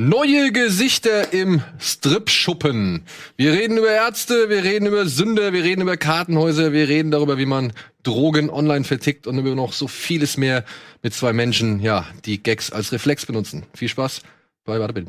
Neue Gesichter im Strip-Schuppen. Wir reden über Ärzte, wir reden über Sünder, wir reden über Kartenhäuser, wir reden darüber, wie man Drogen online vertickt und über noch so vieles mehr mit zwei Menschen, ja, die Gags als Reflex benutzen. Viel Spaß bei Bada Binge.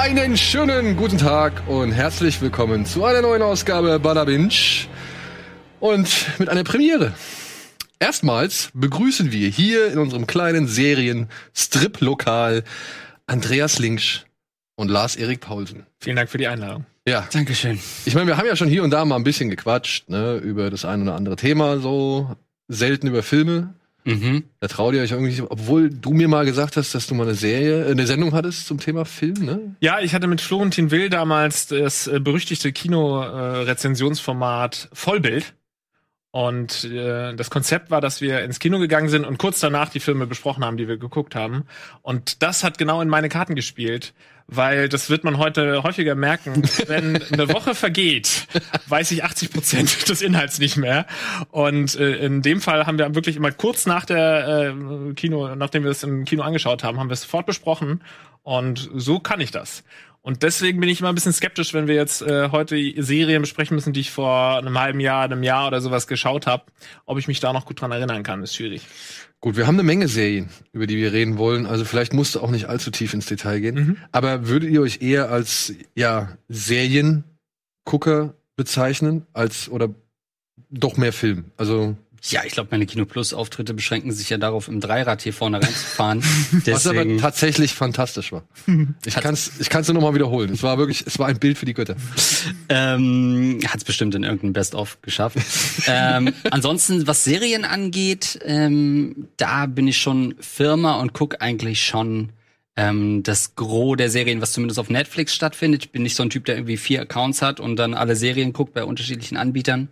Einen schönen guten Tag und herzlich willkommen zu einer neuen Ausgabe Bada Binge und mit einer Premiere. Erstmals begrüßen wir hier in unserem kleinen Serien-Strip-Lokal Andreas Linksch und Lars-Erik Paulsen. Vielen Dank für die Einladung. Ja, Dankeschön. ich meine, wir haben ja schon hier und da mal ein bisschen gequatscht, ne, über das ein oder andere Thema, so selten über Filme. Mhm. Da traut ihr euch irgendwie, obwohl du mir mal gesagt hast, dass du mal eine Serie, äh, eine Sendung hattest zum Thema Film, ne? Ja, ich hatte mit Florentin Will damals das äh, berüchtigte Kino-Rezensionsformat Vollbild. Und äh, das Konzept war, dass wir ins Kino gegangen sind und kurz danach die Filme besprochen haben, die wir geguckt haben. Und das hat genau in meine Karten gespielt, weil das wird man heute häufiger merken. Wenn eine Woche vergeht, weiß ich 80 Prozent des Inhalts nicht mehr. Und äh, in dem Fall haben wir wirklich immer kurz nach der äh, Kino, nachdem wir es im Kino angeschaut haben, haben wir es sofort besprochen. Und so kann ich das. Und deswegen bin ich immer ein bisschen skeptisch, wenn wir jetzt äh, heute Serien besprechen müssen, die ich vor einem halben Jahr, einem Jahr oder sowas geschaut habe. Ob ich mich da noch gut dran erinnern kann, ist schwierig. Gut, wir haben eine Menge Serien, über die wir reden wollen. Also vielleicht musst du auch nicht allzu tief ins Detail gehen. Mhm. Aber würdet ihr euch eher als ja Seriengucker bezeichnen, als oder doch mehr Film? Also Ja, ich glaube, meine Kino Plus Auftritte beschränken sich ja darauf, im Dreirad hier vorne reinzufahren. was aber tatsächlich fantastisch war. Ich kann's, ich kann's nur noch mal wiederholen. Es war wirklich, es war ein Bild für die Götter. ähm, hat es bestimmt in irgendeinem Best-of geschafft. ähm, ansonsten, was Serien angeht, ähm, da bin ich schon Firma und guck eigentlich schon ähm, das Gros der Serien, was zumindest auf Netflix stattfindet. Ich bin nicht so ein Typ, der irgendwie vier Accounts hat und dann alle Serien guckt bei unterschiedlichen Anbietern,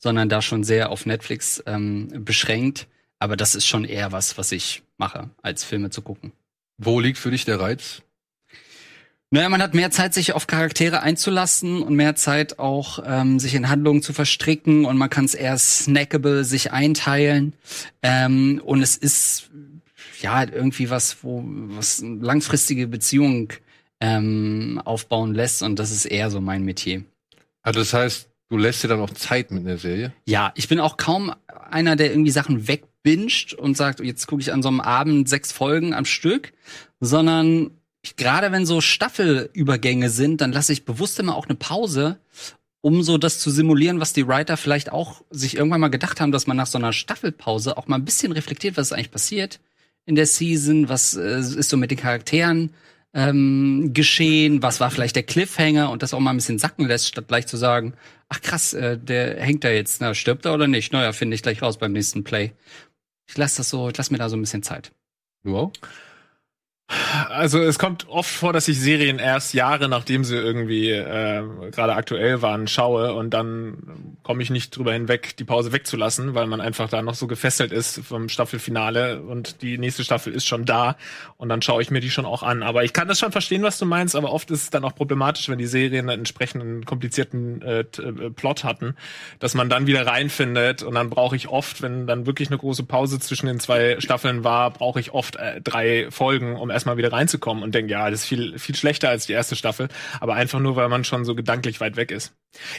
sondern da schon sehr auf Netflix ähm, beschränkt. Aber das ist schon eher was, was ich mache, als Filme zu gucken. Wo liegt für dich der Reiz? Naja, man hat mehr Zeit, sich auf Charaktere einzulassen und mehr Zeit auch, ähm, sich in Handlungen zu verstricken und man kann es eher snackable sich einteilen. Ähm, und es ist ja irgendwie was, wo was langfristige Beziehung ähm, aufbauen lässt und das ist eher so mein Metier. Also das heißt, du lässt dir dann auch Zeit mit einer Serie. Ja, ich bin auch kaum einer, der irgendwie Sachen wegbinged und sagt, jetzt gucke ich an so einem Abend sechs Folgen am Stück, sondern gerade wenn so Staffelübergänge sind, dann lasse ich bewusst immer auch eine Pause, um so das zu simulieren, was die Writer vielleicht auch sich irgendwann mal gedacht haben, dass man nach so einer Staffelpause auch mal ein bisschen reflektiert, was ist eigentlich passiert in der Season, was äh, ist so mit den Charakteren ähm, geschehen, was war vielleicht der Cliffhanger und das auch mal ein bisschen sacken lässt, statt gleich zu sagen, ach krass, äh, der hängt da jetzt, na, stirbt er oder nicht? Naja, finde ich gleich raus beim nächsten Play. Ich lasse das so, ich lass mir da so ein bisschen Zeit. Auch? Also es kommt oft vor, dass ich Serien erst Jahre nachdem sie irgendwie äh, gerade aktuell waren schaue und dann komme ich nicht drüber hinweg, die Pause wegzulassen, weil man einfach da noch so gefesselt ist vom Staffelfinale und die nächste Staffel ist schon da und dann schaue ich mir die schon auch an. Aber ich kann das schon verstehen, was du meinst, aber oft ist es dann auch problematisch, wenn die Serien einen entsprechenden komplizierten äh, äh, Plot hatten, dass man dann wieder reinfindet und dann brauche ich oft, wenn dann wirklich eine große Pause zwischen den zwei Staffeln war, brauche ich oft äh, drei Folgen, um erstmal wieder reinzukommen und denke, ja, das ist viel, viel schlechter als die erste Staffel, aber einfach nur, weil man schon so gedanklich weit weg ist.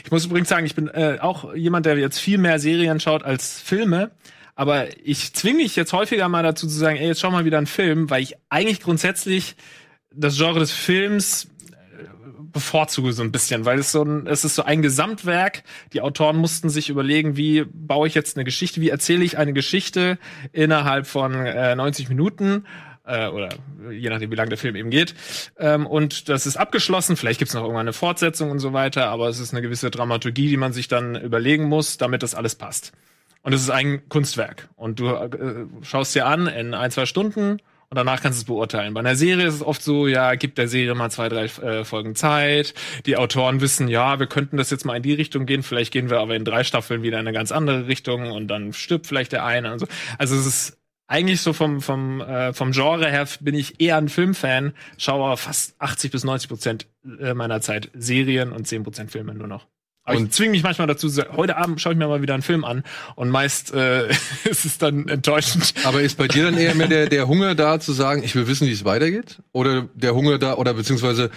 Ich muss übrigens sagen, ich bin äh, auch jemand, der jetzt viel mehr Serien schaut als Filme. Aber ich zwinge mich jetzt häufiger mal dazu zu sagen, ey, jetzt schau mal wieder einen Film, weil ich eigentlich grundsätzlich das Genre des Films äh, bevorzuge so ein bisschen, weil es so ein, es ist so ein Gesamtwerk. Die Autoren mussten sich überlegen, wie baue ich jetzt eine Geschichte, wie erzähle ich eine Geschichte innerhalb von äh, 90 Minuten äh, oder je nachdem, wie lang der Film eben geht. Ähm, und das ist abgeschlossen. Vielleicht gibt es noch irgendwann eine Fortsetzung und so weiter, aber es ist eine gewisse Dramaturgie, die man sich dann überlegen muss, damit das alles passt. Und es ist ein Kunstwerk. Und du äh, schaust dir an in ein, zwei Stunden und danach kannst du es beurteilen. Bei einer Serie ist es oft so, ja, gibt der Serie mal zwei, drei äh, Folgen Zeit. Die Autoren wissen, ja, wir könnten das jetzt mal in die Richtung gehen, vielleicht gehen wir aber in drei Staffeln wieder in eine ganz andere Richtung und dann stirbt vielleicht der eine und so. Also es ist eigentlich so vom, vom, äh, vom Genre her bin ich eher ein Filmfan, schaue aber fast 80 bis 90 Prozent äh, meiner Zeit Serien und 10 Prozent Filme nur noch. Aber Und- ich zwinge mich manchmal dazu, heute Abend schaue ich mir mal wieder einen Film an und meist äh, ist es dann enttäuschend. Aber ist bei dir dann eher mehr der, der Hunger da zu sagen, ich will wissen, wie es weitergeht? Oder der Hunger da, oder beziehungsweise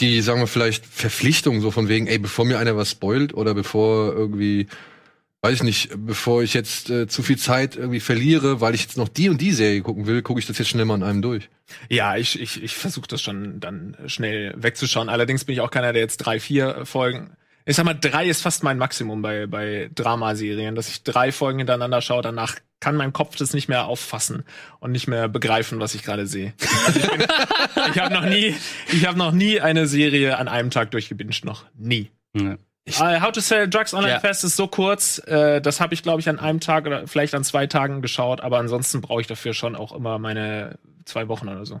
die, sagen wir vielleicht, Verpflichtung so von wegen, ey, bevor mir einer was spoilt oder bevor irgendwie, weiß ich nicht, bevor ich jetzt äh, zu viel Zeit irgendwie verliere, weil ich jetzt noch die und die Serie gucken will, gucke ich das jetzt schnell mal an einem durch. Ja, ich, ich, ich versuche das schon dann schnell wegzuschauen. Allerdings bin ich auch keiner, der jetzt drei, vier Folgen. Ich sag mal, drei ist fast mein Maximum bei, bei Dramaserien, dass ich drei Folgen hintereinander schaue. Danach kann mein Kopf das nicht mehr auffassen und nicht mehr begreifen, was ich gerade sehe. Also ich bin- ich habe noch nie, ich habe noch nie eine Serie an einem Tag durchgebinged, noch nie. Ja. Äh, How to Sell Drugs Online Ja. Fest ist so kurz, äh, das habe ich glaube ich an einem Tag oder vielleicht an zwei Tagen geschaut, aber ansonsten brauche ich dafür schon auch immer meine zwei Wochen oder so.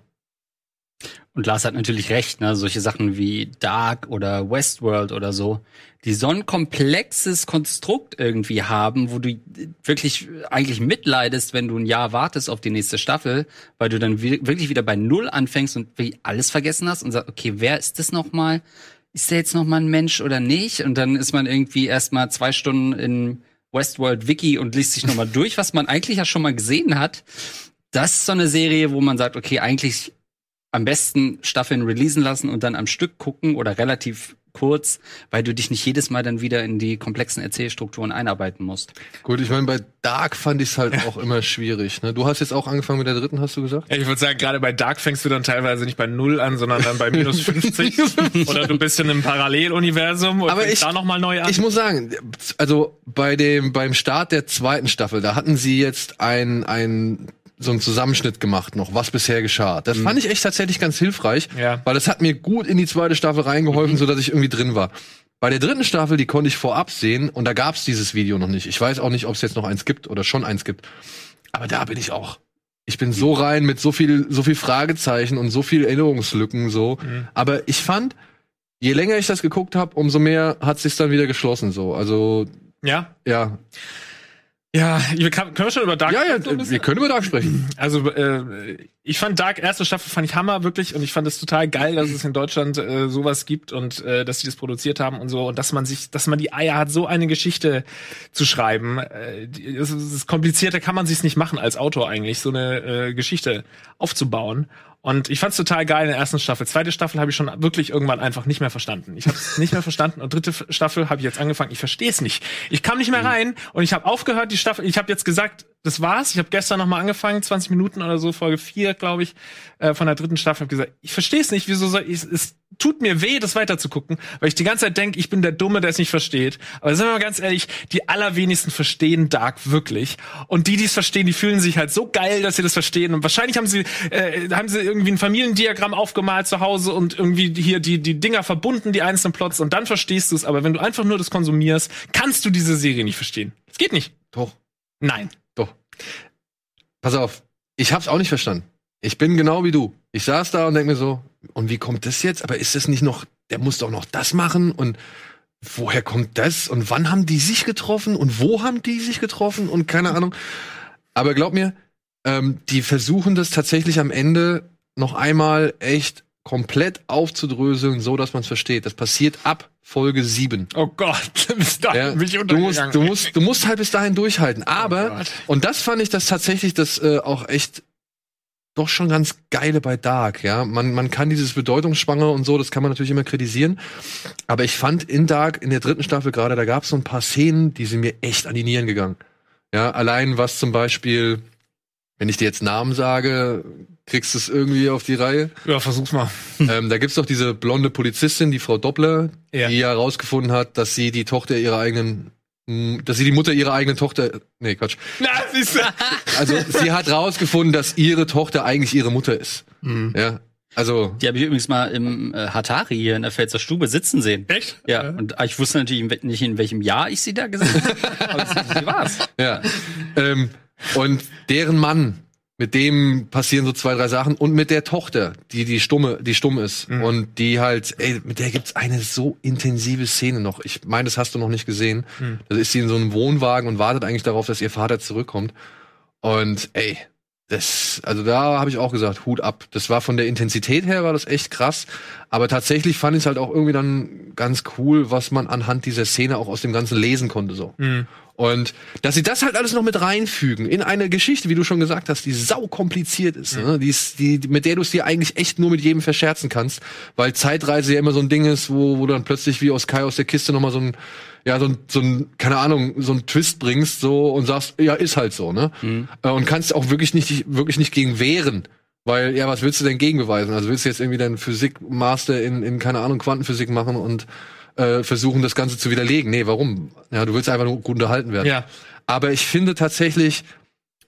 Und Lars hat natürlich recht, ne? Solche Sachen wie Dark oder Westworld oder so, die so ein komplexes Konstrukt irgendwie haben, wo du wirklich eigentlich mitleidest, wenn du ein Jahr wartest auf die nächste Staffel, weil du dann wi- wirklich wieder bei Null anfängst und wie alles vergessen hast und sagst, okay, wer ist das nochmal? Ist der jetzt nochmal ein Mensch oder nicht? Und dann ist man irgendwie erstmal zwei Stunden in Westworld Wiki und liest sich nochmal durch, was man eigentlich ja schon mal gesehen hat. Das ist so eine Serie, wo man sagt, okay, eigentlich am besten Staffeln releasen lassen und dann am Stück gucken oder relativ kurz, weil du dich nicht jedes Mal dann wieder in die komplexen Erzählstrukturen einarbeiten musst. Gut, ich meine, bei Dark fand ich es halt auch immer schwierig. Ne? Du hast jetzt auch angefangen mit der dritten, hast du gesagt? Ja, ich würde sagen, gerade bei Dark fängst du dann teilweise nicht bei Null an, sondern dann bei minus 50. oder du bist in einem Paralleluniversum und Aber fängst ich- da nochmal neu an. Ich muss sagen, also bei dem beim Start der zweiten Staffel, da hatten sie jetzt ein ein so einen Zusammenschnitt gemacht noch, was bisher geschah. Das fand ich echt tatsächlich ganz hilfreich, Ja. weil das hat mir gut in die zweite Staffel reingeholfen, so dass ich irgendwie drin war. Bei der dritten Staffel, die konnte ich vorab sehen und da gab's dieses Video noch nicht. Ich weiß auch nicht, ob es jetzt noch eins gibt oder schon eins gibt. Aber da bin ich auch. Ich bin so rein mit so viel, so viel Fragezeichen und so viel Erinnerungslücken so. Mhm. Aber ich fand, je länger ich das geguckt habe, umso mehr hat sich dann wieder geschlossen so. Also ja? ja, Ja, wir kann, können wir schon über Dark ja, ja, bisschen- wir können über Dark sprechen. Also äh, ich fand Dark erste Staffel fand ich Hammer wirklich und ich fand es total geil, dass es in Deutschland äh, sowas gibt und äh, dass sie das produziert haben und so und dass man sich, dass man die Eier hat, so eine Geschichte zu schreiben. Äh, die, das ist, das ist komplizierter kann man sich's nicht machen als Autor eigentlich, so eine äh, Geschichte aufzubauen. Und ich fand's total geil in der ersten Staffel. Zweite Staffel habe ich schon wirklich irgendwann einfach nicht mehr verstanden. Ich habe es nicht mehr verstanden. Und dritte Staffel habe ich jetzt angefangen. Ich verstehe es nicht. Ich kam nicht mehr rein und ich habe aufgehört, die Staffel. Ich habe jetzt gesagt, das war's. Ich habe gestern noch mal angefangen, 20 Minuten oder so, Folge 4, glaube ich, äh, von der dritten Staffel. Hab gesagt, ich verstehe es nicht. Wieso soll ich? Es tut mir weh, das weiterzugucken, weil ich die ganze Zeit denke, ich bin der Dumme, der es nicht versteht. Aber sind wir mal ganz ehrlich, die allerwenigsten verstehen Dark wirklich. Und die, die es verstehen, die fühlen sich halt so geil, dass sie das verstehen. Und wahrscheinlich haben sie, äh, haben sie irgendwie ein Familiendiagramm aufgemalt zu Hause und irgendwie hier die, die Dinger verbunden, die einzelnen Plots, und dann verstehst du es. Aber wenn du einfach nur das konsumierst, kannst du diese Serie nicht verstehen. Es geht nicht. Doch, Nein. Pass auf, ich hab's auch nicht verstanden. Ich bin genau wie du. Ich saß da und denk mir so, und wie kommt das jetzt? Aber ist das nicht noch, der muss doch noch das machen und woher kommt das? Und wann haben die sich getroffen? Und wo haben die sich getroffen? Und keine Ahnung. Aber glaub mir, ähm, die versuchen das tatsächlich am Ende noch einmal echt komplett aufzudröseln, so dass man es versteht. Das passiert ab Folge 7. Oh Gott, bis dahin Ja, bin ich du musst, du musst, du musst halt bis dahin durchhalten. Aber, Gott. und das fand ich das tatsächlich das äh, auch echt doch schon ganz geile bei Dark, ja. Man, man kann dieses Bedeutungsschwanger und so, das kann man natürlich immer kritisieren. Aber ich fand in Dark, in der dritten Staffel gerade, da gab es so ein paar Szenen, die sind mir echt an die Nieren gegangen. Ja, allein was zum Beispiel, wenn ich dir jetzt Namen sage, kriegst du es irgendwie auf die Reihe. Ja, versuch's mal. ähm, da gibt's doch diese blonde Polizistin, die Frau Doppler, Ja. die ja herausgefunden hat, dass sie die Tochter ihrer eigenen, dass sie die Mutter ihrer eigenen Tochter, nee, Quatsch. Na, siehst du. Also sie hat rausgefunden, dass ihre Tochter eigentlich ihre Mutter ist. Mhm. Ja, also Die habe ich übrigens mal im äh, Hatari hier in der Pfälzer Stube sitzen sehen. Echt? Ja, und äh, ich wusste natürlich nicht, in welchem Jahr ich sie da gesehen habe. aber sie war's. ja. ähm, und deren Mann, mit dem passieren so zwei, drei Sachen und mit der Tochter, die die stumme, die stumm ist Mhm. und die halt, ey, mit der gibt's eine so intensive Szene noch. Ich meine, das hast du noch nicht gesehen. Mhm. Da ist sie in so einem Wohnwagen und wartet eigentlich darauf, dass ihr Vater zurückkommt. Und ey, das, also da habe ich auch gesagt, Hut ab. Das war von der Intensität her war das echt krass, aber tatsächlich fand ich es halt auch irgendwie dann ganz cool, was man anhand dieser Szene auch aus dem ganzen lesen konnte so. Mhm. Und dass sie das halt alles noch mit reinfügen in eine Geschichte, wie du schon gesagt hast, die sau kompliziert ist, ne? die, ist die, mit der du es dir eigentlich echt nur mit jedem verscherzen kannst, weil Zeitreise ja immer so ein Ding ist, wo, wo du dann plötzlich wie aus Kai aus der Kiste nochmal so ein, ja, so ein, so ein, keine Ahnung, so ein Twist bringst, so und sagst, ja, ist halt so, ne? Äh, Und kannst auch wirklich nicht, wirklich nicht gegen wehren. Weil, ja, was willst du denn gegenbeweisen? Also willst du jetzt irgendwie deinen Physik-Master in, in, keine Ahnung, Quantenphysik machen und äh, versuchen, das Ganze zu widerlegen? Nee, warum? Ja, du willst einfach nur gut unterhalten werden. Ja. Aber ich finde tatsächlich,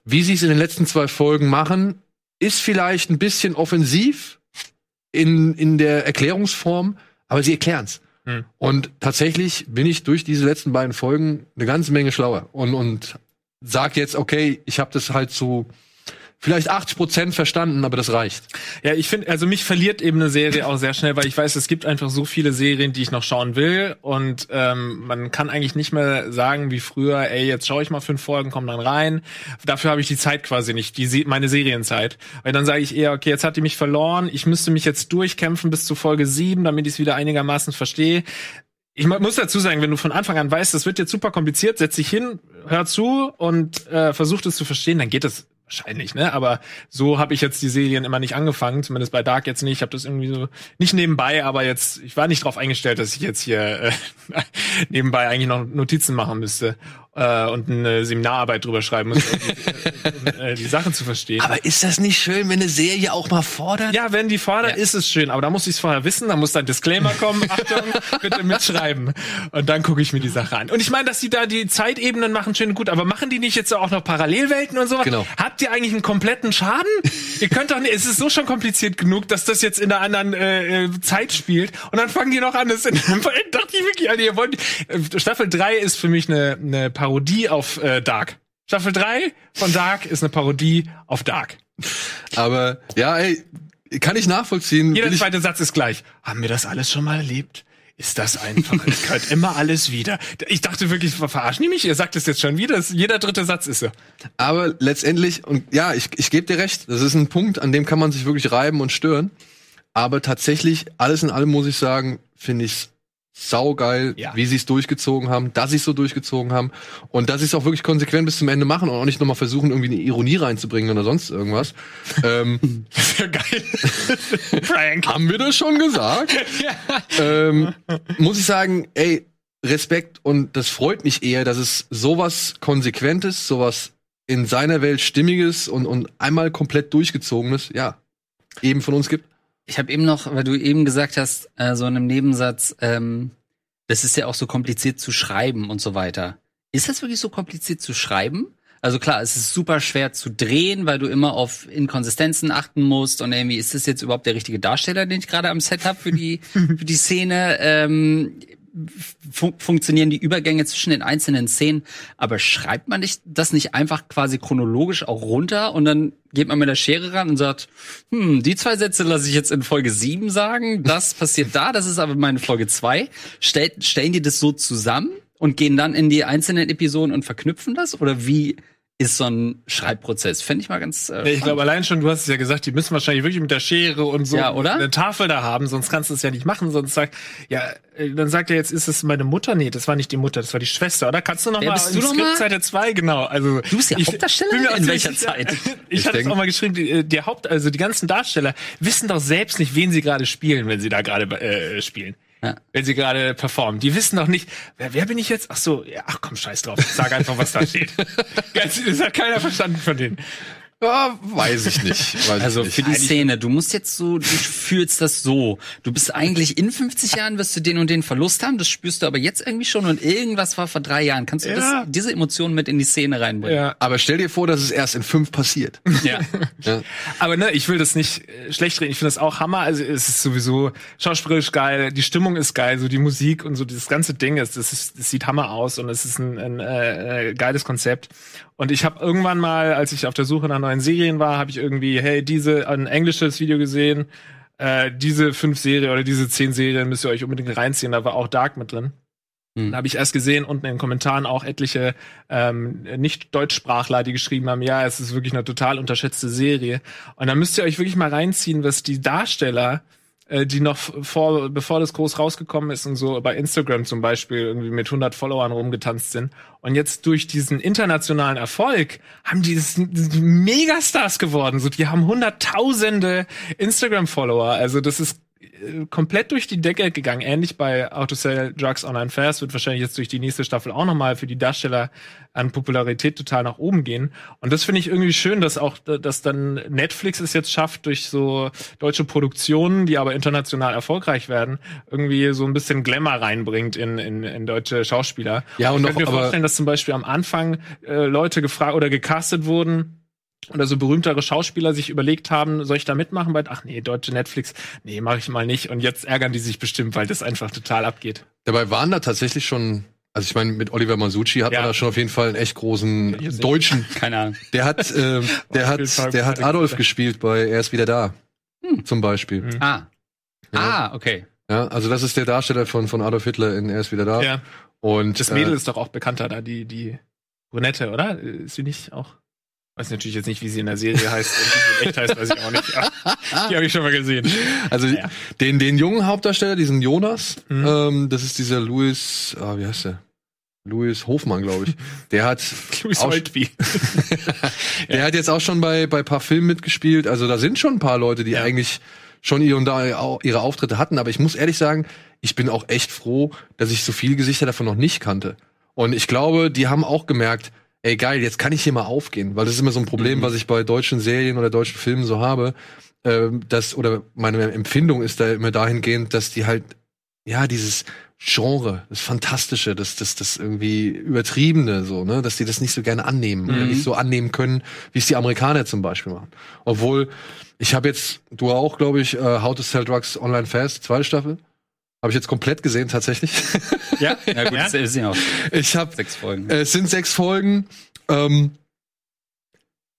wie sie es in den letzten zwei Folgen machen, ist vielleicht ein bisschen offensiv in, in der Erklärungsform, aber sie erklären's. Hm. Und tatsächlich bin ich durch diese letzten beiden Folgen eine ganze Menge schlauer und, und sag jetzt, okay, ich habe das halt zu vielleicht 80 Prozent verstanden, aber das reicht. Ja, ich finde, also mich verliert eben eine Serie auch sehr schnell, weil ich weiß, es gibt einfach so viele Serien, die ich noch schauen will und ähm, man kann eigentlich nicht mehr sagen wie früher, ey, jetzt schaue ich mal fünf Folgen, komm dann rein. Dafür habe ich die Zeit quasi nicht, die meine Serienzeit. Weil dann sage ich eher, okay, jetzt hat die mich verloren, ich müsste mich jetzt durchkämpfen bis zu Folge sieben, damit ich es wieder einigermaßen verstehe. Ich mu- muss dazu sagen, wenn du von Anfang an weißt, das wird jetzt super kompliziert, setz dich hin, hör zu und äh, versuch es zu verstehen, dann geht das wahrscheinlich, ne? Aber so habe ich jetzt die Serien immer nicht angefangen, zumindest bei Dark jetzt nicht. Ich habe das irgendwie so nicht nebenbei, aber jetzt, ich war nicht darauf eingestellt, dass ich jetzt hier äh, nebenbei eigentlich noch Notizen machen müsste äh, und eine Seminararbeit drüber schreiben muss, um, die- um äh, die Sachen zu verstehen. Aber ist das nicht schön, wenn eine Serie auch mal fordert? Ja, wenn die fordert, Ja. ist es schön. Aber da muss ich es vorher wissen, da muss da ein Disclaimer kommen. Achtung, bitte mitschreiben. Und dann gucke ich mir die Sache an. Und ich meine, dass die da die Zeitebenen machen, schön und gut. Aber machen die nicht jetzt auch noch Parallelwelten und sowas? Genau. Habt ihr eigentlich einen kompletten Schaden? ihr könnt doch nicht, es ist so schon kompliziert genug, dass das jetzt in einer anderen äh, äh, Zeit spielt. Und dann fangen die noch an. Das in, dachte ich wirklich, Alter, ihr wollt, äh, Staffel 3 ist für mich eine, eine Parodie auf äh, Dark. Staffel 3 von Dark ist eine Parodie auf Dark. Aber ja, ey, kann ich nachvollziehen. Jeder zweite Satz ist gleich. Haben wir das alles schon mal erlebt? Ist das einfach? Es gehört immer alles wieder. Ich dachte wirklich, ver- verarschen die mich? Ihr sagt es jetzt schon wieder. Jeder dritte Satz ist so. Aber letztendlich, und ja, ich, ich gebe dir recht, das ist ein Punkt, an dem kann man sich wirklich reiben und stören. Aber tatsächlich, alles in allem muss ich sagen, finde ich saugeil, Ja. wie sie es durchgezogen haben, dass sie es so durchgezogen haben und dass sie es auch wirklich konsequent bis zum Ende machen und auch nicht nochmal versuchen, irgendwie eine Ironie reinzubringen oder sonst irgendwas. ähm, Sehr geil. Frank. haben wir das schon gesagt? ähm, muss ich sagen, ey, Respekt und das freut mich eher, dass es sowas Konsequentes, sowas in seiner Welt Stimmiges und, und einmal komplett durchgezogenes, ja, eben von uns gibt. Ich habe eben noch, weil du eben gesagt hast, äh, so in einem Nebensatz, ähm, das ist ja auch so kompliziert zu schreiben und so weiter. Ist das wirklich so kompliziert zu schreiben? Also klar, es ist super schwer zu drehen, weil du immer auf Inkonsistenzen achten musst und irgendwie ist das jetzt überhaupt der richtige Darsteller, den ich gerade am Set habe für die für die Szene. Ähm, fun funktionieren die Übergänge zwischen den einzelnen Szenen, aber schreibt man nicht das nicht einfach quasi chronologisch auch runter und dann geht man mit der Schere ran und sagt, hm, die zwei Sätze lasse ich jetzt in Folge 7 sagen, das passiert da, das ist aber meine Folge 2. Stell, stellen die das so zusammen und gehen dann in die einzelnen Episoden und verknüpfen das? Oder wie ist so ein Schreibprozess? Fände ich mal ganz. Äh, Ich glaube allein schon, du hast es ja gesagt, die müssen wahrscheinlich wirklich mit der Schere und so Ja, oder? eine Tafel da haben, sonst kannst du es ja nicht machen. Sonst sagt, ja, äh, dann sagt er jetzt, ist es meine Mutter? Nee, das war nicht die Mutter, das war die Schwester. Oder kannst du noch Wer mal bist in? Skriptseite 2, genau. Also Du bist der ich Hauptdarsteller? bin mir In welcher sicher- Zeit? Ich, Ich hatte es auch mal geschrieben, die, äh, der Haupt, also die ganzen Darsteller wissen doch selbst nicht, wen sie gerade spielen, wenn sie da gerade äh, spielen. Ja. Wenn sie gerade performen. Die wissen doch nicht, wer, wer bin ich jetzt? Ach so, ja, ach komm, scheiß drauf. Sag einfach, was da steht. Das hat keiner verstanden von denen. Ja, weiß ich nicht. Weiß Also ich für nicht. die Szene, du musst jetzt so, du fühlst das so. Du bist eigentlich in 50 Jahren wirst du den und den Verlust haben, das spürst du aber jetzt irgendwie schon und irgendwas war vor drei Jahren. Kannst du Ja. das, diese Emotionen mit in die Szene reinbringen? Ja. Aber stell dir vor, dass es erst in fünf passiert. Ja. ja. Aber ne, ich will das nicht äh, schlecht reden. Ich finde das auch Hammer. Also es ist sowieso schauspielerisch geil, die Stimmung ist geil, so die Musik und so dieses ganze Ding ist, das, ist, das sieht Hammer aus und es ist ein, ein äh, äh, geiles Konzept. Und ich habe irgendwann mal, als ich auf der Suche nach neuen Serien war, habe ich irgendwie, hey, diese ein englisches Video gesehen, äh, diese fünf Serien oder diese zehn Serien müsst ihr euch unbedingt reinziehen. Da war auch Dark mit drin. Hm. Da habe ich erst gesehen, unten in den Kommentaren auch etliche ähm, Nicht-Deutschsprachler, die geschrieben haben, ja, es ist wirklich eine total unterschätzte Serie. Und da müsst ihr euch wirklich mal reinziehen, was die Darsteller die noch vor, bevor das groß rausgekommen ist und so bei Instagram zum Beispiel irgendwie mit 100 Followern rumgetanzt sind. Und jetzt durch diesen internationalen Erfolg haben die, das, die Megastars geworden. So, die haben hunderttausende Instagram-Follower. Also das ist äh, komplett durch die Decke gegangen. Ähnlich bei Autosell Drugs Online Fast wird wahrscheinlich jetzt durch die nächste Staffel auch nochmal für die Darsteller an Popularität total nach oben gehen. Und das finde ich irgendwie schön, dass auch, dass dann Netflix es jetzt schafft, durch so deutsche Produktionen, die aber international erfolgreich werden, irgendwie so ein bisschen Glamour reinbringt in, in, in deutsche Schauspieler. Ja, und ich noch, könnte mir vorstellen, dass zum Beispiel am Anfang äh, Leute gefragt oder gecastet wurden, oder so berühmtere Schauspieler sich überlegt haben, soll ich da mitmachen? Bei, ach nee, deutsche Netflix, nee, mache ich mal nicht. Und jetzt ärgern die sich bestimmt, weil das einfach total abgeht. Dabei waren da tatsächlich schon, also ich meine, mit Oliver Masucci hat Ja. man da schon auf jeden Fall einen echt großen. Deutschen. Keine Ahnung. Der hat, ähm, der hat, der hat Adolf gespielt bei Er ist wieder da. Hm. Zum Beispiel. Mhm. Ah. Ja. Ah, okay. Ja, also das ist der Darsteller von, von Adolf Hitler in Er ist wieder da. Ja. Und Das Mädel äh, ist doch auch bekannter da, die, die Brunette, oder? Ist sie nicht auch? Weiß natürlich jetzt nicht, wie sie in der Serie heißt und wie sie echt heißt, weiß ich auch nicht. Die habe ich schon mal gesehen. Also Ja. den, den jungen Hauptdarsteller, diesen Jonas, Mhm. ähm, das ist dieser Louis, ah, wie heißt der? Louis Hofmann, glaube ich. Der hat, Louis Holtby. der hat jetzt auch schon bei bei paar Filmen mitgespielt. Also da sind schon ein paar Leute, die Ja. eigentlich schon hier und da ihre Auftritte hatten. Aber ich muss ehrlich sagen, ich bin auch echt froh, dass ich so viele Gesichter davon noch nicht kannte. Und ich glaube, die haben auch gemerkt, ey geil, jetzt kann ich hier mal aufgehen, weil das ist immer so ein Problem, Mhm. was ich bei deutschen Serien oder deutschen Filmen so habe, ähm, dass oder meine Empfindung ist da immer dahingehend, dass die halt ja dieses Genre, das Fantastische, das, das, das irgendwie Übertriebene, so, ne, dass die das nicht so gerne annehmen oder Mhm. nicht so annehmen können, wie es die Amerikaner zum Beispiel machen. Obwohl, ich habe jetzt, du auch, glaube ich, äh, How to Sell Drugs Online Fast, zweite Staffel. Habe ich jetzt komplett gesehen, tatsächlich. Ja, Ja, gut, Ja? das sind auch Ich habe sechs Folgen. äh, es sind sechs Folgen. Ähm,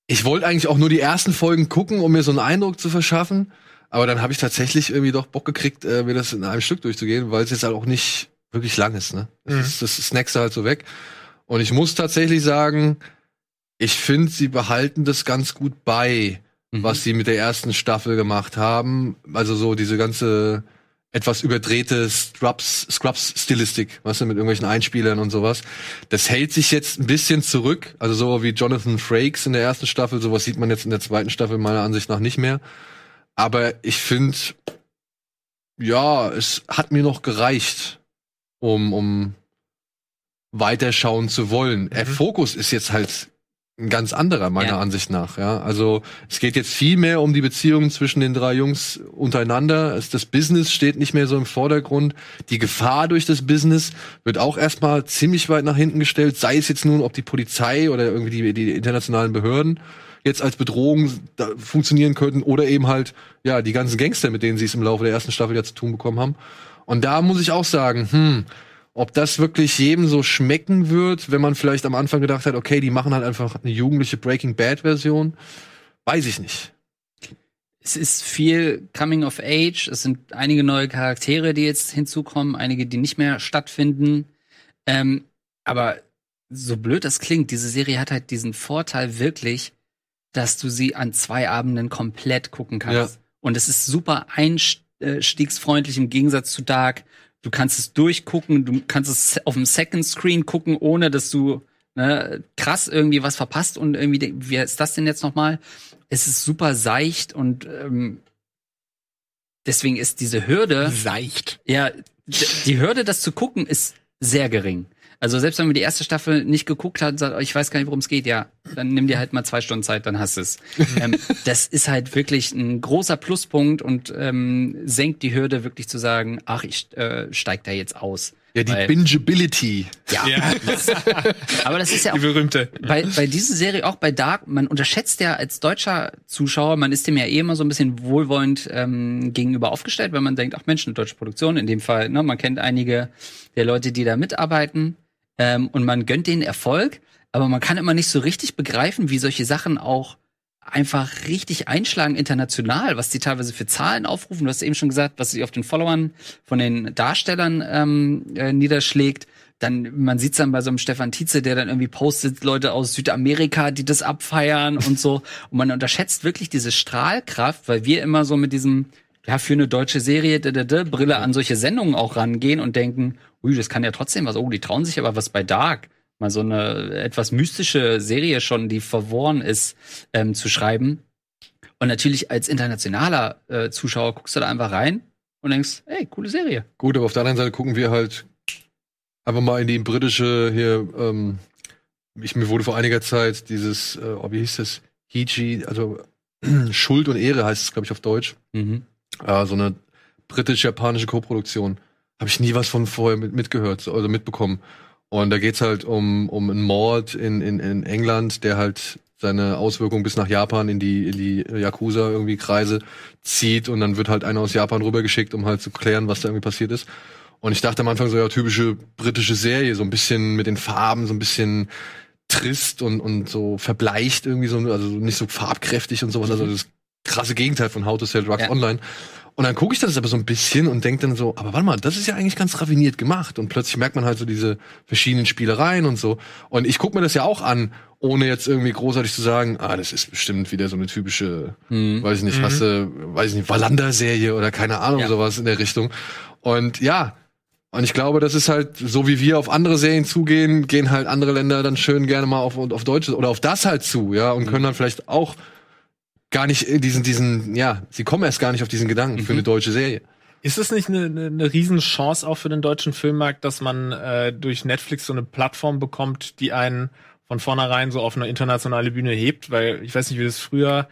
ich wollte eigentlich auch nur die ersten Folgen gucken, um mir so einen Eindruck zu verschaffen. Aber dann habe ich tatsächlich irgendwie doch Bock gekriegt, äh, mir das in einem Stück durchzugehen, weil es jetzt halt auch nicht wirklich lang ist. Ne? Das, Mhm. ist, das snackst du halt so weg. Und ich muss tatsächlich sagen, ich finde, sie behalten das ganz gut bei, Mhm. was sie mit der ersten Staffel gemacht haben. Also so diese ganze etwas überdrehte Scrubs, Scrubs-Stilistik, weißt du, mit irgendwelchen Einspielern und sowas. Das hält sich jetzt ein bisschen zurück. Also so wie Jonathan Frakes in der ersten Staffel, sowas sieht man jetzt in der zweiten Staffel meiner Ansicht nach nicht mehr. Aber ich finde, ja, es hat mir noch gereicht, um, um weiterschauen zu wollen. Der Mhm. Fokus ist jetzt halt ein ganz anderer, meiner Ja. Ansicht nach. Ja, also es geht jetzt viel mehr um die Beziehungen zwischen den drei Jungs untereinander. Das Business steht nicht mehr so im Vordergrund. Die Gefahr durch das Business wird auch erstmal ziemlich weit nach hinten gestellt. Sei es jetzt nun, ob die Polizei oder irgendwie die, die internationalen Behörden jetzt als Bedrohung da funktionieren könnten oder eben halt ja die ganzen Gangster, mit denen sie es im Laufe der ersten Staffel ja zu tun bekommen haben. Und da muss ich auch sagen, hm, ob das wirklich jedem so schmecken wird, wenn man vielleicht am Anfang gedacht hat, okay, die machen halt einfach eine jugendliche Breaking Bad Version, weiß ich nicht. Es ist viel Coming of Age. Es sind einige neue Charaktere, die jetzt hinzukommen, einige, die nicht mehr stattfinden. Ähm, aber so blöd das klingt, diese Serie hat halt diesen Vorteil wirklich, dass du sie an zwei Abenden komplett gucken kannst. Ja. Und es ist super einstiegsfreundlich im Gegensatz zu Dark. Du kannst es durchgucken, du kannst es auf dem Second Screen gucken, ohne dass du ne, krass irgendwie was verpasst und irgendwie, denk- wie ist das denn jetzt nochmal? Es ist super seicht und ähm, deswegen ist diese Hürde, Seicht. ja, die Hürde, das zu gucken, ist sehr gering. Also selbst wenn man die erste Staffel nicht geguckt hat und sagt, oh, ich weiß gar nicht, worum es geht, ja, dann nimm dir halt mal zwei Stunden Zeit, dann hast du es. ähm, das ist halt wirklich ein großer Pluspunkt und ähm, senkt die Hürde wirklich zu sagen, ach, ich äh, steig da jetzt aus. Ja, die Weil- Bingeability. Ja, Ja, aber das ist ja die auch berühmte. bei, bei dieser Serie, auch bei Dark, man unterschätzt ja als deutscher Zuschauer, man ist dem ja eh immer so ein bisschen wohlwollend ähm, gegenüber aufgestellt, wenn man denkt, ach Mensch, eine deutsche Produktion, in dem Fall, ne, man kennt einige der Leute, die da mitarbeiten ähm, und man gönnt denen Erfolg. aber man kann immer nicht so richtig begreifen, wie solche Sachen auch einfach richtig einschlagen international, was die teilweise für Zahlen aufrufen. Du hast eben schon gesagt, was sich auf den Followern von den Darstellern ähm, äh, niederschlägt. Dann, man sieht's dann bei so einem Stefan Tietze, der dann irgendwie postet, Leute aus Südamerika, die das abfeiern und so. Und man unterschätzt wirklich diese Strahlkraft, weil wir immer so mit diesem, ja, für eine deutsche Serie, da, da, da, Brille an solche Sendungen auch rangehen und denken, ui, das kann ja trotzdem was, oh, die trauen sich aber was bei Dark mal so eine etwas mystische Serie schon, die verworren ist, ähm, zu schreiben. Und natürlich als internationaler äh, Zuschauer guckst du da einfach rein und denkst, ey, coole Serie. Gut, aber auf der anderen Seite gucken wir halt einfach mal in die britische hier, ähm, ich, mir wurde vor einiger Zeit dieses, äh, oh, wie hieß das? Hiji, also Schuld und Ehre heißt es, glaube ich, auf Deutsch. Mhm. Äh, so eine britisch-japanische Koproduktion. Habe ich nie was von vorher mit, mitgehört, also mitbekommen. Und da geht's halt um, um einen Mord in, in, in England, der halt seine Auswirkungen bis nach Japan in die, in die Yakuza irgendwie Kreise zieht und dann wird halt einer aus Japan rübergeschickt, um halt zu klären, was da irgendwie passiert ist. Und ich dachte am Anfang so, ja, typische britische Serie, so ein bisschen mit den Farben, so ein bisschen trist und, und so verbleicht irgendwie so, also nicht so farbkräftig und sowas, also das krasse Gegenteil von How to Sell Drugs Ja. Online. Und dann gucke ich das aber so ein bisschen und denke dann so, aber warte mal, das ist ja eigentlich ganz raffiniert gemacht. Und plötzlich merkt man halt so diese verschiedenen Spielereien und so. Und ich gucke mir das ja auch an, ohne jetzt irgendwie großartig zu sagen, ah, das ist bestimmt wieder so eine typische, Mhm. weiß ich nicht, was, äh, weiß ich nicht, Wallander-Serie oder keine Ahnung, Ja. sowas in der Richtung. Und ja, und ich glaube, das ist halt, so wie wir auf andere Serien zugehen, gehen halt andere Länder dann schön gerne mal auf, auf Deutsche oder auf das halt zu, ja, und können dann vielleicht auch gar nicht in diesen, diesen, ja, sie kommen erst gar nicht auf diesen Gedanken für eine deutsche Serie. Ist es nicht eine, eine, eine Riesenchance auch für den deutschen Filmmarkt, dass man äh, durch Netflix so eine Plattform bekommt, die einen von vornherein so auf eine internationale Bühne hebt? Weil ich weiß nicht, wie das früher äh,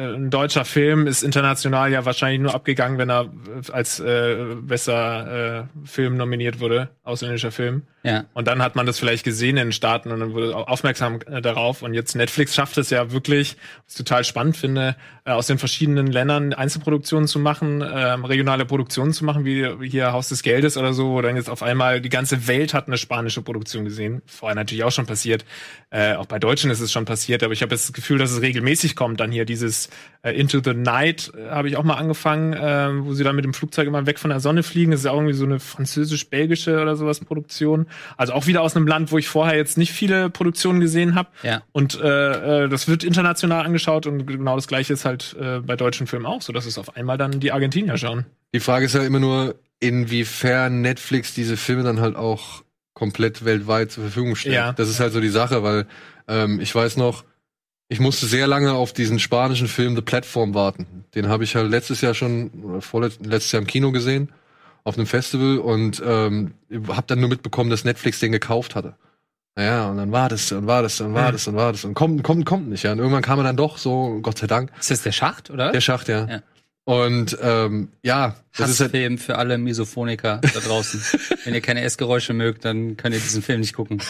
ein deutscher Film ist international ja wahrscheinlich nur abgegangen, wenn er äh, als äh, besser äh, Film nominiert wurde, ausländischer Film. Ja. Und dann hat man das vielleicht gesehen in den Staaten und dann wurde aufmerksam äh, darauf. Und jetzt Netflix schafft es ja wirklich, was ich total spannend finde, äh, aus den verschiedenen Ländern Einzelproduktionen zu machen, ähm, regionale Produktionen zu machen, wie hier Haus des Geldes oder so, wo dann jetzt auf einmal die ganze Welt hat eine spanische Produktion gesehen. Vorher natürlich auch schon passiert. Äh, auch bei Deutschen ist es schon passiert, aber ich habe jetzt das Gefühl, dass es regelmäßig kommt. Dann hier dieses äh, Into the Night äh, habe ich auch mal angefangen, äh, wo sie dann mit dem Flugzeug immer weg von der Sonne fliegen. Das ist ja auch irgendwie so eine französisch-belgische oder sowas Produktion. Also auch wieder aus einem Land, wo ich vorher jetzt nicht viele Produktionen gesehen habe. Ja. Und äh, äh, das wird international angeschaut und genau das gleiche ist halt äh, bei deutschen Filmen auch, so dass es auf einmal dann die Argentinier schauen. Die Frage ist ja immer nur, inwiefern Netflix diese Filme dann halt auch komplett weltweit zur Verfügung stellt. Ja. Das ist halt so die Sache, weil ähm, ich weiß noch, ich musste sehr lange auf diesen spanischen Film The Platform warten. Den habe ich halt letztes Jahr schon, oder vorletzt, letztes Jahr im Kino gesehen, auf einem Festival und ähm, habe dann nur mitbekommen, dass Netflix den gekauft hatte. Naja, und dann war das, und war das, und war das, und war das. Und kommt, kommt, kommt nicht, ja. Und irgendwann kam er dann doch so, Gott sei Dank, Ist das der Schacht, oder? der Schacht, ja. Ja. Und ähm, ja, das ist halt, Hassfilm für alle Misophoniker da draußen. Wenn ihr keine Essgeräusche mögt, dann könnt ihr diesen Film nicht gucken.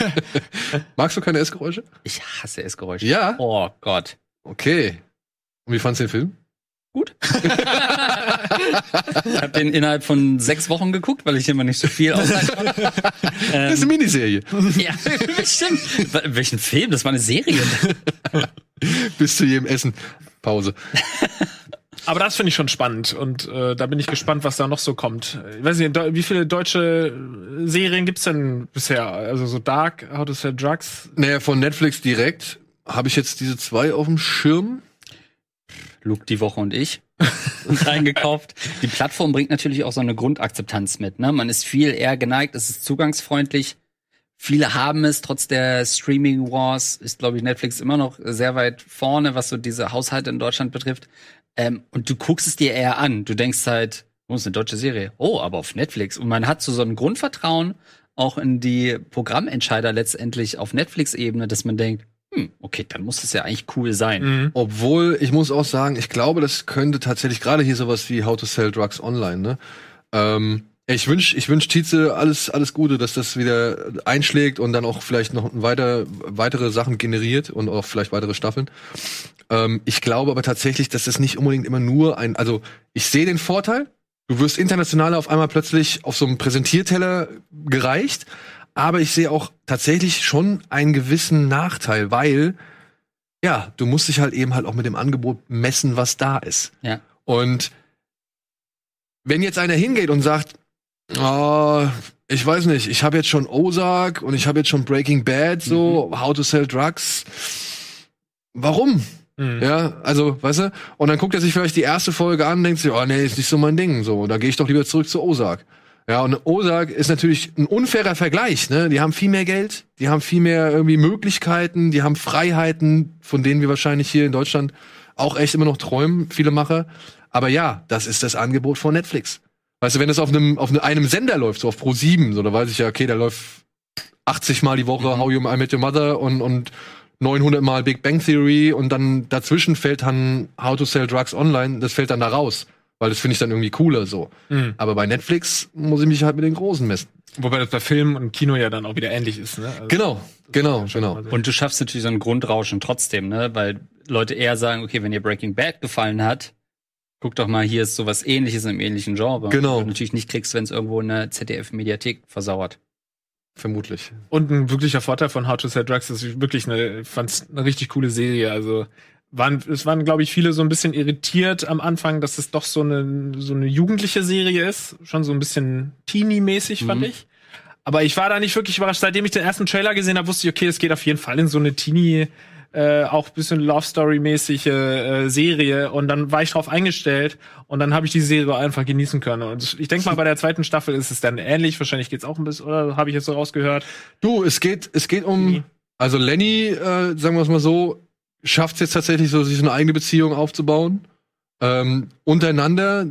magst du keine Essgeräusche? Ich hasse Essgeräusche. Ja? Oh Gott. Okay. Und wie fandst du den Film? Gut. ich habe den innerhalb von sechs Wochen geguckt, weil ich immer nicht so viel aushalten konnte. Das ist ähm, eine Miniserie. ja, bestimmt. Welchen Film? Das war eine Serie. Bis zu jedem Essen. Pause. Aber das finde ich schon spannend und äh, da bin ich gespannt, was da noch so kommt. Ich weiß nicht, wie viele deutsche Serien gibt's denn bisher? Also so Dark, How to Sell Drugs. Naja, von Netflix direkt habe ich jetzt diese zwei auf dem Schirm. Luke die Woche und ich uns reingekauft. Die Plattform bringt natürlich auch so eine Grundakzeptanz mit. Ne? Man ist viel eher geneigt, es ist zugangsfreundlich. Viele haben es, trotz der Streaming Wars ist, glaube ich, Netflix immer noch sehr weit vorne, was so diese Haushalte in Deutschland betrifft. Ähm, und du guckst es dir eher an. Du denkst halt, oh, ist eine deutsche Serie. Oh, aber auf Netflix. Und man hat so, so ein Grundvertrauen auch in die Programmentscheider letztendlich auf Netflix-Ebene, dass man denkt, hm, okay, dann muss es ja eigentlich cool sein. Mhm. Obwohl, ich muss auch sagen, ich glaube, das könnte tatsächlich gerade hier sowas wie How to Sell Drugs Online, ne? Ähm, ich wünsch, ich wünsch Tietze alles, alles Gute, dass das wieder einschlägt und dann auch vielleicht noch weiter, weitere Sachen generiert und auch vielleicht weitere Staffeln. Ähm, ich glaube aber tatsächlich, dass das nicht unbedingt immer nur ein, also ich sehe den Vorteil, du wirst international auf einmal plötzlich auf so einem Präsentierteller gereicht, Aber ich sehe auch tatsächlich schon einen gewissen Nachteil, weil ja, du musst dich halt eben halt auch mit dem Angebot messen, was da ist. Ja. Und wenn jetzt einer hingeht und sagt, oh, ich weiß nicht, ich habe jetzt schon Ozark und ich habe jetzt schon Breaking Bad, so How to Sell Drugs. Warum? Mhm. Ja, also, weißt du? Und dann guckt er sich vielleicht die erste Folge an, denkt sich, oh nee, ist nicht so mein Ding, so, da gehe ich doch lieber zurück zu Ozark. Ja, und Ozark ist natürlich ein unfairer Vergleich, ne? Die haben viel mehr Geld, die haben viel mehr irgendwie Möglichkeiten, die haben Freiheiten, von denen wir wahrscheinlich hier in Deutschland auch echt immer noch träumen, viele Macher. Aber ja, das ist das Angebot von Netflix. Weißt du, wenn es auf einem, auf einem Sender läuft, so auf Pro 7, so, da weiß ich ja, okay, da läuft 80 Mal die Woche How You I Met Your Mother und, und 900 Mal Big Bang Theory und dann dazwischen fällt dann How to Sell Drugs Online, das fällt dann da raus. Weil das finde ich dann irgendwie cooler so. Mhm. Aber bei Netflix muss ich mich halt mit den Großen messen. Wobei das bei Film und Kino ja dann auch wieder ähnlich ist, ne? Also, Genau, genau, genau. Und du schaffst natürlich so ein Grundrauschen trotzdem, ne? Weil Leute eher sagen, okay, wenn dir Breaking Bad gefallen hat, guck doch mal, hier ist sowas ähnliches im ähnlichen Genre. Genau. Was du natürlich nicht kriegst, wenn es irgendwo in der ZDF-Mediathek versauert. Vermutlich. Und ein wirklicher Vorteil von How to Sell Drugs ist wirklich eine, ich fand's eine richtig coole Serie. Also waren, es waren, glaube ich, viele so ein bisschen irritiert am Anfang, dass es doch so eine, so eine jugendliche Serie ist. Schon so ein bisschen teeny-mäßig, fand Mhm. ich. Aber ich war da nicht wirklich überrascht. Seitdem ich den ersten Trailer gesehen habe, wusste ich, okay, es geht auf jeden Fall in so eine Teenie, äh, auch bisschen Love Story-mäßige äh, Serie. Und dann war ich drauf eingestellt und dann habe ich die Serie einfach genießen können. Und ich denke mal, bei der zweiten Staffel ist es dann ähnlich. Wahrscheinlich geht's auch ein bisschen, oder habe ich jetzt so rausgehört? Du, es geht, es geht um, also Lenny, äh, sagen wir es mal so, schafft es jetzt tatsächlich so, sich so eine eigene Beziehung aufzubauen. Ähm, untereinander,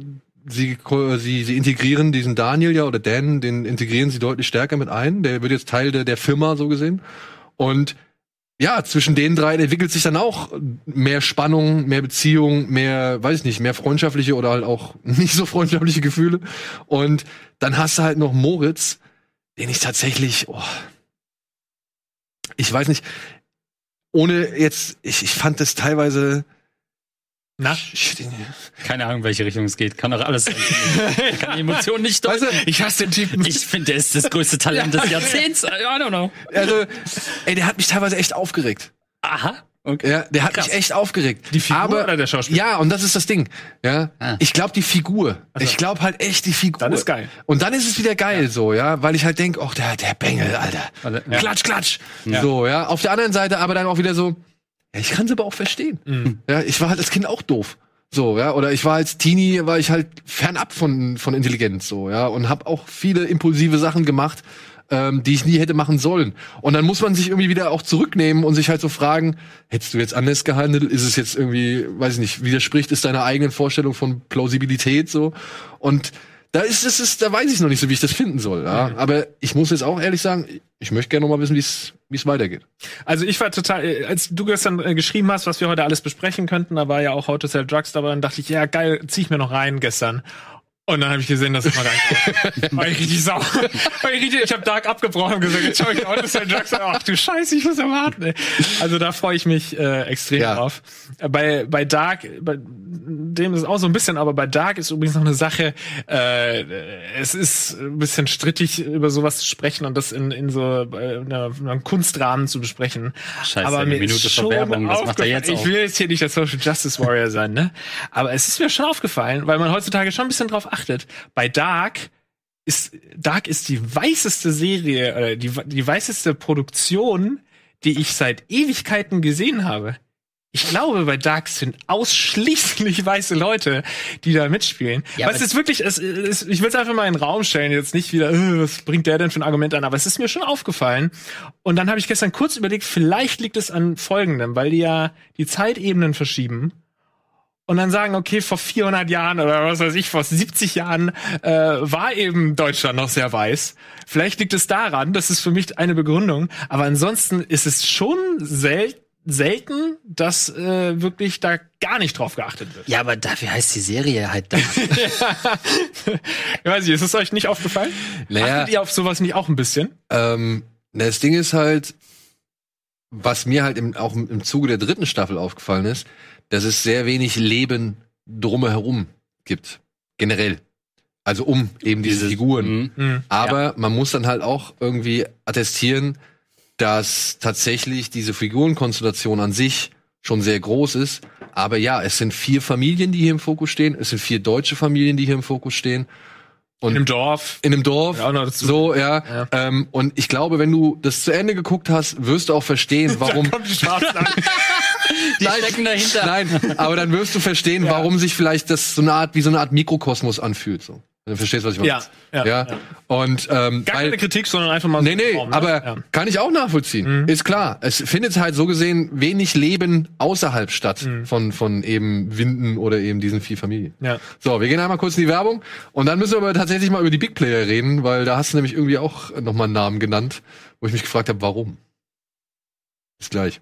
sie, sie, sie integrieren diesen Daniel ja oder Dan, den integrieren sie deutlich stärker mit ein. Der wird jetzt Teil der, der Firma, so gesehen. Und ja, zwischen den drei entwickelt sich dann auch mehr Spannung, mehr Beziehung, mehr, weiß ich nicht, mehr freundschaftliche oder halt auch nicht so freundschaftliche Gefühle. Und dann hast du halt noch Moritz, den ich tatsächlich, oh, ich weiß nicht, ohne jetzt, ich, ich fand das teilweise. Na? Keine Ahnung, welche Richtung es geht. Kann doch alles sein. Ich kann die Emotionen nicht Weißt deuten. du, Ich hasse den Typen. Ich finde, der ist das größte Talent des Jahrzehnts. I don't know. also, ey, der hat mich teilweise echt aufgeregt. Aha. Okay. Ja, der hat Krass. mich echt aufgeregt. Die Figur Aber, oder der Schauspieler? Ja, und das ist das Ding. Ja, Ah. ich glaube die Figur. so. Ich glaube halt echt die Figur. Dann ist geil. Und dann ist es wieder geil so, ja, weil ich halt denk, oh, der der Bengel, Alter. Ja. Klatsch, klatsch. Ja. So, ja. Auf der anderen Seite aber dann auch wieder so, ja, ich kann es aber auch verstehen. Mhm. Ja, ich war halt als Kind auch doof. So, ja, oder ich war als Teenie, war ich halt fernab von, von Intelligenz, so, ja, und habe auch viele impulsive Sachen gemacht, ähm, die ich nie hätte machen sollen. Und dann muss man sich irgendwie wieder auch zurücknehmen und sich halt so fragen, hättest du jetzt anders gehandelt? Ist es jetzt irgendwie, weiß ich nicht, widerspricht es deiner eigenen Vorstellung von Plausibilität, so? Und da ist es, ist, da weiß ich noch nicht so, wie ich das finden soll, ja. Aber ich muss jetzt auch ehrlich sagen, ich möchte gerne noch mal wissen, wie es, wie es weitergeht. Also ich war total, äh, als du gestern äh, geschrieben hast, was wir heute alles besprechen könnten, da war ja auch How to Sell Drugs dabei, dann dachte ich, ja geil, zieh ich mir noch rein gestern. Und dann habe ich gesehen, dass es mal gar war. Ich richtig sauer. Ich richtig, ich habe Dark abgebrochen und gesagt, jetzt schau ich to Sell Drugs. Ach du Scheiße, ich muss ja warten. ey. Also da freue ich mich äh, extrem Ja. drauf. Bei, bei Dark, bei dem ist es auch so ein bisschen, aber bei Dark ist übrigens noch eine Sache, äh, es ist ein bisschen strittig, über sowas zu sprechen und das in, in so äh, in einem Kunstrahmen zu besprechen. Scheiße, aber eine mir Minute ist vor schon Werbung, das macht er aufgefallen- jetzt Ich auch. will jetzt hier nicht der Social Justice Warrior sein, ne? Aber es ist mir schon aufgefallen, weil man heutzutage schon ein bisschen drauf achtet. Bei Dark ist Dark ist die weißeste Serie, äh, die, die weißeste Produktion, die ich seit Ewigkeiten gesehen habe. Ich glaube, bei Dark sind ausschließlich weiße Leute, die da mitspielen. Ja, Aber es ist wirklich, es, es, ich will es einfach mal in den Raum stellen, jetzt nicht wieder, äh, was bringt der denn für ein Argument an, aber es ist mir schon aufgefallen. Und dann habe ich gestern kurz überlegt, vielleicht liegt es an Folgendem, weil die ja die Zeitebenen verschieben und dann sagen, okay, vor 400 Jahren oder was weiß ich, vor 70 Jahren äh, war eben Deutschland noch sehr weiß. Vielleicht liegt es daran, das ist für mich eine Begründung, aber ansonsten ist es schon sel selten, dass äh, wirklich da gar nicht drauf geachtet wird. Ja, aber dafür heißt die Serie halt da. Ich weiß nicht, ist es euch nicht aufgefallen? Naja. Achtet ihr auf sowas nicht auch ein bisschen? Ähm, na, das Ding ist halt, was mir halt im, auch im, im Zuge der dritten Staffel aufgefallen ist, dass es sehr wenig Leben drumherum gibt. Generell. Also um eben diese Figuren. Mhm. Aber man muss dann halt auch irgendwie attestieren, dass tatsächlich diese Figurenkonstellation an sich schon sehr groß ist. Aber ja, es sind vier Familien, die hier im Fokus stehen. Es sind vier deutsche Familien, die hier im Fokus stehen. Und Im Dorf. in einem Dorf. Ja, auch noch dazu. So, ja. Ja. Ähm, und ich glaube, wenn du das zu Ende geguckt hast, wirst du auch verstehen, warum. Kommt die Schwarzen an. Die stecken dahinter. Nein, aber dann wirst du verstehen, Ja. warum sich vielleicht das so eine Art wie so eine Art Mikrokosmos anfühlt. So. Wenn Du verstehst, was ich meine. Ja, ja, ja. ja. Und ähm, Gar weil- keine Kritik, sondern einfach mal Nee, nee, Raum, ne? aber Ja. kann ich auch nachvollziehen. Ist klar. Es findet halt so gesehen wenig Leben außerhalb statt von, von eben Winden oder eben diesen vier Familien. Ja. So, wir gehen einmal kurz in die Werbung und dann müssen wir aber tatsächlich mal über die Big Player reden, weil da hast du nämlich irgendwie auch nochmal einen Namen genannt, wo ich mich gefragt habe, warum. Bis gleich.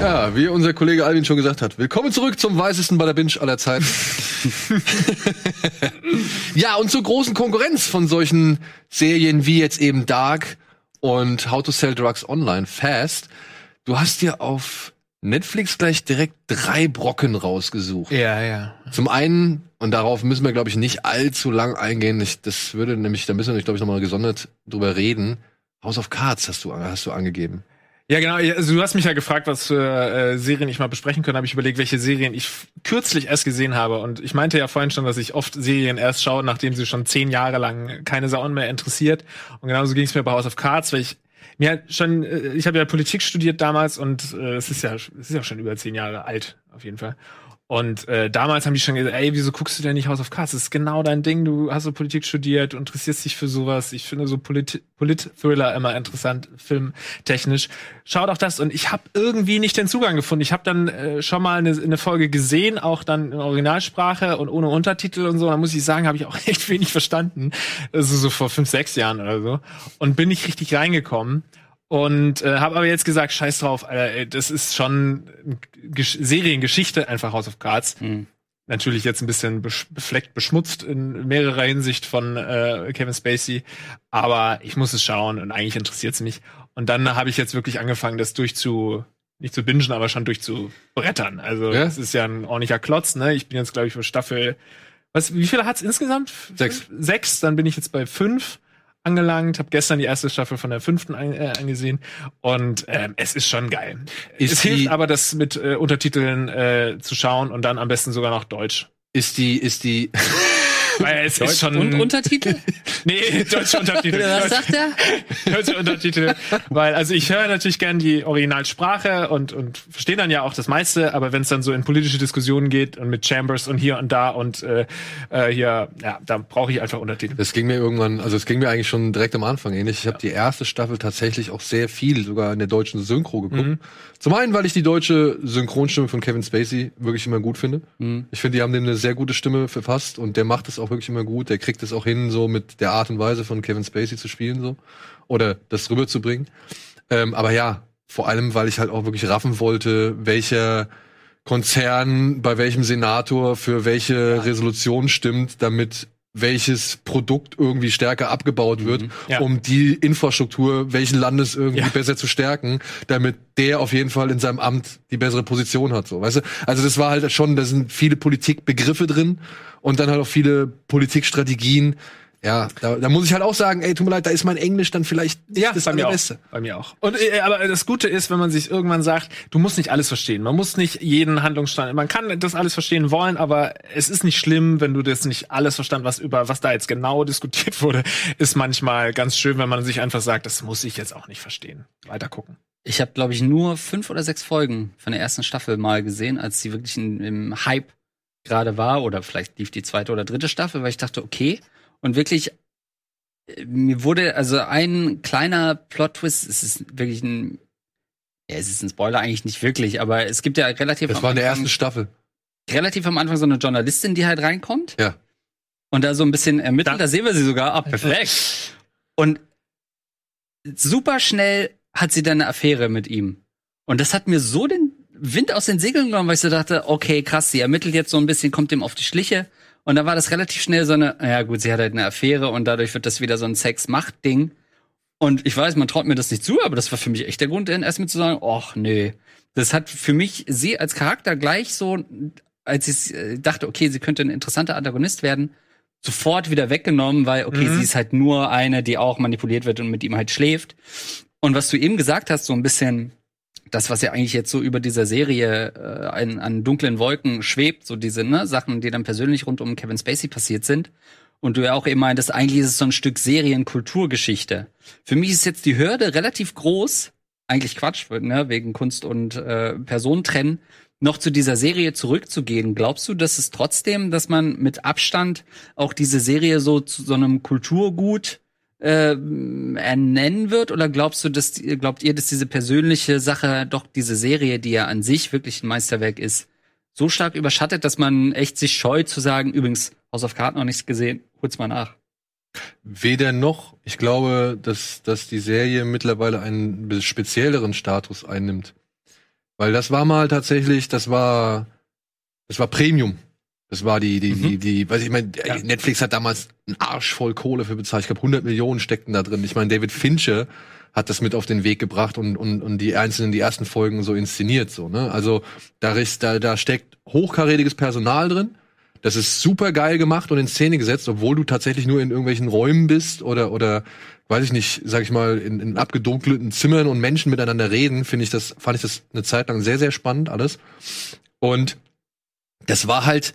Ja, wie unser Kollege Alvin schon gesagt hat, willkommen zurück zum weißesten Bada Binge aller Zeiten. ja, und zur großen Konkurrenz von solchen Serien wie jetzt eben Dark und How to Sell Drugs Online Fast. Du hast dir auf Netflix gleich direkt drei Brocken rausgesucht. Ja, ja. Zum einen, und darauf müssen wir, glaube ich, nicht allzu lang eingehen, ich, das würde nämlich, da müssen wir, glaube ich, nochmal gesondert drüber reden. House of Cards hast du, hast du angegeben. Ja, genau. Also du hast mich ja gefragt, was für äh, Serien ich mal besprechen könnte. Habe ich überlegt, welche Serien ich kürzlich erst gesehen habe. Und ich meinte ja vorhin schon, dass ich oft Serien erst schaue, nachdem sie schon zehn Jahre lang keine Sau mehr interessiert. Und genauso ging es mir bei House of Cards, weil ich mir halt schon, äh, ich habe ja Politik studiert damals und äh, es ist ja, es ist ja schon über zehn Jahre alt, auf jeden Fall. Und äh, damals haben die schon gesagt, ey, wieso guckst du denn nicht House of Cards? Das ist genau dein Ding. Du hast so Politik studiert, interessierst dich für sowas. Ich finde so Polit Polit-Thriller immer interessant, filmtechnisch. Schau doch das. Und ich habe irgendwie nicht den Zugang gefunden. Ich habe dann äh, schon mal eine, eine Folge gesehen, auch dann in Originalsprache und ohne Untertitel und so. Da muss ich sagen, habe ich auch echt wenig verstanden. Also so vor fünf, sechs Jahren oder so. Und bin nicht richtig reingekommen. Und äh, habe aber jetzt gesagt, scheiß drauf, Alter, das ist schon Gesch Seriengeschichte, einfach House of Cards. Natürlich jetzt ein bisschen befleckt, beschmutzt in mehrerer Hinsicht von äh, Kevin Spacey, aber ich muss es schauen und eigentlich interessiert es mich. Und dann habe ich jetzt wirklich angefangen, das durchzu nicht zu bingen, aber schon durchzubrettern. Also Ja? das ist ja ein ordentlicher Klotz, ne? Ich bin jetzt, glaube ich, für Staffel. Was, wie viele hat's insgesamt? Sechs. Sechs, dann bin ich jetzt bei fünf angelangt, habe gestern die erste Staffel von der fünften ein, äh, angesehen und ähm, es ist schon geil. Ist es die- hilft aber, das mit äh, Untertiteln äh, zu schauen und dann am besten sogar noch Deutsch. Ist die, ist die, Weil es ist schon Und Untertitel? nee deutsche Untertitel. Was sagt er? deutsche Untertitel, weil also ich höre natürlich gern die Originalsprache und und verstehe dann ja auch das meiste, aber wenn es dann so in politische Diskussionen geht und mit Chambers und hier und da und äh, äh, hier, ja, da brauche ich einfach Untertitel. Das ging mir irgendwann, also es ging mir eigentlich schon direkt am Anfang ähnlich. Ich habe die erste Staffel tatsächlich auch sehr viel sogar in der deutschen Synchro geguckt. Mhm. Zum einen, weil ich die deutsche Synchronstimme von Kevin Spacey wirklich immer gut finde. Mhm. Ich finde, die haben dem eine sehr gute Stimme verfasst und der macht es auch wirklich immer gut. Der kriegt es auch hin, so mit der Art und Weise von Kevin Spacey zu spielen, so. Oder das rüberzubringen. Ähm, aber ja, vor allem, weil ich halt auch wirklich raffen wollte, welcher Konzern bei welchem Senator für welche Resolution stimmt, damit welches Produkt irgendwie stärker abgebaut wird, Mhm. Ja. um die Infrastruktur welchen Landes irgendwie Ja. besser zu stärken, damit der auf jeden Fall in seinem Amt die bessere Position hat, so, weißt du? Also das war halt schon, da sind viele Politikbegriffe drin und dann halt auch viele Politikstrategien. Ja, da, da muss ich halt auch sagen, ey, tut mir leid, da ist mein Englisch dann vielleicht nicht das bei mir auch. allerbeste. Bei mir auch. Und äh, aber das Gute ist, wenn man sich irgendwann sagt, du musst nicht alles verstehen. Man muss nicht jeden Handlungsstand. Man kann das alles verstehen wollen, aber es ist nicht schlimm, wenn du das nicht alles verstanden, was über was da jetzt genau diskutiert wurde, ist manchmal ganz schön, wenn man sich einfach sagt, das muss ich jetzt auch nicht verstehen. Weiter gucken. Ich habe, glaube ich, nur fünf oder sechs Folgen von der ersten Staffel mal gesehen, als sie wirklich in, im Hype gerade war. Oder vielleicht lief die zweite oder dritte Staffel, weil ich dachte, okay. Und wirklich, äh, mir wurde also ein kleiner Plot-Twist, es ist wirklich ein, ja, es ist ein Spoiler eigentlich nicht wirklich, aber es gibt ja relativ Das am war in der ersten Staffel. relativ am Anfang so eine Journalistin, die halt reinkommt. Ja. Und da so ein bisschen ermittelt, Da- da, sehen wir sie sogar. Ah, perfekt. Und super schnell hat sie dann eine Affäre mit ihm. Und das hat mir so den Wind aus den Segeln genommen, weil ich so dachte, okay, krass, sie ermittelt jetzt so ein bisschen, kommt dem auf die Schliche. Und dann war das relativ schnell so eine, ja gut, sie hat halt eine Affäre und dadurch wird das wieder so ein Sex-Macht-Ding. Und ich weiß, man traut mir das nicht zu, aber das war für mich echt der Grund, erstmal zu sagen, ach nee. Das hat für mich sie als Charakter gleich so, als ich äh, dachte, okay, sie könnte ein interessanter Antagonist werden, sofort wieder weggenommen, weil, okay, Mhm. sie ist halt nur eine, die auch manipuliert wird und mit ihm halt schläft. Und was du eben gesagt hast, so ein bisschen das, was ja eigentlich jetzt so über dieser Serie äh, an, an dunklen Wolken schwebt, so diese ne, Sachen, die dann persönlich rund um Kevin Spacey passiert sind. Und du ja auch eben meintest, eigentlich ist es so ein Stück Serienkulturgeschichte. Für mich ist jetzt die Hürde relativ groß, eigentlich Quatsch, ne, wegen Kunst und äh, Personentrennen, noch zu dieser Serie zurückzugehen. Glaubst du, dass es trotzdem, dass man mit Abstand auch diese Serie so zu so einem Kulturgut äh, ernennen wird? Oder glaubst du, dass glaubt ihr, dass diese persönliche Sache doch diese Serie, die ja an sich wirklich ein Meisterwerk ist, so stark überschattet, dass man echt sich scheut zu sagen, übrigens, House of Cards noch nichts gesehen, hol's mal nach. Weder noch. Ich glaube, dass, dass die Serie mittlerweile einen spezielleren Status einnimmt. Weil das war mal tatsächlich, das war, das war Premium. Das war die, die, die, die, weiß ich, ich meine, Ja. Netflix hat damals einen Arsch voll Kohle für bezahlt. Ich glaube, 100 Millionen steckten da drin. Ich meine, David Fincher hat das mit auf den Weg gebracht und, und, und die einzelnen, die ersten Folgen so inszeniert, so, ne? Also, da ist, da, da steckt hochkarätiges Personal drin. Das ist super geil gemacht und in Szene gesetzt, obwohl du tatsächlich nur in irgendwelchen Räumen bist oder, oder, weiß ich nicht, sag ich mal, in, in abgedunkelten Zimmern und Menschen miteinander reden, finde ich das, fand ich das eine Zeit lang sehr, sehr spannend alles. Und das war halt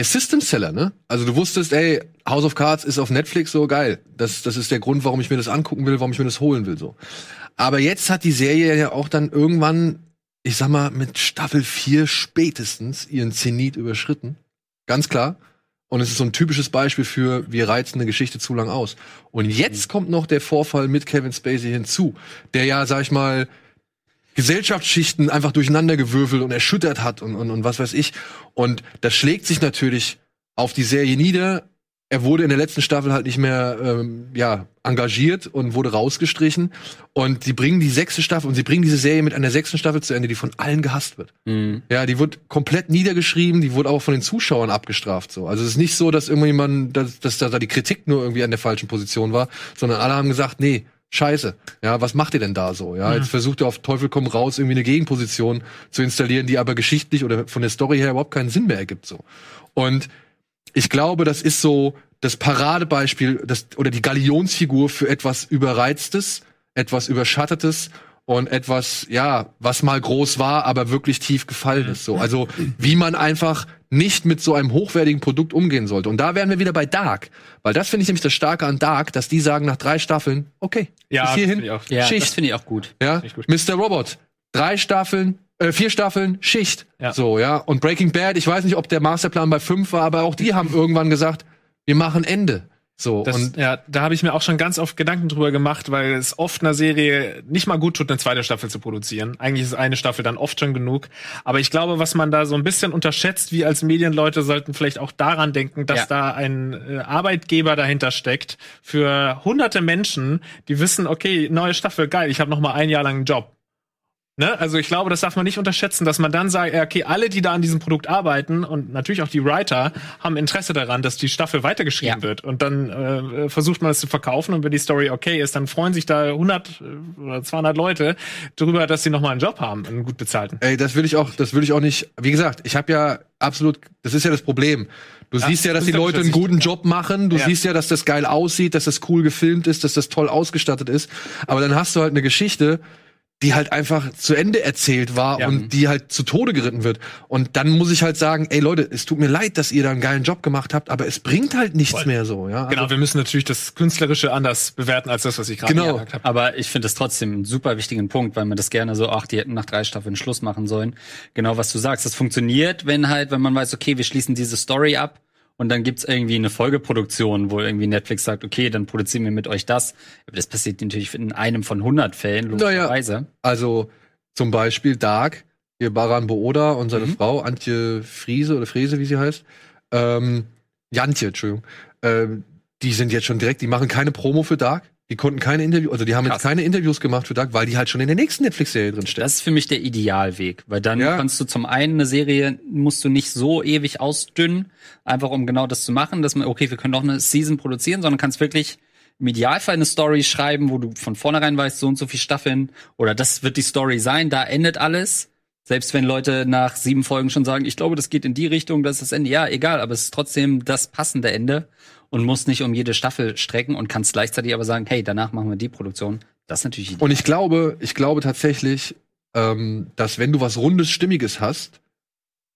der System Seller, ne? Also du wusstest, ey, House of Cards ist auf Netflix so geil. Das, das ist der Grund, warum ich mir das angucken will, warum ich mir das holen will, so. Aber jetzt hat die Serie ja auch dann irgendwann, ich sag mal, mit Staffel 4 spätestens ihren Zenit überschritten. Ganz klar. Und es ist so ein typisches Beispiel für, wir reizen eine Geschichte zu lang aus. Und jetzt kommt noch der Vorfall mit Kevin Spacey hinzu, der ja, sag ich mal, Gesellschaftsschichten einfach durcheinandergewürfelt und erschüttert hat und, und, und was weiß ich. Und das schlägt sich natürlich auf die Serie nieder. Er wurde in der letzten Staffel halt nicht mehr ähm, ja, engagiert und wurde rausgestrichen. Und sie bringen die sechste Staffel und sie bringen diese Serie mit einer sechsten Staffel zu Ende, die von allen gehasst wird. Mhm. Ja, die wird komplett niedergeschrieben, die wurde auch von den Zuschauern abgestraft so. Also es ist nicht so, dass irgendjemand, dass, dass da die Kritik nur irgendwie an der falschen Position war, sondern alle haben gesagt, nee, scheiße. Ja, was macht ihr denn da so? Ja, jetzt versucht ihr auf Teufel komm raus irgendwie eine Gegenposition zu installieren, die aber geschichtlich oder von der Story her überhaupt keinen Sinn mehr ergibt so. Und ich glaube, das ist so das Paradebeispiel das, oder die Galionsfigur für etwas Überreiztes, etwas Überschattetes und etwas, ja, was mal groß war, aber wirklich tief gefallen ist. So. Also wie man einfach nicht mit so einem hochwertigen Produkt umgehen sollte. Und da wären wir wieder bei Dark. Weil das finde ich nämlich das Starke an Dark, dass die sagen nach drei Staffeln, okay, Ja, bis hierhin, ich auch. Ja, Schicht. das finde ich auch gut. ja, gut. Mr. Robot, drei Staffeln, äh, vier Staffeln, Schicht. Ja. So, ja. Und Breaking Bad, ich weiß nicht, ob der Masterplan bei fünf war, aber auch die haben irgendwann gesagt, wir machen Ende. So, Das, und ja, da habe ich mir auch schon ganz oft Gedanken drüber gemacht, weil es oft einer Serie nicht mal gut tut, eine zweite Staffel zu produzieren. Eigentlich ist eine Staffel dann oft schon genug. Aber ich glaube, was man da so ein bisschen unterschätzt, wir als Medienleute sollten vielleicht auch daran denken, dass Ja. da ein äh, Arbeitgeber dahinter steckt für hunderte Menschen, die wissen, okay, neue Staffel, geil, ich habe noch mal ein Jahr lang einen Job. Ne? Also ich glaube, das darf man nicht unterschätzen, dass man dann sagt, ja, okay, alle, die da an diesem Produkt arbeiten und natürlich auch die Writer, haben Interesse daran, dass die Staffel weitergeschrieben Ja. wird. Und dann äh, versucht man es zu verkaufen und wenn die Story okay ist, dann freuen sich da 100 oder 200 Leute darüber, dass sie nochmal einen Job haben, einen gut bezahlten. ey, das will ich auch, das will ich auch nicht. Wie gesagt, ich habe ja absolut, das ist ja das Problem. Du siehst ja, dass das die Leute einen guten Job machen. Du Ja. siehst ja, dass das geil aussieht, dass das cool gefilmt ist, dass das toll ausgestattet ist. Aber dann hast du halt eine Geschichte, die halt einfach zu Ende erzählt war Ja. und die halt zu Tode geritten wird. Und dann muss ich halt sagen, ey Leute, es tut mir leid, dass ihr da einen geilen Job gemacht habt, aber es bringt halt nichts Voll. mehr so, ja. Genau, wir müssen natürlich das Künstlerische anders bewerten als das, was ich gerade Genau. gesagt habe. Aber ich finde es trotzdem einen super wichtigen Punkt, weil man das gerne so, ach, die hätten nach drei Staffeln Schluss machen sollen. Genau, was du sagst. Das funktioniert, wenn halt, wenn man weiß, okay, wir schließen diese Story ab und dann gibt's irgendwie eine Folgeproduktion, wo irgendwie Netflix sagt, okay, dann produzieren wir mit euch das. Aber das passiert natürlich in einem von 100 Fällen, Naja. logischerweise. Also zum Beispiel Dark, hier Baran Booda und seine Mhm. Frau, Antje Friese oder Frese, wie sie heißt. Ähm, Jantje, Entschuldigung. Ähm, die sind jetzt schon direkt, die machen keine Promo für Dark. Die konnten keine Interviews, also die haben Krass. jetzt keine Interviews gemacht für Dark, weil die halt schon in der nächsten Netflix-Serie drin. Das ist für mich der Idealweg, weil dann Ja. kannst du zum einen eine Serie, musst du nicht so ewig ausdünnen, einfach um genau das zu machen, dass man, okay, wir können noch eine Season produzieren, sondern kannst wirklich im Idealfall eine Story schreiben, wo du von vornherein weißt, so und so viele Staffeln oder das wird die Story sein, da endet alles. Selbst wenn Leute nach sieben Folgen schon sagen, ich glaube, das geht in die Richtung, das ist das Ende. Ja, egal, aber es ist trotzdem das passende Ende und muss nicht um jede Staffel strecken und kannst gleichzeitig aber sagen, hey, danach machen wir die Produktion. Das ist natürlich Und ich glaube, ich glaube tatsächlich, ähm, dass wenn du was Rundes, Stimmiges hast,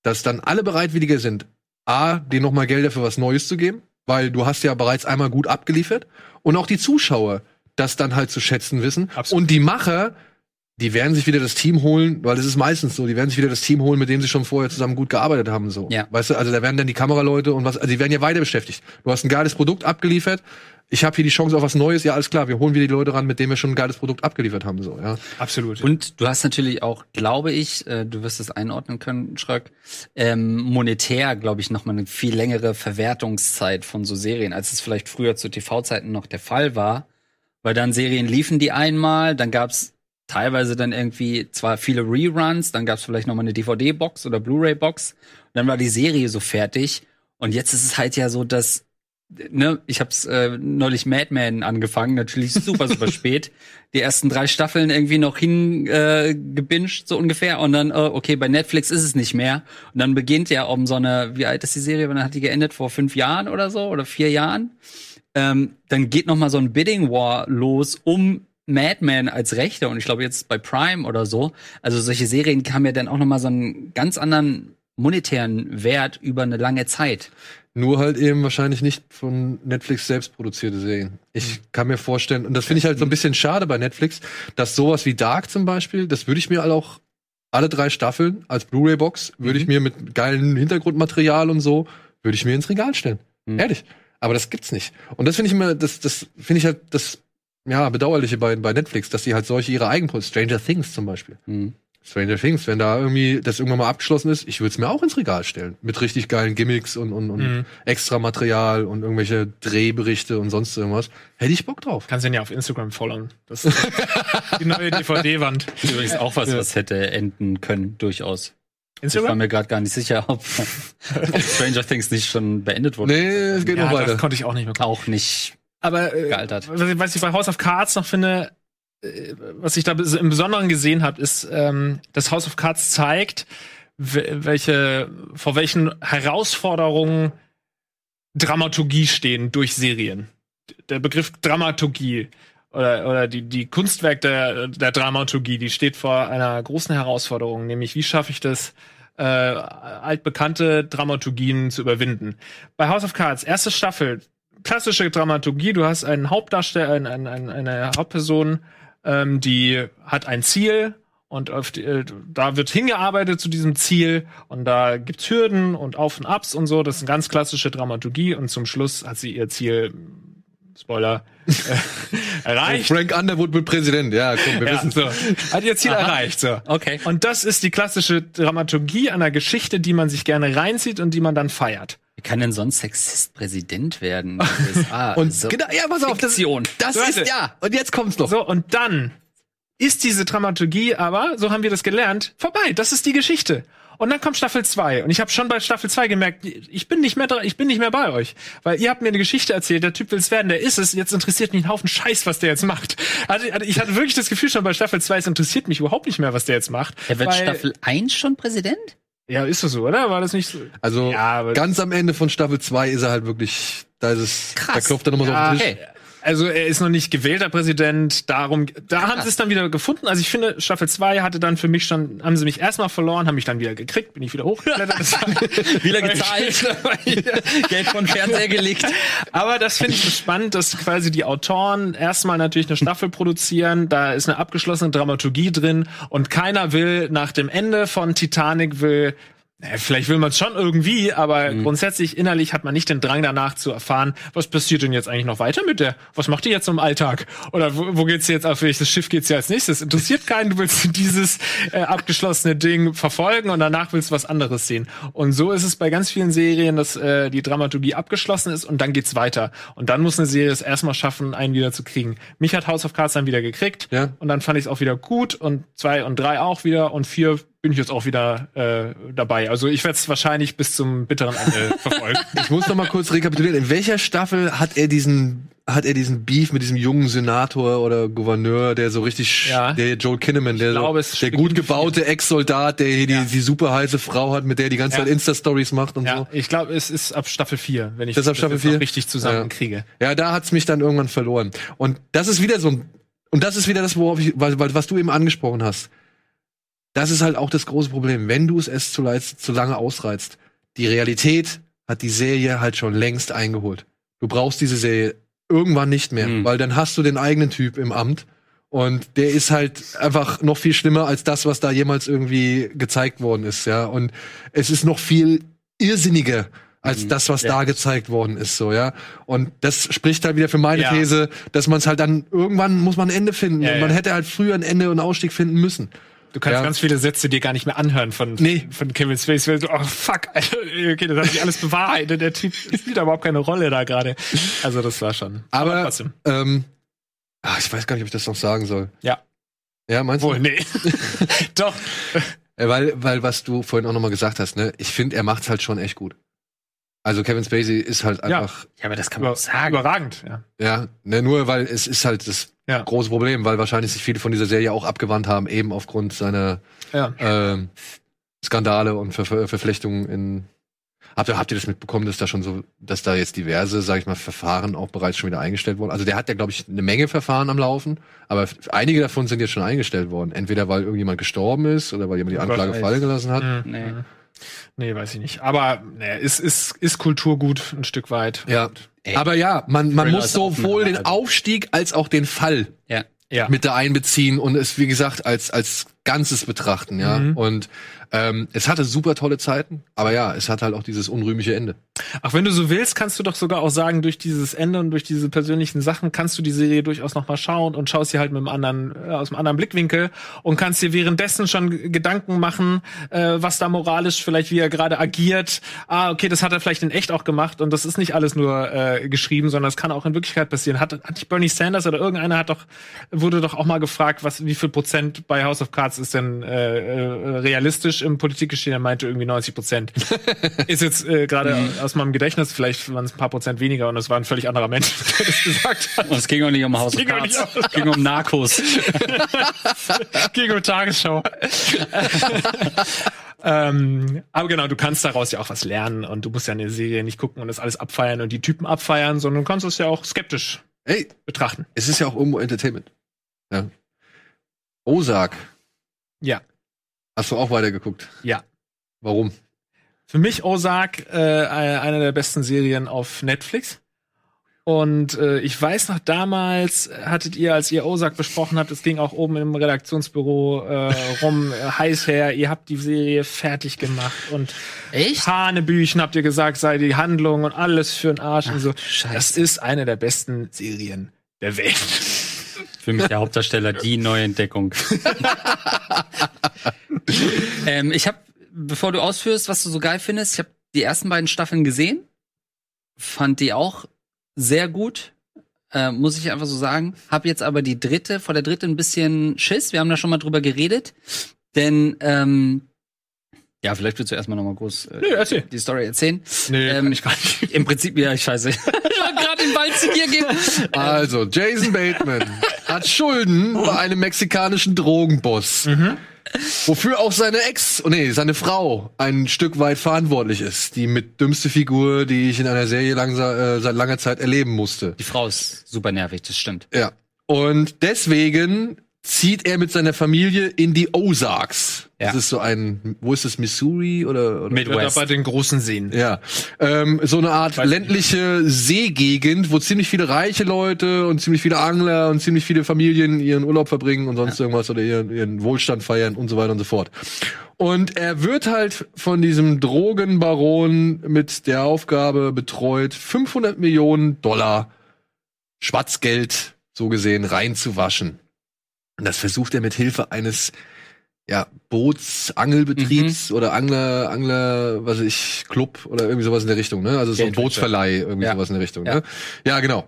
dass dann alle bereitwilliger sind, A, dir nochmal Gelder für was Neues zu geben, weil du hast ja bereits einmal gut abgeliefert und auch die Zuschauer das dann halt zu schätzen wissen Absolut. und die Macher die werden sich wieder das Team holen, weil es ist meistens so, die werden sich wieder das Team holen, mit dem sie schon vorher zusammen gut gearbeitet haben, so. Ja. Weißt du, also da werden dann die Kameraleute und was, also die werden ja weiter beschäftigt. Du hast ein geiles Produkt abgeliefert, ich habe hier die Chance auf was Neues, ja, alles klar, wir holen wieder die Leute ran, mit denen wir schon ein geiles Produkt abgeliefert haben, so, ja. Absolut. Und du hast natürlich auch, glaube ich, äh, du wirst es einordnen können, Schröck, ähm, monetär, glaube ich, noch mal eine viel längere Verwertungszeit von so Serien, als es vielleicht früher zu TV-Zeiten noch der Fall war. Weil dann Serien liefen die einmal, dann gab's teilweise dann irgendwie zwar viele Reruns, dann gab's vielleicht noch mal eine DVD-Box oder Blu-ray-Box, dann war die Serie so fertig. Und jetzt ist es halt ja so, dass ne, ich hab's äh, neulich Mad Men angefangen, natürlich super, super spät. Die ersten drei Staffeln irgendwie noch hin äh, so ungefähr. Und dann, äh, okay, bei Netflix ist es nicht mehr. Und dann beginnt ja um so eine, wie alt ist die Serie? Wann hat die geendet? Vor fünf Jahren oder so? Oder vier Jahren? Ähm, dann geht noch mal so ein Bidding War los um Mad Men als Rechte. Und ich glaube jetzt bei Prime oder so. Also solche Serien haben ja dann auch noch mal so einen ganz anderen monetären Wert über eine lange Zeit. Nur halt eben wahrscheinlich nicht von Netflix selbst produzierte Serien. Ich kann mir vorstellen, und das finde ich halt so ein bisschen schade bei Netflix, dass sowas wie Dark zum Beispiel, das würde ich mir auch alle drei Staffeln als Blu-ray-Box, würde ich mir mit geilem Hintergrundmaterial und so, würde ich mir ins Regal stellen. Mhm. Ehrlich. Aber das gibt's nicht. Und das finde ich immer, das, das finde ich halt das, ja, bedauerliche bei, bei Netflix, dass sie halt solche ihre Eigenprodukte, Stranger Things zum Beispiel. Mhm. Stranger Things, wenn da irgendwie das irgendwann mal abgeschlossen ist, ich würde es mir auch ins Regal stellen. Mit richtig geilen Gimmicks und, und, und Mhm. extra Material und irgendwelche Drehberichte und sonst irgendwas. Hätte ich Bock drauf. Kannst ihn ja auf Instagram followen. Das ist die neue DVD-Wand. Übrigens auch was, was hätte enden können, durchaus. Ich war Instagram? mir gerade gar nicht sicher, ob, ob Stranger Things nicht schon beendet wurde. Nee, es geht Ja, noch das weiter. konnte ich auch nicht mehr gucken. Auch nicht Aber äh, gealtert. was ich- bei House of Cards noch finde, äh, was ich da im Besonderen gesehen habe, ist, ähm, dass House of Cards zeigt, welche, vor welchen Herausforderungen Dramaturgie stehen durch Serien. Der Begriff Dramaturgie oder, oder die, die Kunstwerk der, der Dramaturgie, die steht vor einer großen Herausforderung, nämlich wie schaffe ich das, äh, altbekannte Dramaturgien zu überwinden. Bei House of Cards, erste Staffel, klassische Dramaturgie, du hast einen Hauptdarsteller, ein, ein, ein, eine Hauptperson, ähm, die hat ein Ziel und die, äh, da wird hingearbeitet zu diesem Ziel und da gibt's Hürden und Auf und Abs und so. Das ist eine ganz klassische Dramaturgie und zum Schluss hat sie ihr Ziel, Spoiler, äh, erreicht. Frank Underwood wird Präsident. Ja, komm, wir Ja, wissen so. Hat ihr Ziel erreicht. So. Okay. Und das ist die klassische Dramaturgie einer Geschichte, die man sich gerne reinzieht und die man dann feiert. Wie kann denn sonst Sexist Präsident werden? in den USA? Und Also, genau, ja, pass auf, das, das Leute. ist ja. Und jetzt kommt's noch. So, und dann ist diese Dramaturgie aber, so haben wir das gelernt, vorbei. Das ist die Geschichte. Und dann kommt Staffel 2 und ich habe schon bei Staffel 2 gemerkt, ich bin nicht mehr dra- ich bin nicht mehr bei euch, weil ihr habt mir eine Geschichte erzählt, der Typ will's werden, der ist es, jetzt interessiert mich ein Haufen Scheiß, was der jetzt macht. Also also ich hatte wirklich das Gefühl schon bei Staffel 2, es interessiert mich überhaupt nicht mehr, was der jetzt macht. er wird weil, Staffel 1 schon Präsident? Ja, ist das so, oder? War das nicht so? Also Ja, aber- ganz am Ende von Staffel 2 ist er halt wirklich, da ist es, Krass. da klopft er nochmal so Ja, auf den Tisch. Okay. Also er ist noch nicht gewählter Präsident, darum, da haben sie es dann wieder gefunden. Also ich finde, Staffel 2 hatte dann für mich schon, haben sie mich erstmal verloren, haben mich dann wieder gekriegt, bin ich wieder hochgeklettert. Wieder gezahlt. Geld von Fernseher gelegt. Aber das finde ich so spannend, dass quasi die Autoren erstmal natürlich eine Staffel produzieren, da ist eine abgeschlossene Dramaturgie drin und keiner will nach dem Ende von Titanic will Vielleicht will man es schon irgendwie, aber Mhm. grundsätzlich innerlich hat man nicht den Drang danach zu erfahren, was passiert denn jetzt eigentlich noch weiter mit der? Was macht die jetzt im Alltag? Oder wo, wo geht's jetzt auf welches Schiff geht's hier als nächstes? Interessiert keinen, du willst dieses äh, abgeschlossene Ding verfolgen und danach willst du was anderes sehen. Und so ist es bei ganz vielen Serien, dass äh, die Dramaturgie abgeschlossen ist und dann geht's weiter. Und dann muss eine Serie es erstmal schaffen, einen wieder zu kriegen. Mich hat House of Cards dann wieder gekriegt Ja. und dann fand ich es auch wieder gut und zwei und drei auch wieder und vier bin ich jetzt auch wieder äh, dabei. Also ich werde es wahrscheinlich bis zum bitteren Ende verfolgen. Ich muss noch mal kurz rekapitulieren. In welcher Staffel hat er diesen hat er diesen Beef mit diesem jungen Senator oder Gouverneur, der so richtig, Ja. der Joel Kinnaman, der, glaube, so, der gut gebaute Ex-Soldat, der hier Ja. die, die super heiße Frau hat, mit der er die ganze Ja. Zeit Insta-Stories macht und Ja, so. ich glaube, es ist ab Staffel 4, wenn ich Das ab Staffel noch 4? richtig zusammenkriege. Ja, da hat's mich dann irgendwann verloren. Und das ist wieder so ein, und das ist wieder das, worauf ich, weil, weil, was du eben angesprochen hast. Das ist halt auch das große Problem. Wenn du es erst zu, zu lange ausreizt, die Realität hat die Serie halt schon längst eingeholt. Du brauchst diese Serie irgendwann nicht mehr, Mhm. weil dann hast du den eigenen Typ im Amt. Und der ist halt einfach noch viel schlimmer als das, was da jemals irgendwie gezeigt worden ist, ja. Und es ist noch viel irrsinniger als Mhm. das, was Ja. da gezeigt worden ist, so, ja. Und das spricht halt wieder für meine Ja. These, dass man es halt dann irgendwann muss man ein Ende finden. Ja, man hätte halt früher ein Ende und Ausstieg finden müssen. Du kannst Ja. ganz viele Sätze dir gar nicht mehr anhören von, Nee. von Kevin Spacey. weil du, Oh, fuck, Alter, okay, das hat sich alles bewahrheitet. Der Typ spielt überhaupt keine Rolle da gerade. Also, das war schon. Aber, trotzdem. ähm, ach, ich weiß gar nicht, ob ich das noch sagen soll. Ja. Ja, meinst Wohl, du? nee. Doch. Weil, weil, was du vorhin auch noch mal gesagt hast, ne, ich finde, er macht's halt schon echt gut. Also Kevin Spacey ist halt Ja. einfach, Ja, aber das kann Über, überragend, ja. ja, ne, nur weil es ist halt das Ja. große Problem, weil wahrscheinlich sich viele von dieser Serie auch abgewandt haben, eben aufgrund seiner Ja. ähm, Skandale und Ver Ver Verflechtungen in. Habt ihr, habt ihr das mitbekommen, dass da schon so, dass da jetzt diverse, sag ich mal, Verfahren auch bereits schon wieder eingestellt wurden? Also der hat ja, glaube ich, eine Menge Verfahren am Laufen, aber einige davon sind jetzt schon eingestellt worden. Entweder weil irgendjemand gestorben ist oder weil jemand die Anklage fallen gelassen hat. Mhm. Nee. Nee, weiß ich nicht. Aber nee, ist, ist, ist Kulturgut ein Stück weit. Ja. Ey. Aber ja, man, man Thriller muss sowohl den Hammer. Aufstieg als auch den Fall Ja. Ja. mit da einbeziehen und es, wie gesagt, als, als Ganzes betrachten, ja. Mhm. Und ähm, es hatte super tolle Zeiten, aber ja, es hat halt auch dieses unrühmliche Ende. Ach, wenn du so willst, kannst du doch sogar auch sagen, durch dieses Ende und durch diese persönlichen Sachen kannst du die Serie durchaus noch mal schauen und schaust sie halt mit einem anderen, äh, aus einem anderen Blickwinkel und kannst dir währenddessen schon Gedanken machen, äh, was da moralisch vielleicht, wie er gerade agiert. Ah, okay, das hat er vielleicht in echt auch gemacht und das ist nicht alles nur äh, geschrieben, sondern es kann auch in Wirklichkeit passieren. Hat, hat nicht Bernie Sanders oder irgendeiner hat doch, wurde doch auch mal gefragt, was, wie viel Prozent bei House of Cards ist denn äh, äh, realistisch im Politikgeschehen? Er meinte irgendwie 90 Prozent. ist jetzt äh, gerade aus meinem Gedächtnis, vielleicht waren es ein paar Prozent weniger und es war ein völlig anderer Mensch, der das gesagt hat. Und es ging auch nicht um House of ging auch Cards. nicht um- Es ging um Narcos. Gegen die Tagesschau. ähm, aber genau, du kannst daraus ja auch was lernen und du musst ja eine Serie nicht gucken und das alles abfeiern und die Typen abfeiern, sondern du kannst es ja auch skeptisch Ey, betrachten. es ist ja auch irgendwo Entertainment. Ja. Ozark. Ja. Hast du auch weitergeguckt? Ja. Warum? Für mich Ozark äh, eine der besten Serien auf Netflix. Und äh, ich weiß noch, damals hattet ihr, als ihr Ozark besprochen habt, es ging auch oben im Redaktionsbüro äh, rum, heiß her, ihr habt die Serie fertig gemacht und Echt? Hanebüchen habt ihr gesagt, sei die Handlung und alles für den Arsch und so. Scheiße. Das ist eine der besten Serien der Welt. Für mich der Hauptdarsteller die Neuentdeckung. ähm, ich habe, bevor du ausführst, was du so geil findest, ich habe die ersten beiden Staffeln gesehen, fand die auch sehr gut, äh, muss ich einfach so sagen. Hab jetzt aber die dritte, vor der dritten ein bisschen Schiss. Wir haben da schon mal drüber geredet, denn ähm, ja, vielleicht willst du erstmal noch mal groß äh, Nö, erzähl. die Story erzählen. Nee, Ähm, kann ich gar nicht. Im Prinzip, ja, scheiße. ich wollte gerade den Ball zu dir geben. Also, Jason Bateman hat Schulden bei einem mexikanischen Drogenboss. Wofür auch seine Ex, nee, seine Frau ein Stück weit verantwortlich ist. Die mit dümmste Figur, die ich in einer Serie langsa- äh, seit langer Zeit erleben musste. Die Frau ist super nervig, das stimmt. Ja. Und deswegen zieht er mit seiner Familie in die Ozarks. Ja. Das ist so ein, wo ist es, Missouri oder? oder Mit- Ja, bei den großen Seen. ja, ähm, so eine Art Weiß ländliche Seegegend, wo ziemlich viele reiche Leute und ziemlich viele Angler und ziemlich viele Familien ihren Urlaub verbringen und sonst irgendwas oder ihren, ihren Wohlstand feiern und so weiter und so fort. Und er wird halt von diesem Drogenbaron mit der Aufgabe betreut, 500 Millionen Dollar Schwarzgeld, so gesehen, reinzuwaschen. Und das versucht er mit Hilfe eines ja, Bootsangelbetriebs oder Angler, Angler, was ich, Club oder irgendwie sowas in der Richtung, ne? Also so ein. Bootsverleih, irgendwie Ja. sowas in der Richtung, Ja. ne? Ja, genau.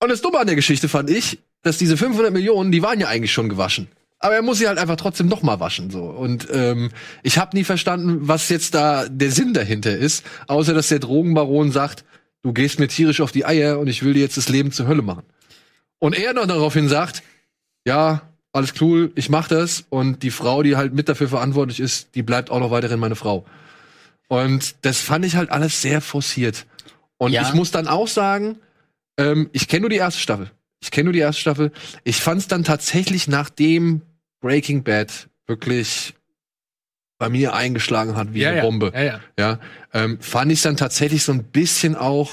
Und das Dumme an der Geschichte fand ich, dass diese 500 Millionen, die waren ja eigentlich schon gewaschen. Aber er muss sie halt einfach trotzdem noch mal waschen so. Und ähm, ich habe nie verstanden, was jetzt da der Sinn dahinter ist, außer dass der Drogenbaron sagt, du gehst mir tierisch auf die Eier und ich will dir jetzt das Leben zur Hölle machen. Und er dann daraufhin sagt, ja, alles cool, ich mach das. Und die Frau, die halt mit dafür verantwortlich ist, die bleibt auch noch weiterhin meine Frau. Und das fand ich halt alles sehr forciert. Und Ja. ich muss dann auch sagen, ähm, ich kenne nur die erste Staffel. Ich kenne nur die erste Staffel. Ich fand es dann tatsächlich, nachdem Breaking Bad wirklich bei mir eingeschlagen hat wie ja, eine ja. Bombe, Ja, ja. ja, ähm, fand ich dann tatsächlich so ein bisschen auch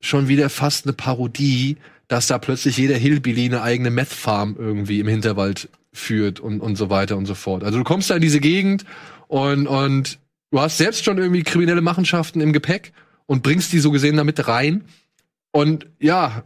schon wieder fast eine Parodie, dass da plötzlich jeder Hillbilly eine eigene Meth-Farm irgendwie im Hinterwald führt und, und so weiter und so fort. Also du kommst da in diese Gegend und, und du hast selbst schon irgendwie kriminelle Machenschaften im Gepäck und bringst die so gesehen damit rein. Und ja,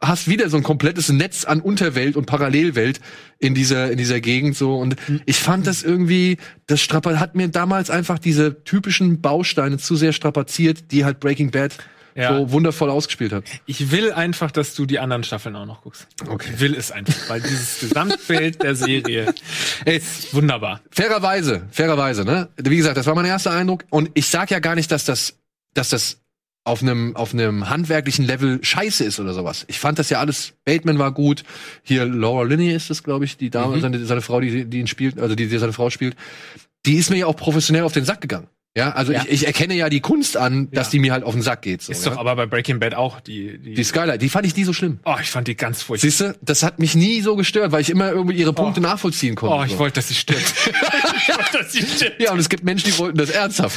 hast wieder so ein komplettes Netz an Unterwelt und Parallelwelt in dieser, in dieser Gegend so. Und ich fand das irgendwie, das Strapaz hat mir damals einfach diese typischen Bausteine zu sehr strapaziert, die halt Breaking Bad Ja. so wundervoll ausgespielt hat. Ich will einfach, dass du die anderen Staffeln auch noch guckst. Okay. Ich will es einfach, weil dieses Gesamtbild der Serie ist wunderbar. Fairerweise, fairerweise, ne? Wie gesagt, das war mein erster Eindruck. Und ich sag ja gar nicht, dass das, dass das auf einem auf einem handwerklichen Level scheiße ist oder sowas. Ich fand das ja alles. Bateman war gut. Hier Laura Linney ist es, glaube ich, die Dame, Mhm. seine, seine Frau, die, die ihn spielt, also die, die seine Frau spielt. Die ist mir ja auch professionell auf den Sack gegangen. Ja, also Ja. Ich, ich erkenne ja die Kunst an, dass Ja. die mir halt auf den Sack geht. So, Ist ja? doch aber bei Breaking Bad auch die, die, die Skylight, die fand ich nie so schlimm. Oh, ich fand die ganz furchtbar. Siehst du, das hat mich nie so gestört, weil ich immer irgendwie ihre Punkte Oh. nachvollziehen konnte. Oh, ich so. wollte, dass sie stirbt. ich wollte, dass sie stirbt. Ja, und es gibt Menschen, die wollten das ernsthaft.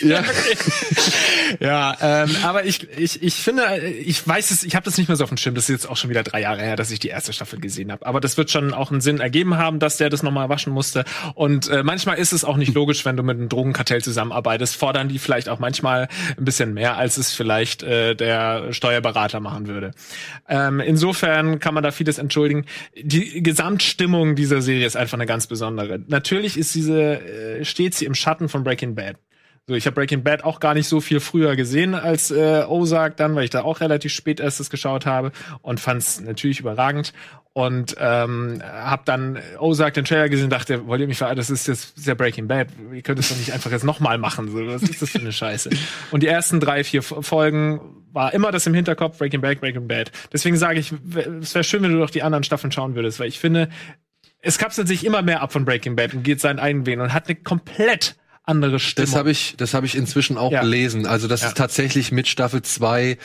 Ja. Ja, ähm, aber ich, ich, ich finde, ich weiß es, ich habe das nicht mehr so auf dem Schirm. Das ist jetzt auch schon wieder drei Jahre her, dass ich die erste Staffel gesehen habe. Aber das wird schon auch einen Sinn ergeben haben, dass der das nochmal waschen musste. Und äh, manchmal ist es auch nicht logisch, wenn du mit einem Drogenkartell zusammenarbeitest, fordern die vielleicht auch manchmal ein bisschen mehr, als es vielleicht äh, der Steuerberater machen würde. Ähm, insofern kann man da vieles entschuldigen. Die Gesamtstimmung dieser Serie ist einfach eine ganz besondere. Natürlich ist diese, äh, steht sie im Schatten von Breaking Bad. So, ich habe Breaking Bad auch gar nicht so viel früher gesehen als äh, Ozark dann, weil ich da auch relativ spät erst das geschaut habe und fand es natürlich überragend und ähm, habe dann Ozark den Trailer gesehen und dachte, wollt ihr mich verarschen, das ist jetzt sehr Breaking Bad, ihr könnt es doch nicht einfach jetzt nochmal machen, so, was ist das für eine Scheiße? Und die ersten drei, vier Folgen war immer das im Hinterkopf, Breaking Bad, Breaking Bad. Deswegen sage ich, es wäre schön, wenn du doch die anderen Staffeln schauen würdest, weil ich finde, es kapselt sich immer mehr ab von Breaking Bad und geht seinen eigenen Weg und hat eine komplett andere Stimmung. Das habe ich, das habe ich inzwischen auch Ja. gelesen. Also dass Ja. es tatsächlich mit Staffel 2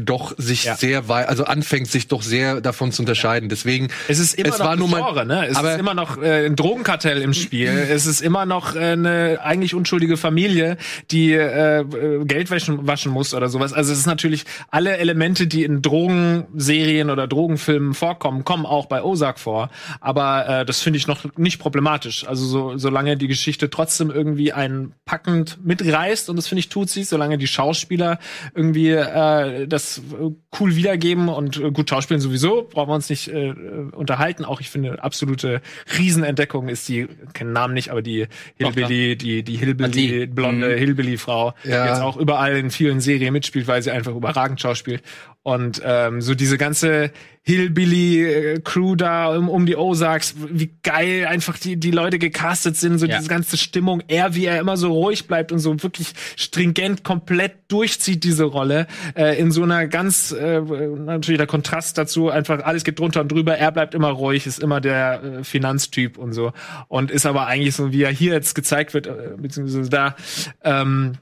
doch sich Ja. sehr weit, also anfängt sich doch sehr davon zu unterscheiden. Deswegen Es ist immer Es noch war nur Genre, ne? Es aber- ist immer noch äh, ein Drogenkartell im Spiel. es ist immer noch äh, eine eigentlich unschuldige Familie, die äh, äh, Geld waschen, waschen muss oder sowas. Also es ist natürlich alle Elemente, die in Drogenserien oder Drogenfilmen vorkommen, kommen auch bei Ozark vor. Aber äh, das finde ich noch nicht problematisch. Also so, solange die Geschichte trotzdem irgendwie einen packend mitreißt und das finde ich tut sie, solange die Schauspieler irgendwie äh, das äh, cool wiedergeben und äh, gut schauspielen sowieso, brauchen wir uns nicht äh, äh, unterhalten. Auch ich finde absolute Riesenentdeckung ist die, keinen Namen nicht, aber die Hillbilly, die die Hillbilly Die. blonde Hillbilly-Frau, Ja. die jetzt auch überall in vielen Serien mitspielt, weil sie einfach überragend schauspielt. Und ähm, so diese ganze Hillbilly-Crew da um, um die Ozarks, wie geil einfach die, die Leute gecastet sind, so Ja. diese ganze Stimmung, er, wie er immer so ruhig bleibt und so wirklich stringent komplett durchzieht, diese Rolle, äh, in so einer ganz, äh, natürlich der Kontrast dazu, einfach alles geht drunter und drüber, er bleibt immer ruhig, ist immer der äh, Finanztyp und so und ist aber eigentlich so, wie er hier jetzt gezeigt wird, äh, beziehungsweise da, ähm,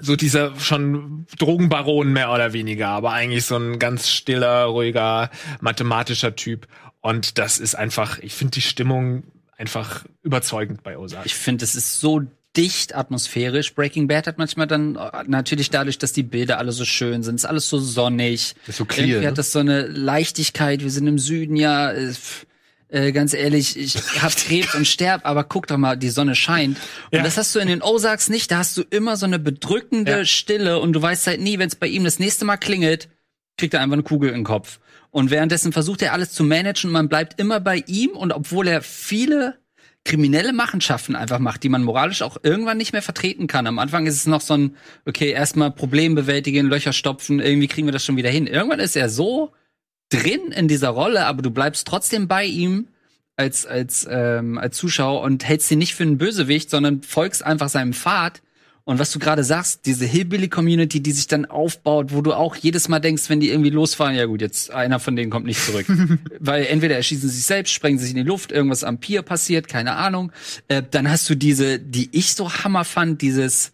so dieser schon Drogenbaron mehr oder weniger, aber eigentlich so ein ganz stiller, ruhiger, mathematischer Typ. Und das ist einfach, ich finde die Stimmung einfach überzeugend bei Ozark. Ich finde, es ist so dicht atmosphärisch. Breaking Bad hat manchmal dann natürlich dadurch, dass die Bilder alle so schön sind, ist alles so sonnig. ist so clear. Irgendwie Ne? hat das so eine Leichtigkeit. Wir sind im Süden, ja. Pff, äh, ganz ehrlich, ich hab Krebs und sterb, aber guck doch mal, die Sonne scheint. Und Ja. das hast du in den Ozarks nicht. Da hast du immer so eine bedrückende Ja. Stille und du weißt halt nie, wenn es bei ihm das nächste Mal klingelt, kriegt er einfach eine Kugel in den Kopf. Und währenddessen versucht er alles zu managen und man bleibt immer bei ihm und obwohl er viele kriminelle Machenschaften einfach macht, die man moralisch auch irgendwann nicht mehr vertreten kann. Am Anfang ist es noch so ein, okay, erstmal Problem bewältigen, Löcher stopfen, irgendwie kriegen wir das schon wieder hin. Irgendwann ist er so drin in dieser Rolle, aber du bleibst trotzdem bei ihm als, als, ähm, als Zuschauer und hältst ihn nicht für einen Bösewicht, sondern folgst einfach seinem Pfad. Und was du gerade sagst, diese Hillbilly-Community, die sich dann aufbaut, wo du auch jedes Mal denkst, wenn die irgendwie losfahren, ja gut, jetzt einer von denen kommt nicht zurück. Weil entweder erschießen sie sich selbst, sprengen sich in die Luft, irgendwas am Pier passiert, keine Ahnung. Äh, dann hast du diese, die ich so hammer fand, dieses,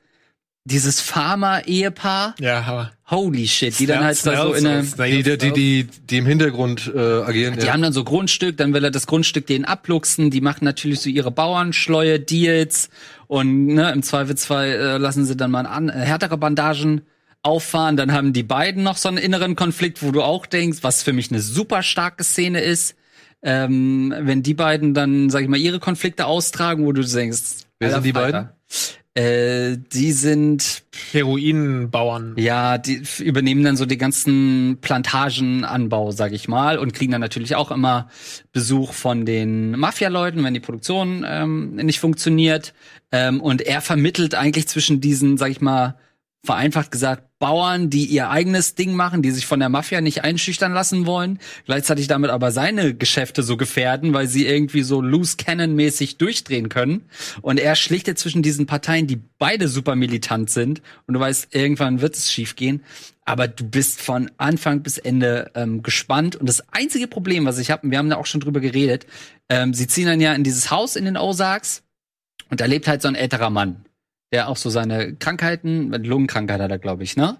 dieses Farmer-Ehepaar. Ja, aber. Holy shit, die dann halt da so in eine, Die, die, die, die, die im Hintergrund äh, agieren. die haben dann so Grundstück, dann will er das Grundstück denen abluchsen, die machen natürlich so ihre Bauernschleue, Deals und ne, im Zweifelsfall äh, lassen sie dann mal an, äh, härtere Bandagen auffahren, dann haben die beiden noch so einen inneren Konflikt, wo du auch denkst, was für mich eine super starke Szene ist, ähm, wenn die beiden dann, sag ich mal, ihre Konflikte austragen, wo du denkst, Wer sind alter die Falter. Äh, die sind Heroinbauern. ja, die übernehmen dann so die ganzen Plantagenanbau, sag ich mal, und kriegen dann natürlich auch immer Besuch von den Mafia-Leuten, wenn die Produktion ähm, nicht funktioniert. Ähm, und er vermittelt eigentlich zwischen diesen, sag ich mal, vereinfacht gesagt, Bauern, die ihr eigenes Ding machen, die sich von der Mafia nicht einschüchtern lassen wollen, gleichzeitig damit aber seine Geschäfte so gefährden, weil sie irgendwie so loose cannon-mäßig durchdrehen können. Und er schlichtet zwischen diesen Parteien, die beide super militant sind. Und du weißt, irgendwann wird es schiefgehen. Aber du bist von Anfang bis Ende ähm, gespannt. Und das einzige Problem, was ich habe, wir haben da auch schon drüber geredet, ähm, sie ziehen dann ja in dieses Haus in den Ozarks und da lebt halt so ein älterer Mann, der auch so seine Krankheiten, Lungenkrankheit hat er, glaube ich, ne?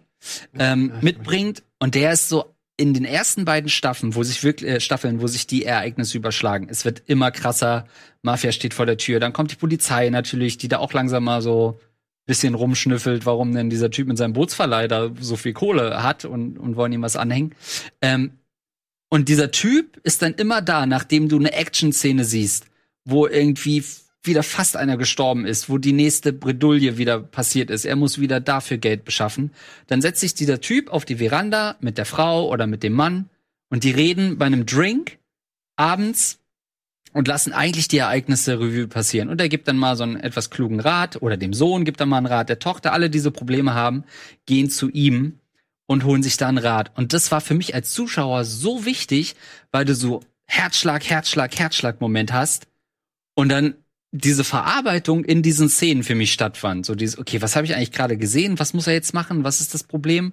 Ähm, mitbringt. Und der ist so in den ersten beiden Staffeln, wo sich wirklich äh, Staffeln, wo sich die Ereignisse überschlagen. Es wird immer krasser. Mafia steht vor der Tür. Dann kommt die Polizei natürlich, die da auch langsam mal so bisschen rumschnüffelt, warum denn dieser Typ mit seinem Bootsverleih da so viel Kohle hat und, und wollen ihm was anhängen. Ähm, und dieser Typ ist dann immer da, nachdem du eine Action-Szene siehst, wo irgendwie wieder fast einer gestorben ist, wo die nächste Bredouille wieder passiert ist. Er muss wieder dafür Geld beschaffen. Dann setzt sich dieser Typ auf die Veranda mit der Frau oder mit dem Mann und die reden bei einem Drink abends und lassen eigentlich die Ereignisse Revue passieren. Und er gibt dann mal so einen etwas klugen Rat oder dem Sohn gibt er mal einen Rat, der Tochter, alle diese Probleme haben, gehen zu ihm und holen sich da Rat. Und das war für mich als Zuschauer so wichtig, weil du so Herzschlag, Herzschlag, Herzschlag-Moment hast und dann diese Verarbeitung in diesen Szenen für mich stattfand. So dieses, okay, was habe ich eigentlich gerade gesehen? Was muss er jetzt machen? Was ist das Problem?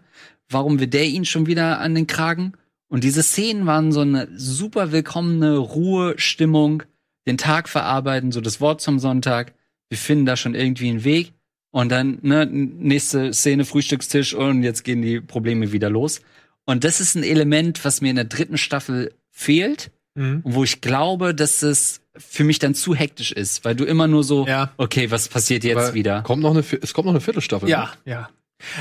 Warum will der ihn schon wieder an den Kragen? Und diese Szenen waren so eine super willkommene Ruhe, Stimmung, den Tag verarbeiten, so das Wort zum Sonntag. Wir finden da schon irgendwie einen Weg. Und dann, ne, nächste Szene, Frühstückstisch und jetzt gehen die Probleme wieder los. Und das ist ein Element, was mir in der dritten Staffel fehlt Mhm. und wo ich glaube, dass es für mich dann zu hektisch ist, weil du immer nur so, Ja. okay, was passiert jetzt Aber wieder? Kommt noch eine, es kommt noch eine Viertelstaffel. Ja, ja.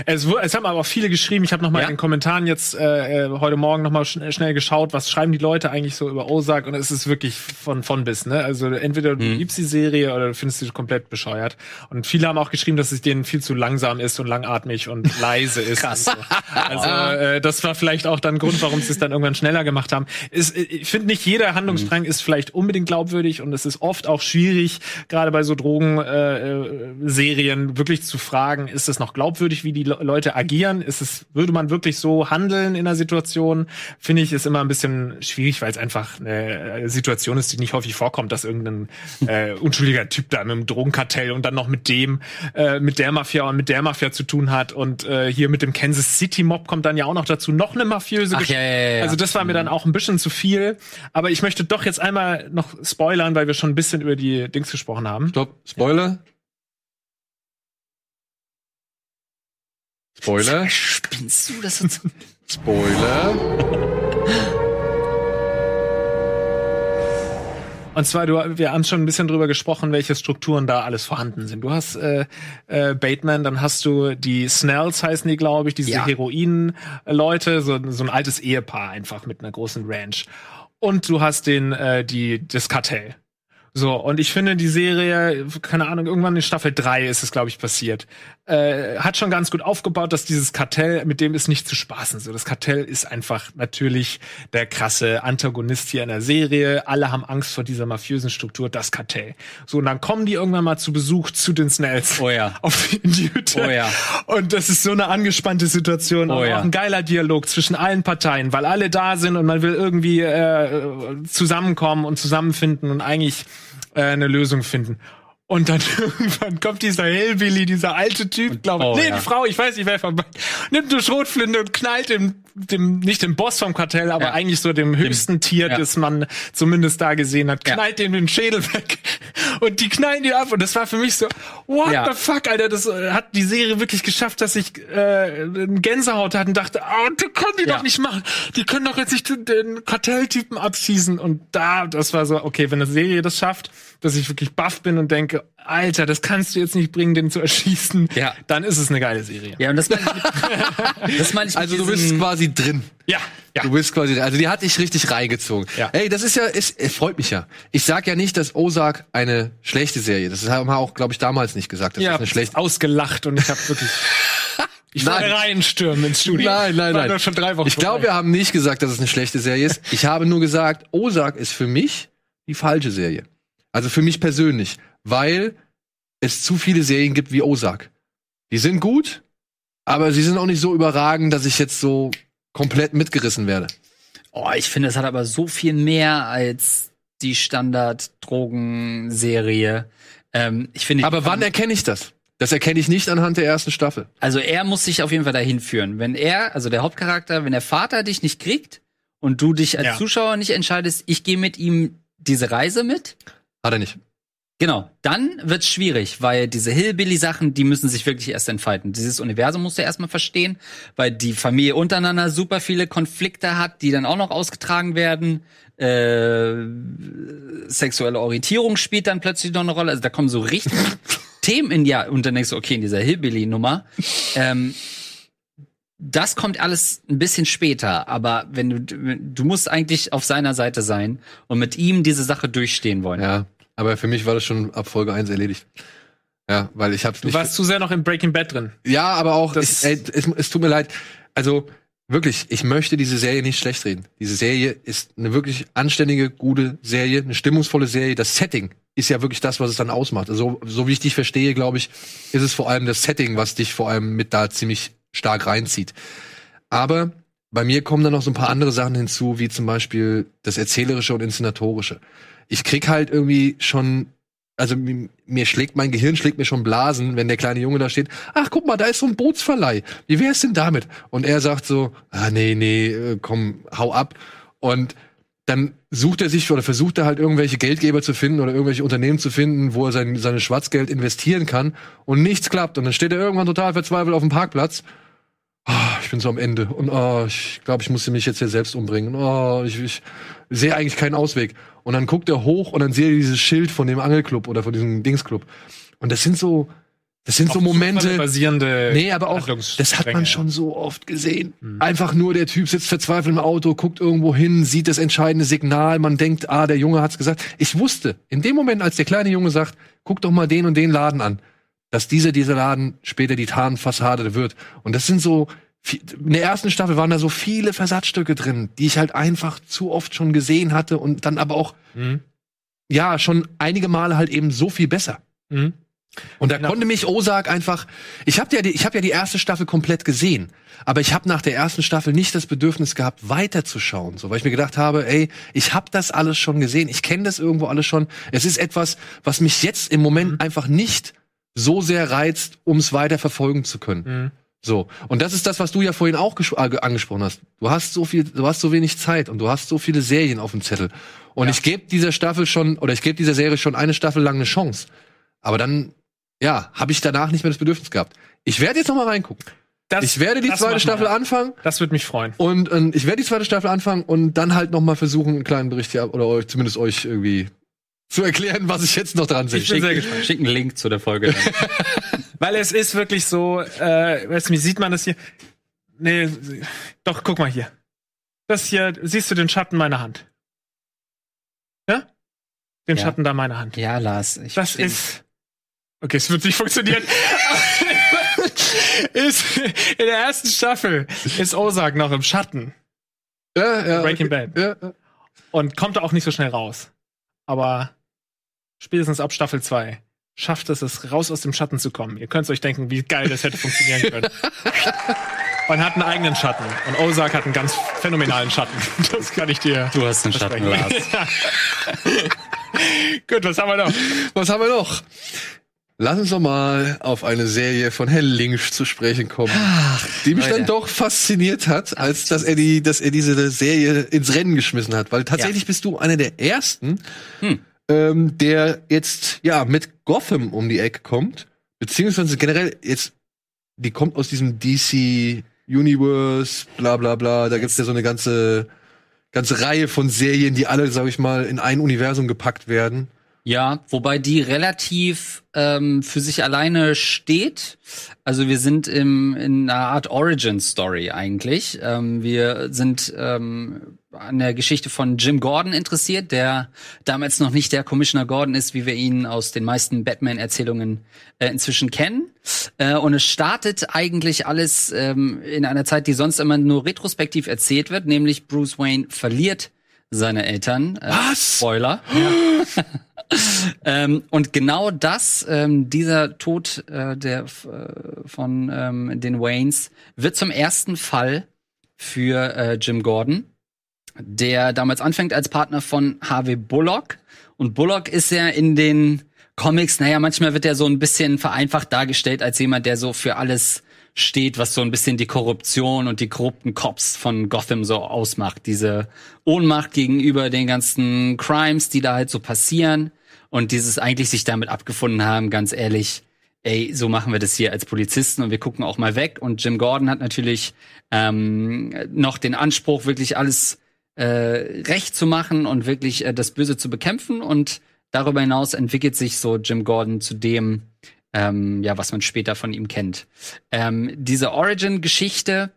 Es, es haben aber auch viele geschrieben. Ich habe noch mal Ja. in den Kommentaren jetzt äh, äh, heute Morgen noch mal schn schnell geschaut, was schreiben die Leute eigentlich so über Ozark und es ist wirklich von von bis. Ne? Also entweder du Mhm. liebst die Serie oder du findest sie komplett bescheuert. Und viele haben auch geschrieben, dass es denen viel zu langsam ist und langatmig und leise ist. Krass. So. Also äh, das war vielleicht auch dann Grund, warum sie es dann irgendwann schneller gemacht haben. Ist, äh, ich finde nicht jeder Handlungsstrang ist vielleicht unbedingt glaubwürdig und es ist oft auch schwierig, gerade bei so Drogen äh, äh, Serien wirklich zu fragen, ist es noch glaubwürdig, wie die Le Leute agieren? Ist es, würde man wirklich so handeln in einer Situation? Finde ich, ist immer ein bisschen schwierig, weil es einfach eine Situation ist, die nicht häufig vorkommt, dass irgendein äh, unschuldiger Typ da mit einem Drogenkartell und dann noch mit dem, äh, mit der Mafia und mit der Mafia zu tun hat. Und äh, hier mit dem Kansas City Mob kommt dann ja auch noch dazu noch eine mafiöse Ach, Geschichte. ja, ja, ja. Also das war mir dann auch ein bisschen zu viel. Aber ich möchte doch jetzt einmal noch spoilern, weil wir schon ein bisschen über die Dings gesprochen haben. Stopp, Spoiler. Spoiler. Spinnst du das jetzt? Spoiler. Und zwar, du, wir haben schon ein bisschen drüber gesprochen, welche Strukturen da alles vorhanden sind. Du hast äh, äh, Bateman, dann hast du die Snells, heißen die, glaube ich, diese Ja. Heroin-Leute, so, so ein altes Ehepaar einfach mit einer großen Ranch. Und du hast den, äh, die, das Kartell. So, und ich finde, die Serie, keine Ahnung, irgendwann in Staffel 3 ist es, glaube ich, passiert, äh, hat schon ganz gut aufgebaut, dass dieses Kartell, mit dem ist nicht zu spaßen. So, das Kartell ist einfach natürlich der krasse Antagonist hier in der Serie. Alle haben Angst vor dieser mafiösen Struktur, das Kartell. So, und dann kommen die irgendwann mal zu Besuch zu den Snells. Oh ja. Auf die Hütte. Oh ja. Und das ist so eine angespannte Situation Oh ja. auch ein geiler Dialog zwischen allen Parteien, weil alle da sind und man will irgendwie äh, zusammenkommen und zusammenfinden und eigentlich eine Lösung finden. Und dann irgendwann kommt dieser Hillbilly, dieser alte Typ, glaube ich. oh, nee, ja. die Frau, ich weiß nicht, wer vorbei. Nimmt eine Schrotflinte und knallt dem, dem, nicht dem Boss vom Kartell, aber Ja. eigentlich so dem höchsten Tier, ja. das man zumindest da gesehen hat, knallt dem den Schädel weg. Und die knallen die ab. Und das war für mich so, what the fuck, Alter, das äh, hat die Serie wirklich geschafft, dass ich äh, Gänsehaut hatte und dachte, ah, die können die doch nicht machen. Die können doch jetzt nicht den Kartelltypen abschießen. Und da, das war so, okay, wenn eine Serie das schafft, dass ich wirklich baff bin und denke, Alter, das kannst du jetzt nicht bringen, den zu erschießen, Ja. dann ist es eine geile Serie. Ja, und das meine ich mit, das meine ich Also du bist quasi drin. Ja, ja. Du bist quasi, also die hat dich richtig reingezogen. Ja. Ey, das ist ja, ist, es freut mich ja. Ich sag ja nicht, dass Ozark eine schlechte Serie. ist. Das haben wir auch, glaube ich, damals nicht gesagt, dass ja, das eine schlechte. ausgelacht und ich habe wirklich ich Nein. wollte reinstürmen ins Studio. Nein, nein, nein. schon drei Wochen Ich glaube, wir haben nicht gesagt, dass es eine schlechte Serie ist. Ich habe nur gesagt, Ozark ist für mich die falsche Serie. Also für mich persönlich, weil es zu viele Serien gibt wie Ozark. Die sind gut, aber sie sind auch nicht so überragend, dass ich jetzt so komplett mitgerissen werde. Oh, ich finde, es hat aber so viel mehr als die Standard-Drogenserie. Ähm, ich finde, Aber wann erkenne ich das? Das erkenne ich nicht anhand der ersten Staffel. also er muss sich auf jeden Fall dahin führen. Wenn er, also der Hauptcharakter, wenn der Vater dich nicht kriegt und du dich als Ja. Zuschauer nicht entscheidest, ich gehe mit ihm diese Reise mit, Hat er nicht. Genau, dann wird's schwierig, weil diese Hillbilly-Sachen, die müssen sich wirklich erst entfalten. Dieses Universum musst du erstmal verstehen, weil die Familie untereinander super viele Konflikte hat, die dann auch noch ausgetragen werden. Äh, sexuelle Orientierung spielt dann plötzlich noch eine Rolle. Also da kommen so richtig Themen in ja und dann denkst du, okay, in dieser Hillbilly-Nummer. Ähm, das kommt alles ein bisschen später, aber wenn du du musst eigentlich auf seiner Seite sein und mit ihm diese Sache durchstehen wollen. Ja, aber für mich war das schon ab Folge 1 erledigt. Ja, weil ich hab's Du nicht. warst zu sehr noch im Breaking Bad drin. ja, aber auch, Das- ich, ey, es, es tut mir leid. Also, wirklich, ich möchte diese Serie nicht schlecht reden. Diese Serie ist eine wirklich anständige, gute Serie, eine stimmungsvolle Serie. Das Setting ist ja wirklich das, was es dann ausmacht. Also, so wie ich dich verstehe, glaube ich, ist es vor allem das Setting, was dich vor allem mit da ziemlich stark reinzieht. Aber bei mir kommen dann noch so ein paar andere Sachen hinzu, wie zum Beispiel das Erzählerische und Inszenatorische. Ich krieg halt irgendwie schon, also mi- mir schlägt mein Gehirn schlägt mir schon Blasen, wenn der kleine Junge da steht. Ach, guck mal, da ist so ein Bootsverleih. Wie wär's denn damit? Und er sagt so, ah, nee, nee, äh, komm, hau ab. Und dann sucht er sich oder versucht er halt irgendwelche Geldgeber zu finden oder irgendwelche Unternehmen zu finden, wo er sein seine Schwarzgeld investieren kann und nichts klappt. Und dann steht er irgendwann total verzweifelt auf dem Parkplatz ich bin so am Ende und oh, ich glaube, ich musste mich jetzt hier selbst umbringen. Oh, ich, ich sehe eigentlich keinen Ausweg. Und dann guckt er hoch und dann sehe er dieses Schild von dem Angelclub oder von diesem Dingsclub. Und das sind so, das sind so Momente. basierende Nee, aber auch, das hat man schon so oft gesehen. Einfach nur, der Typ sitzt verzweifelt im Auto, guckt irgendwo hin, sieht das entscheidende Signal, man denkt, ah, der Junge hat's gesagt. Ich wusste, in dem Moment, als der kleine Junge sagt, guck doch mal den und den Laden an, dass dieser, dieser Laden später die Tarnfassade wird. Und das sind so, in der ersten Staffel waren da so viele Versatzstücke drin, die ich halt einfach zu oft schon gesehen hatte und dann aber auch, Mhm. ja, schon einige Male halt eben so viel besser. Mhm. Und da Genau. konnte mich Ozark einfach. Ich habe ja, die, ich habe ja die erste Staffel komplett gesehen, aber ich habe nach der ersten Staffel nicht das Bedürfnis gehabt, weiterzuschauen, so weil ich mir gedacht habe, ey, ich habe das alles schon gesehen, ich kenne das irgendwo alles schon. Es ist etwas, was mich jetzt im Moment Mhm. einfach nicht so sehr reizt, um es weiter verfolgen zu können. Mhm. So und das ist das, was du ja vorhin auch äh, angesprochen hast. Du hast so viel, du hast so wenig Zeit und du hast so viele Serien auf dem Zettel. Und ich gebe dieser Staffel schon oder ich gebe dieser Serie schon eine Staffel lang eine Chance. Aber dann ja, habe ich danach nicht mehr das Bedürfnis gehabt. Ich werde jetzt noch mal reingucken. Das, Ich werde die zweite Staffel wir. anfangen Das würde mich freuen. und ähm, ich werde die zweite Staffel anfangen und dann halt noch mal versuchen, einen kleinen Bericht hier oder euch, zumindest euch irgendwie zu erklären, was ich jetzt noch dran sehe. Ich bin sehr gespannt. Schick einen Link zu der Folge. Weil es ist wirklich so, äh, weißt du, wie sieht man das hier? Nee, doch, guck mal hier. Das hier, siehst du den Schatten meiner Hand? Ja? Den Ja. Schatten da meiner Hand. ja, Lars. Ich Das ist. Okay, es wird nicht funktionieren. ist, in der ersten Staffel ist Ozark noch im Schatten Ja, ja, Breaking okay. Bad. Ja, ja. und kommt auch nicht so schnell raus. Aber spätestens ab Staffel 2 schafft es es, raus aus dem Schatten zu kommen. Ihr könnt euch denken, wie geil das hätte funktionieren können. Und hat einen eigenen Schatten. Und Ozark hat einen ganz phänomenalen Schatten. Das kann ich dir. Du hast einen Schatten. Lars. Gut, was haben wir noch? Was haben wir noch? Lass uns doch mal auf eine Serie von Herrn Lynch zu sprechen kommen, die mich dann Leute. doch fasziniert hat, als dass er die, dass er diese Serie ins Rennen geschmissen hat, weil tatsächlich Ja. bist du einer der ersten, Hm. Ähm, der jetzt ja mit Gotham um die Ecke kommt, beziehungsweise generell jetzt, die kommt aus diesem DC Universe, bla bla bla. Da gibt's ja so eine ganze ganze Reihe von Serien, die alle, sag ich mal, in ein Universum gepackt werden. Ja, wobei die relativ ähm, für sich alleine steht. Also wir sind im, in einer Art Origin Story eigentlich. Ähm, wir sind ähm, an der Geschichte von Jim Gordon interessiert, der damals noch nicht der Commissioner Gordon ist, wie wir ihn aus den meisten Batman-Erzählungen äh, inzwischen kennen. Äh, und es startet eigentlich alles ähm, in einer Zeit, die sonst immer nur retrospektiv erzählt wird, nämlich Bruce Wayne verliert seine Eltern. Äh, Was? Spoiler. ähm, und genau das, ähm, dieser Tod äh, der äh, von ähm, den Waynes, wird zum ersten Fall für äh, Jim Gordon, der damals anfängt als Partner von Harvey Bullock. Und Bullock ist ja in den Comics, naja, manchmal wird er so ein bisschen vereinfacht dargestellt als jemand, der so für alles steht, was so ein bisschen die Korruption und die korrupten Cops von Gotham so ausmacht. Diese Ohnmacht gegenüber den ganzen Crimes, die da halt so passieren und dieses eigentlich sich damit abgefunden haben, ganz ehrlich, ey, so machen wir das hier als Polizisten und wir gucken auch mal weg. Und Jim Gordon hat natürlich ähm, noch den Anspruch, wirklich alles äh, recht zu machen und wirklich äh, das Böse zu bekämpfen. Und darüber hinaus entwickelt sich so Jim Gordon zu dem, ähm, ja, was man später von ihm kennt. Ähm, diese Origin-Geschichte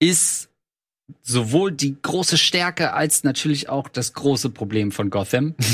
ist sowohl die große Stärke als natürlich auch das große Problem von Gotham.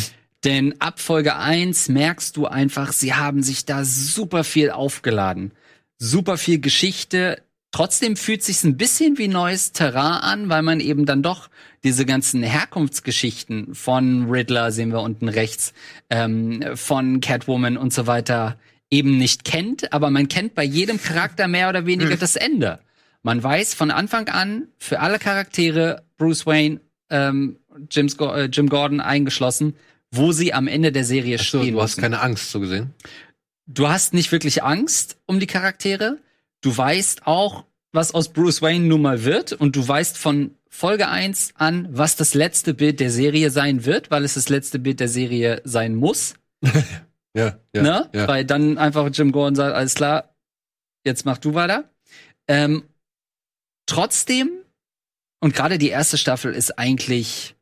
Denn ab Folge 1 merkst du einfach, sie haben sich da super viel aufgeladen. Super viel Geschichte. Trotzdem fühlt sich ein bisschen wie neues Terrain an, weil man eben dann doch diese ganzen Herkunftsgeschichten von Riddler sehen wir unten rechts, ähm, von Catwoman und so weiter eben nicht kennt, aber man kennt bei jedem Charakter mehr oder weniger das Ende. Man weiß von Anfang an für alle Charaktere, Bruce Wayne, ähm, Jim's, Go- äh, Jim Gordon eingeschlossen, wo sie am Ende der Serie Ach so, stehen du hast müssen. keine Angst, so gesehen. Du hast nicht wirklich Angst um die Charaktere. Du weißt auch, was aus Bruce Wayne nun mal wird. Und du weißt von Folge 1 an, was das letzte Bild der Serie sein wird, weil es das letzte Bild der Serie sein muss. Ja, ja. ne? ja. Weil dann einfach Jim Gordon sagt, alles klar, jetzt mach du weiter. Ähm, trotzdem, und gerade die erste Staffel ist eigentlich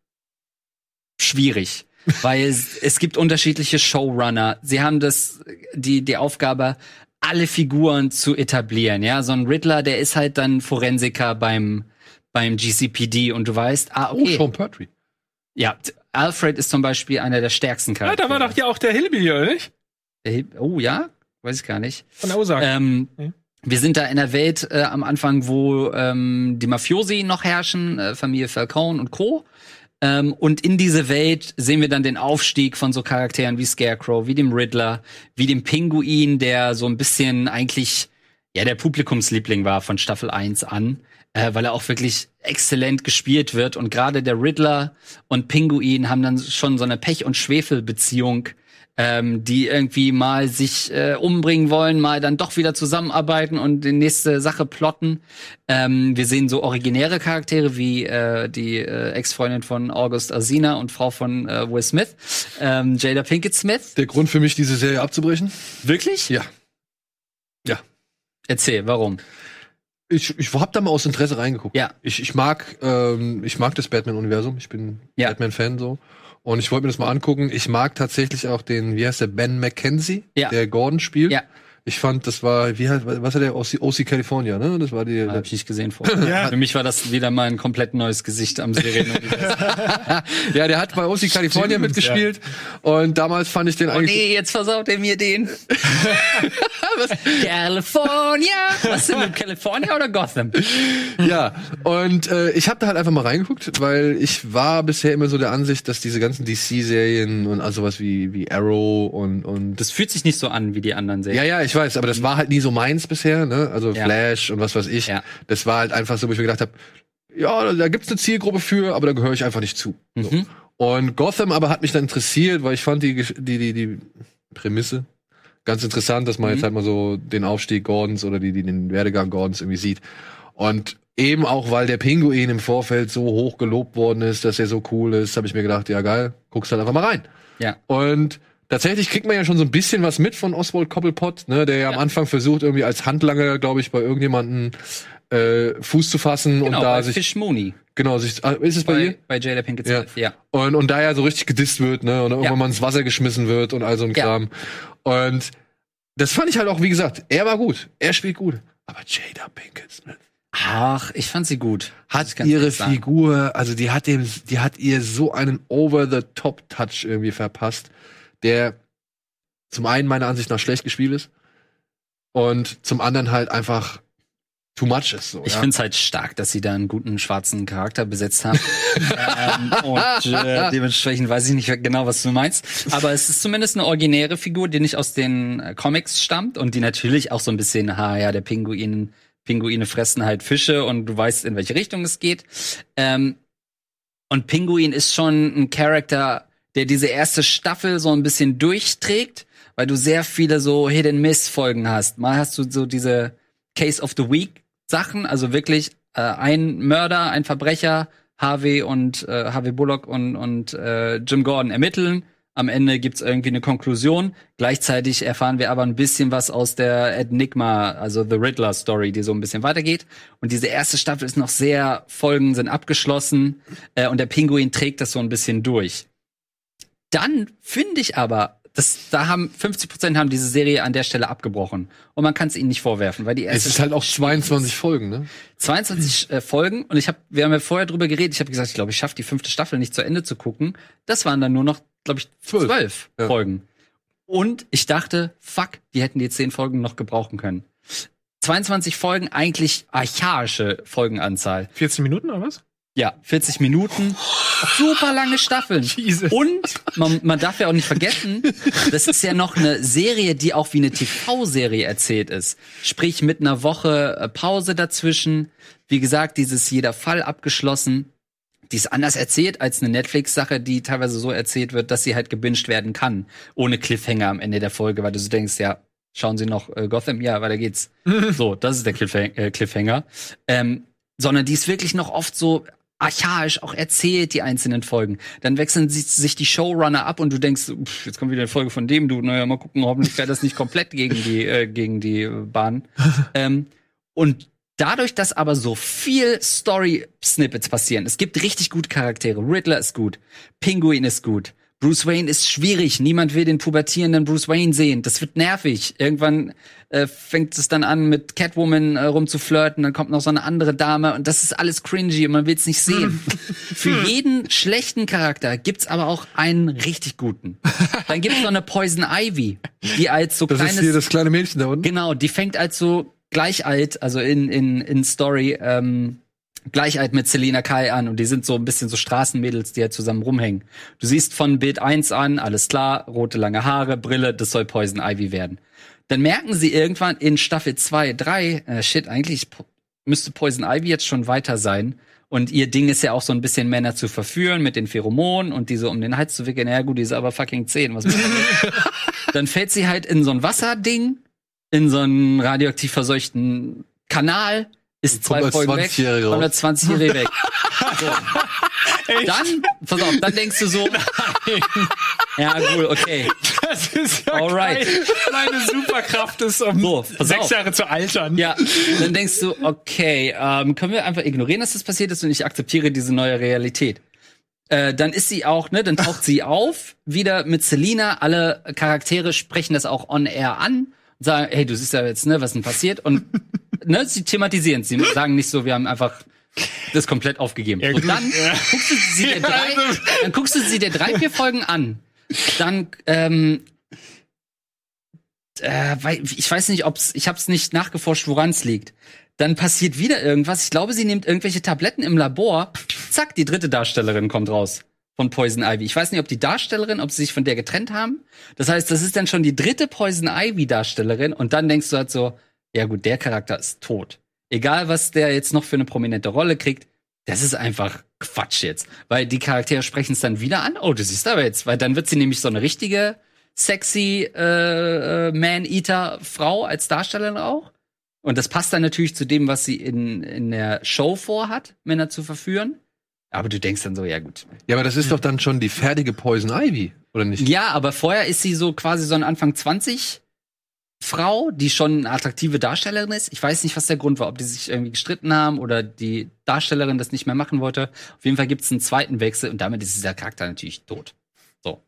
schwierig, weil es, es gibt unterschiedliche Showrunner. Sie haben das, die, die Aufgabe, alle Figuren zu etablieren. Ja, so ein Riddler, der ist halt dann Forensiker beim, beim GCPD und du weißt, ah, Oh, okay. Sean Pertwee. Ja, Alfred ist zum Beispiel einer der stärksten Ja, Charaktere. da war doch hier auch der Hillbilly, oder nicht? Der- Oh ja, weiß ich gar nicht. Von der Osaka. Ähm, Ja. Wir sind da in der Welt äh, am Anfang, wo ähm, die Mafiosi noch herrschen, äh, Familie Falcone und Co. Ähm, und in diese Welt sehen wir dann den Aufstieg von so Charakteren wie Scarecrow, wie dem Riddler, wie dem Pinguin, der so ein bisschen eigentlich ja der Publikumsliebling war von Staffel 1 an, äh, weil er auch wirklich exzellent gespielt wird. Und gerade der Riddler und Pinguin haben dann schon so eine Pech- und Schwefelbeziehung, ähm, die irgendwie mal sich äh, umbringen wollen, mal dann doch wieder zusammenarbeiten und die nächste Sache plotten. Ähm, wir sehen so originäre Charaktere wie äh, die äh, Ex-Freundin von August Alsina und Frau von äh, Will Smith, ähm, Jada Pinkett Smith. Der Grund für mich, diese Serie abzubrechen? Wirklich? Ja. Ja. Erzähl, warum? Ich, ich hab da mal aus Interesse reingeguckt. Ja. Ich, ich mag, ähm, ich mag das Batman-Universum. Ich bin Ja. Batman-Fan so. Und ich wollte mir das mal angucken. Ich mag tatsächlich auch den, wie heißt der, Ben McKenzie, Ja. der Gordon spielt. Ja. Ich fand, das war, wie heißt, was hat der OC, OC California, ne? Das war die. Hab ich nicht gesehen vorher. Ja. Für mich war das wieder mal ein komplett neues Gesicht am Serienuniversum. ja, der hat bei OC California Stimmt, mitgespielt. Und damals fand ich den oh eigentlich. nee, jetzt versaut er mir den. California! Was denn mit California oder Gotham? Ja, und äh, ich habe da halt einfach mal reingeguckt, weil ich war bisher immer so der Ansicht, dass diese ganzen DC-Serien und also was wie, wie Arrow und, und Das fühlt sich nicht so an wie die anderen Serien. Ja, ja, ich weiß, aber das war halt nie so meins bisher, ne? Also Ja. Flash und was weiß ich. Ja. Das war halt einfach so, wo ich mir gedacht habe, ja, da gibt's eine Zielgruppe für, aber da gehöre ich einfach nicht zu. So. Mhm. Und Gotham aber hat mich dann interessiert, weil ich fand die, die, die, die Prämisse ganz interessant, dass man Mhm. jetzt halt mal so den Aufstieg Gordons oder die, die den Werdegang Gordons irgendwie sieht. Und eben auch, weil der Pinguin im Vorfeld so hoch gelobt worden ist, dass er so cool ist, habe ich mir gedacht, ja geil, guckst halt einfach mal rein. Ja. Und tatsächlich kriegt man ja schon so ein bisschen was mit von Oswald Cobblepot, ne, der ja, am Ja. Anfang versucht, irgendwie als Handlanger, glaube ich, bei irgendjemanden äh, Fuß zu fassen Genau, und da bei sich Fish Mooney. genau sich ah, ist es bei, Bei, ihr bei Jada Pinkett Ja. Smith, ja. und und da ja so richtig gedisst wird, ne, und dann irgendwann mal ins Wasser geschmissen wird und all so ein Ja. Kram. Und das fand ich halt auch, wie gesagt, er war gut, er spielt gut, aber Jada Pinkett Smith Ach, ich fand sie gut. Hat ihre. Figur, also die hat dem, die hat ihr so einen Over-the-Top-Touch irgendwie verpasst, der zum einen meiner Ansicht nach schlecht gespielt ist und zum anderen halt einfach too much ist. So, Ich ja. find's halt stark, dass sie da einen guten schwarzen Charakter besetzt haben. ähm, und äh, dementsprechend weiß ich nicht genau, was du meinst. Aber es ist zumindest eine originäre Figur, die nicht aus den äh, Comics stammt und die natürlich auch so ein bisschen, ha ja, der Pinguin, Pinguine fressen halt Fische und du weißt, in welche Richtung es geht. Ähm, und Pinguin ist schon ein Charakter, der diese erste Staffel so ein bisschen durchträgt, weil du sehr viele so Hidden Miss Folgen hast. Mal hast du so diese Case of the Week Sachen, also wirklich äh, ein Mörder, ein Verbrecher, Harvey und äh, Harvey Bullock und und äh, Jim Gordon ermitteln. Am Ende gibt's irgendwie eine Konklusion. Gleichzeitig erfahren wir aber ein bisschen was aus der Enigma, also The Riddler Story, die so ein bisschen weitergeht. Und diese erste Staffel ist noch sehr, Folgen sind abgeschlossen äh, und der Pinguin trägt das so ein bisschen durch. Dann finde ich aber, das, da haben 50 Prozent haben diese Serie an der Stelle abgebrochen. Und man kann es ihnen nicht vorwerfen, weil die es erste ist halt auch 22 Folgen, ne? 22 äh, Folgen und ich habe, wir haben ja vorher drüber geredet. Ich habe gesagt, ich glaube, ich schaffe die fünfte Staffel nicht zu Ende zu gucken. Das waren dann nur noch, glaube ich, Zwölf. zwölf Ja. Folgen. Und ich dachte, fuck, die hätten die zehn Folgen noch gebrauchen können. 22 Folgen, eigentlich archaische Folgenanzahl. 14 Minuten oder was? Ja, 40 Minuten, super lange Staffeln. Jesus. Und man, man darf ja auch nicht vergessen, das ist ja noch eine Serie, die auch wie eine TV-Serie erzählt ist. Sprich mit einer Woche äh, Pause dazwischen. Wie gesagt, dieses jeder Fall abgeschlossen. Die ist anders erzählt als eine Netflix-Sache, die teilweise so erzählt wird, dass sie halt gebinged werden kann. Ohne Cliffhanger am Ende der Folge, weil du so denkst, ja, schauen Sie noch äh, Gotham? Ja, weiter geht's. so, das ist der äh, Cliffhanger. Ähm, sondern die ist wirklich noch oft so archaisch auch erzählt, die einzelnen Folgen. Dann wechseln sich die Showrunner ab und du denkst, pff, jetzt kommt wieder eine Folge von dem, du, naja, mal gucken, hoffentlich fährt das nicht komplett gegen die, äh, gegen die äh, Bahn. ähm, und dadurch, dass aber so viel Story-Snippets passieren, es gibt richtig gute Charaktere. Riddler ist gut, Pinguin ist gut, Bruce Wayne ist schwierig. Niemand will den pubertierenden Bruce Wayne sehen. Das wird nervig. Irgendwann äh, fängt es dann an, mit Catwoman äh, rumzuflirten. Dann kommt noch so eine andere Dame und das ist alles cringy und man will es nicht sehen. Für jeden schlechten Charakter gibt's aber auch einen richtig guten. Dann gibt's noch eine Poison Ivy, die als so Das kleines ist hier das kleine Mädchen da unten. Genau, die fängt als so gleich alt, also in, in, in Story, ähm, gleich alt mit Selena Kai an und die sind so ein bisschen so Straßenmädels, die halt zusammen rumhängen. Du siehst von Bild 1 an, alles klar, rote lange Haare, Brille, das soll Poison Ivy werden. Dann merken sie irgendwann in Staffel 2, 3, äh, shit, eigentlich müsste Poison Ivy jetzt schon weiter sein. Und ihr Ding ist ja auch so ein bisschen Männer zu verführen mit den Pheromonen und die so um den Hals zu wickeln. Ja gut, die ist aber fucking 10. Was? Dann fällt sie halt in so ein Wasserding, in so einen radioaktiv verseuchten Kanal, ist kommt zwei als Folgen weg, 20-Jährige kommt als 20-Jährige weg. So. Dann, pass auf, dann denkst du so, ja cool, okay. Das ist ja Alright. Meine Superkraft ist, um So, sechs auf. Jahre zu altern. Ja, dann denkst du, okay, ähm, können wir einfach ignorieren, dass das passiert ist und ich akzeptiere diese neue Realität. Äh, dann ist sie auch, ne, dann taucht sie auf, wieder mit Selina. Alle Charaktere sprechen das auch on air an und sagen, hey, du siehst ja jetzt, ne, was denn passiert? Und ne, sie thematisieren es. Sie sagen nicht so, wir haben einfach das komplett aufgegeben. Ja, gut. dann guckst du sie dir drei, dann guckst du sie dir drei, vier Folgen an. Dann, ähm, äh, weil, ich weiß nicht, ob's, ich habe es nicht nachgeforscht, woran es liegt. Dann passiert wieder irgendwas. Ich glaube, sie nimmt irgendwelche Tabletten im Labor. Zack, die dritte Darstellerin kommt raus von Poison Ivy. Ich weiß nicht, ob die Darstellerin, ob sie sich von der getrennt haben. Das heißt, das ist dann schon die dritte Poison Ivy Darstellerin und dann denkst du halt so, ja gut, der Charakter ist tot. Egal, was der jetzt noch für eine prominente Rolle kriegt, das ist einfach Quatsch jetzt. Weil die Charaktere sprechen es dann wieder an. Oh, du siehst aber jetzt, weil dann wird sie nämlich so eine richtige sexy äh, äh, Man-Eater-Frau als Darstellerin auch. Und das passt dann natürlich zu dem, was sie in, in der Show vorhat, Männer zu verführen. Aber du denkst dann so, ja gut. Ja, aber das ist doch dann schon die fertige Poison Ivy, oder nicht? Ja, aber vorher ist sie so quasi so ein Anfang 20 Frau, die schon eine attraktive Darstellerin ist. Ich weiß nicht, was der Grund war, ob die sich irgendwie gestritten haben oder die Darstellerin das nicht mehr machen wollte. Auf jeden Fall gibt es einen zweiten Wechsel und damit ist dieser Charakter natürlich tot. So.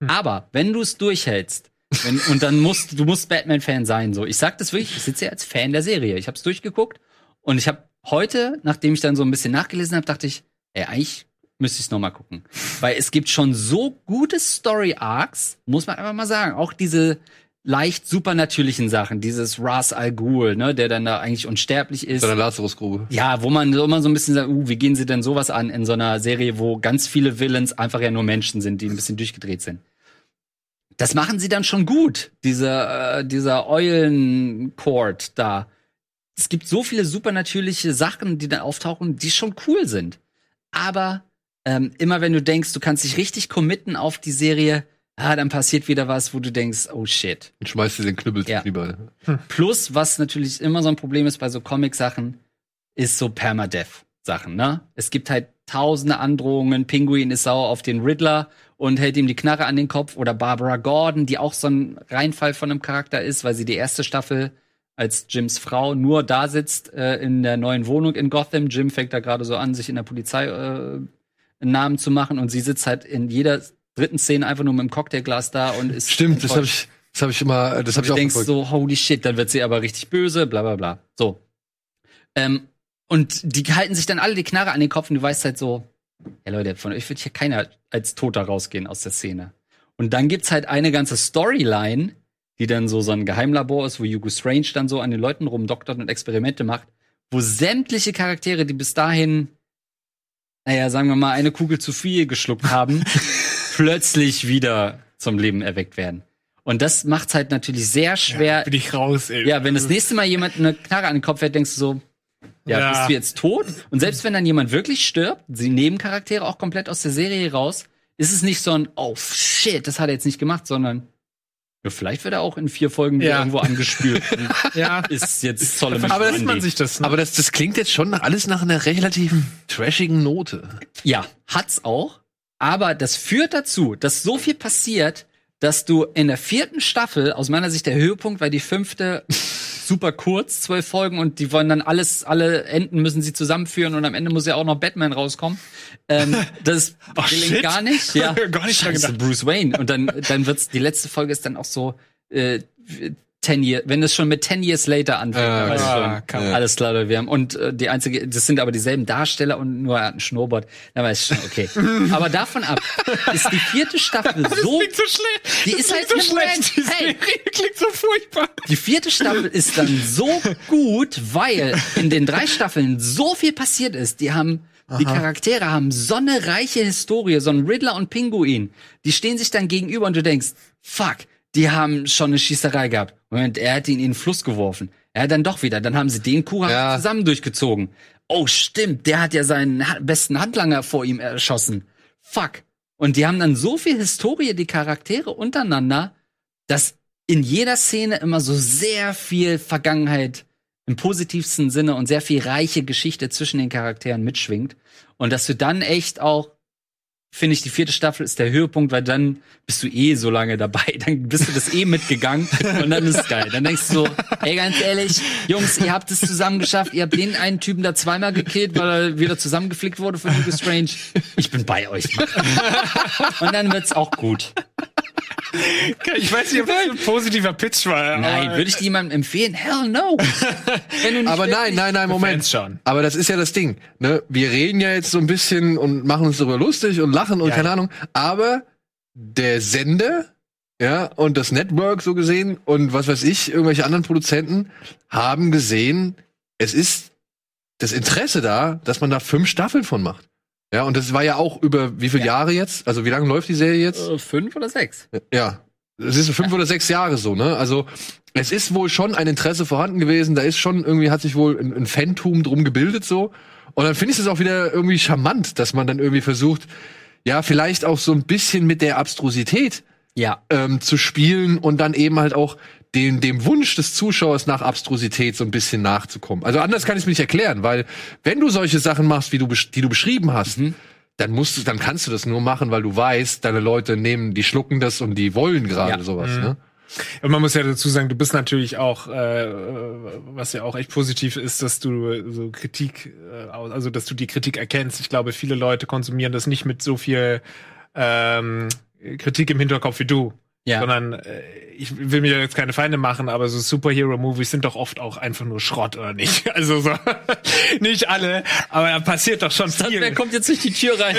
Hm. Aber wenn du es durchhältst, wenn, und dann musst du musst Batman-Fan sein. So, ich sag das wirklich. Ich sitze hier als Fan der Serie. Ich habe es durchgeguckt und ich habe heute, nachdem ich dann so ein bisschen nachgelesen habe, dachte ich, ey, eigentlich müsste ich es noch mal gucken, weil es gibt schon so gute Story Arcs, muss man einfach mal sagen. Auch diese leicht supernatürlichen Sachen, dieses Ras Al Ghul, ne, der dann da eigentlich unsterblich ist. So eine Lazarusgrube. Ja, wo man so immer so ein bisschen sagt, uh, wie gehen sie denn sowas an in so einer Serie, wo ganz viele Villains einfach ja nur Menschen sind, die ein bisschen durchgedreht sind. Das machen sie dann schon gut, dieser, äh, dieser Eulencourt da. Es gibt so viele supernatürliche Sachen, die dann auftauchen, die schon cool sind. Aber ähm, immer wenn du denkst, du kannst dich richtig committen auf die Serie, ah, dann passiert wieder was, wo du denkst, oh shit. Und schmeißt dir den Knüppel Ja. lieber. Plus, was natürlich immer so ein Problem ist bei so Comic-Sachen, ist so Permadeath-Sachen, ne? Es gibt halt tausende Androhungen. Pinguin ist sauer auf den Riddler und hält ihm die Knarre an den Kopf. Oder Barbara Gordon, die auch so ein Reinfall von einem Charakter ist, weil sie die erste Staffel als Jims Frau nur da sitzt äh, in der neuen Wohnung in Gotham. Jim fängt da gerade so an, sich in der Polizei äh, einen Namen zu machen und sie sitzt halt in jeder dritten Szene einfach nur mit dem Cocktailglas da und ist Stimmt, das habe ich, das habe ich immer, das habe ich Du auch denkst verfolgt. so, holy shit, dann wird sie aber richtig böse, bla bla bla. So. Ähm, und die halten sich dann alle die Knarre an den Kopf und du weißt halt so, ja Leute, von euch wird hier keiner als Toter rausgehen aus der Szene. Und dann gibt's halt eine ganze Storyline, die dann so so ein Geheimlabor ist, wo Hugo Strange dann so an den Leuten rumdoktert und Experimente macht, wo sämtliche Charaktere, die bis dahin, naja, sagen wir mal, eine Kugel zu viel geschluckt haben, plötzlich wieder zum Leben erweckt werden. Und das macht's halt natürlich sehr schwer. Bin ich raus, ey. Ja, wenn das nächste Mal jemand eine Knarre an den Kopf hat, denkst du so, ja, Ja. bist du jetzt tot? Und selbst wenn dann jemand wirklich stirbt, die Nebencharaktere auch komplett aus der Serie raus, ist es nicht so ein, oh shit, das hat er jetzt nicht gemacht, sondern ja, vielleicht wird er auch in vier Folgen wieder Ja. irgendwo angespült. Ja. ist jetzt Zolle mit Aber lässt man sich das, ne? Aber das, das klingt jetzt schon nach- alles nach einer relativen trashigen Note. Ja, hat's auch. Aber das führt dazu, dass so viel passiert, dass du in der vierten Staffel, aus meiner Sicht der Höhepunkt, weil die fünfte super kurz, zwölf Folgen und die wollen dann alles, alle Enden müssen sie zusammenführen und am Ende muss ja auch noch Batman rauskommen. Ähm, das Oh, gelingt gar nicht. Ja, Gar nicht Scheiße. Bruce Wayne. Und dann, dann wird's, die letzte Folge ist dann auch so, äh, ten year, wenn es schon mit ten years later anfängt, Ah, dann weißt okay. du Ah, schon, kann man. alles klar, wir haben, und äh, die einzige, das sind aber dieselben Darsteller und nur er hat einen Schnurrbart, dann weiß ich schon, okay. aber davon ab ist die vierte Staffel so, klingt so schlecht. die Das ist halt so schlecht. Die Brand. Hey. Klingt so furchtbar. die vierte Staffel ist dann so gut, weil in den drei Staffeln so viel passiert ist. Die haben, die Charaktere haben so eine reiche Historie, so ein Riddler und Pinguin. Die stehen sich dann gegenüber und du denkst, fuck, die haben schon eine Schießerei gehabt. Moment, er hat ihn in den Fluss geworfen. Er dann doch wieder. Dann haben sie den Kuchen Ja. zusammen durchgezogen. Oh, stimmt, der hat ja seinen besten Handlanger vor ihm erschossen. Fuck. Und die haben dann so viel Historie, die Charaktere untereinander, dass in jeder Szene immer so sehr viel Vergangenheit im positivsten Sinne und sehr viel reiche Geschichte zwischen den Charakteren mitschwingt. Und dass du dann echt auch, finde ich, die vierte Staffel ist der Höhepunkt, weil dann bist du eh so lange dabei, dann bist du das eh mitgegangen und dann ist geil. Dann denkst du so, ey, ganz ehrlich, Jungs, ihr habt es zusammen geschafft, ihr habt den einen Typen da zweimal gekillt, weil er wieder zusammengeflickt wurde von Hugo Strange. Ich bin bei euch. Und dann wird's auch gut. Ich weiß nicht, ob das ein positiver Pitch war. Nein, würde ich dir jemandem empfehlen? Hell no. Wenn du nicht Aber nein, nein, nein, Moment. Fans schon. Aber das ist ja das Ding. Ne? Wir reden ja jetzt so ein bisschen und machen uns darüber lustig und lachen und Ja, keine ja. Ahnung. Aber der Sender, ja, und das Network so gesehen und was weiß ich, irgendwelche anderen Produzenten haben gesehen, es ist das Interesse da, dass man da fünf Staffeln von macht. Ja, und das war ja auch über wie viele Jahre jetzt? Also wie lange läuft die Serie jetzt? Äh, fünf oder sechs. Ja. Es ist fünf oder sechs Jahre so, ne? Also es ist wohl schon ein Interesse vorhanden gewesen. Da ist schon irgendwie hat sich wohl ein, ein Fantum drum gebildet so. Und dann finde ich es auch wieder irgendwie charmant, dass man dann irgendwie versucht, ja, vielleicht auch so ein bisschen mit der Abstrusität Ja. ähm, zu spielen und dann eben halt auch dem, dem Wunsch des Zuschauers nach Abstrusität so ein bisschen nachzukommen. Also anders kann ich es mir nicht erklären, weil wenn du solche Sachen machst, wie du, die du beschrieben hast, dann musst du, dann kannst du das nur machen, weil du weißt, deine Leute nehmen, die schlucken das und die wollen gerade Ja. sowas. Ne? Und man muss ja dazu sagen, du bist natürlich auch, äh, was ja auch echt positiv ist, dass du so Kritik, äh, also dass du die Kritik erkennst. Ich glaube, viele Leute konsumieren das nicht mit so viel ähm, Kritik im Hinterkopf wie du. Ja. Sondern äh, ich will mir jetzt keine Feinde machen, aber so Superhero-Movies sind doch oft auch einfach nur Schrott, oder nicht? Also so nicht alle, aber da passiert doch schon viel. Wer kommt jetzt durch die Tür rein?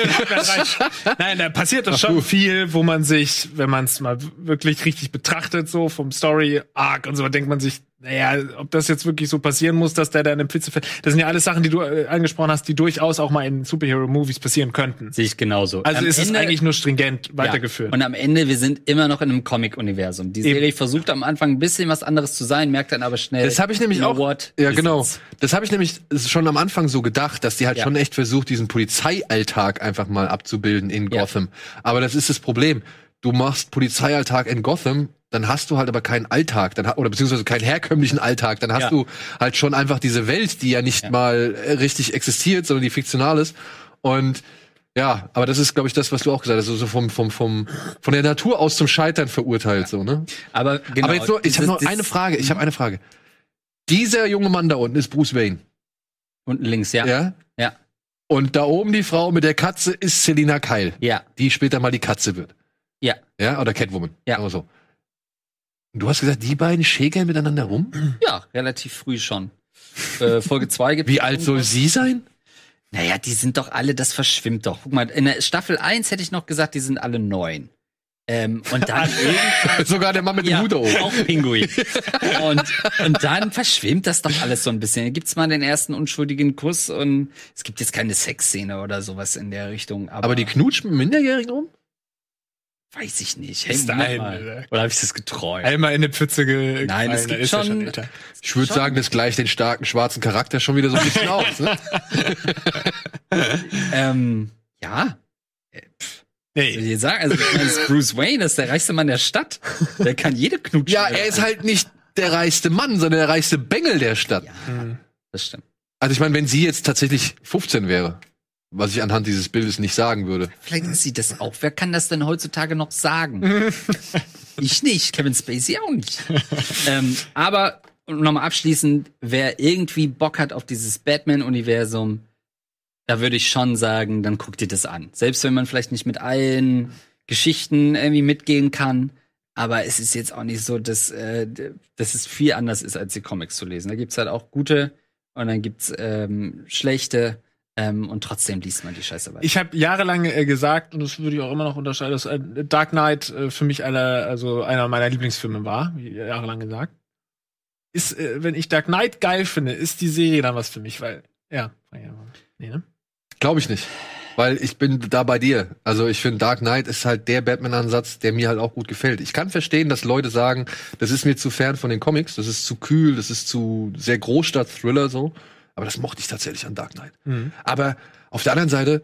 Nein, da passiert doch schon viel, wo man sich, wenn man es mal wirklich richtig betrachtet, so vom Story Arc und so, denkt man sich, naja, ob das jetzt wirklich so passieren muss, dass der da in einem Pizza Das sind ja alles Sachen, die du äh, angesprochen hast, die durchaus auch mal in Superhero-Movies passieren könnten. Sehe ich genauso. Also Am ist es Ende- eigentlich nur stringent Ja. weitergeführt. Und am Ende, wir sind immer noch in einem Comic-Universum. Die Eben. Serie versucht am Anfang ein bisschen was anderes zu sein, merkt dann aber schnell. Das habe ich nämlich auch. What? ja, genau. Das habe ich nämlich schon am Anfang so gedacht, dass die halt Ja. schon echt versucht, diesen Polizeialltag einfach mal abzubilden in Ja. Gotham. Aber das ist das Problem. Du machst Polizeialltag in Gotham, dann hast du halt aber keinen Alltag, dann oder beziehungsweise keinen herkömmlichen Alltag. Dann hast Ja. du halt schon einfach diese Welt, die ja nicht Ja. mal äh, richtig existiert, sondern die fiktional ist. Und ja, aber das ist, glaube ich, das, was du auch gesagt hast, so so vom, vom, vom, von der Natur aus zum Scheitern verurteilt, so, ne? Aber genau. Aber jetzt nur, ich habe noch eine Frage. Ich habe eine Frage. Dieser junge Mann da unten ist Bruce Wayne, Unten links, ja. ja? Ja. Und da oben die Frau mit der Katze ist Selina Kyle, Ja. die später mal die Katze wird. Ja. Ja, oder Catwoman. Ja. Aber so. Du hast gesagt, die beiden schäkern miteinander rum? Ja, relativ früh schon. Äh, Folge 2 gibt Wie alt soll sie sein? Naja, die sind doch alle, das verschwimmt doch. Guck mal, in der Staffel 1 hätte ich noch gesagt, die sind alle neun. Ähm, und dann Sogar der Mann mit dem Hut da oben. auch Pinguin. und, und dann verschwimmt das doch alles so ein bisschen. Da gibt's mal den ersten unschuldigen Kuss und es gibt jetzt keine Sexszene oder sowas in der Richtung. Aber, Aber die knutschen mit Minderjährigen um? Weiß ich nicht. Ist Moment ein, mal. äh, Oder habe ich das geträumt? Einmal in eine Pfütze ge Nein, es gibt schon- älter. Ich würde Schon. sagen, das gleicht den starken schwarzen Charakter schon wieder so ein bisschen aus. Ne? Ähm, ja. Will Nee. ich sagen, also das ist Bruce Wayne, das ist der reichste Mann der Stadt. Der kann jede knutschen. Ja, er ist halt nicht der reichste Mann, sondern der reichste Bengel der Stadt. Ja, das stimmt. Also ich meine, wenn sie jetzt tatsächlich 15 wäre, was ich anhand dieses Bildes nicht sagen würde. Vielleicht ist sie das auch. Wer kann das denn heutzutage noch sagen? ich nicht, Kevin Spacey auch nicht. ähm, aber nochmal abschließend, wer irgendwie Bock hat auf dieses Batman-Universum, da würde ich schon sagen, dann guck dir das an. Selbst wenn man vielleicht nicht mit allen Geschichten irgendwie mitgehen kann. Aber es ist jetzt auch nicht so, dass, äh, dass es viel anders ist, als die Comics zu lesen. Da gibt's halt auch gute und dann gibt's ähm, schlechte. Ähm, und trotzdem liest man die Scheiße weiter. Ich habe jahrelang äh, gesagt, und das würde ich auch immer noch unterscheiden, dass äh, Dark Knight äh, für mich einer, also einer meiner Lieblingsfilme war, wie jahrelang gesagt. Ist, äh, wenn ich Dark Knight geil finde, ist die Serie dann was für mich, weil, ja, nee, ne? Glaube ich nicht. Weil ich bin da bei dir. Also ich finde, Dark Knight ist halt der Batman-Ansatz, der mir halt auch gut gefällt. Ich kann verstehen, dass Leute sagen, das ist mir zu fern von den Comics, das ist zu kühl, das ist zu sehr Großstadt-Thriller so. Aber das mochte ich tatsächlich an Dark Knight. Mhm. Aber auf der anderen Seite,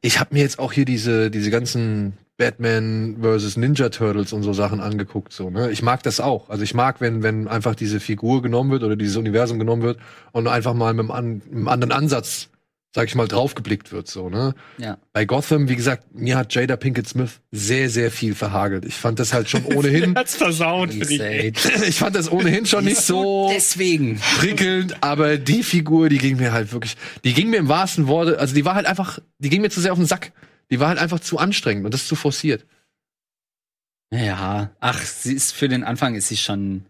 ich habe mir jetzt auch hier diese, diese ganzen Batman vs. Ninja Turtles und so Sachen angeguckt. So, ne? Ich mag das auch. Also ich mag, wenn, wenn einfach diese Figur genommen wird oder dieses Universum genommen wird und einfach mal mit einem, an, mit einem anderen Ansatz, sag ich mal, draufgeblickt wird. So, ne? ja. Bei Gotham, wie gesagt, mir hat Jada Pinkett Smith sehr, sehr viel verhagelt. Ich fand das halt schon ohnehin, Hat's versaut ich fand das ohnehin schon nicht so Deswegen. prickelnd, aber die Figur, die ging mir halt wirklich, die ging mir im wahrsten Worte, also die war halt einfach, die ging mir zu sehr auf den Sack. Die war halt einfach zu anstrengend und das zu forciert. Ja, ach, sie ist für den Anfang ist sie schon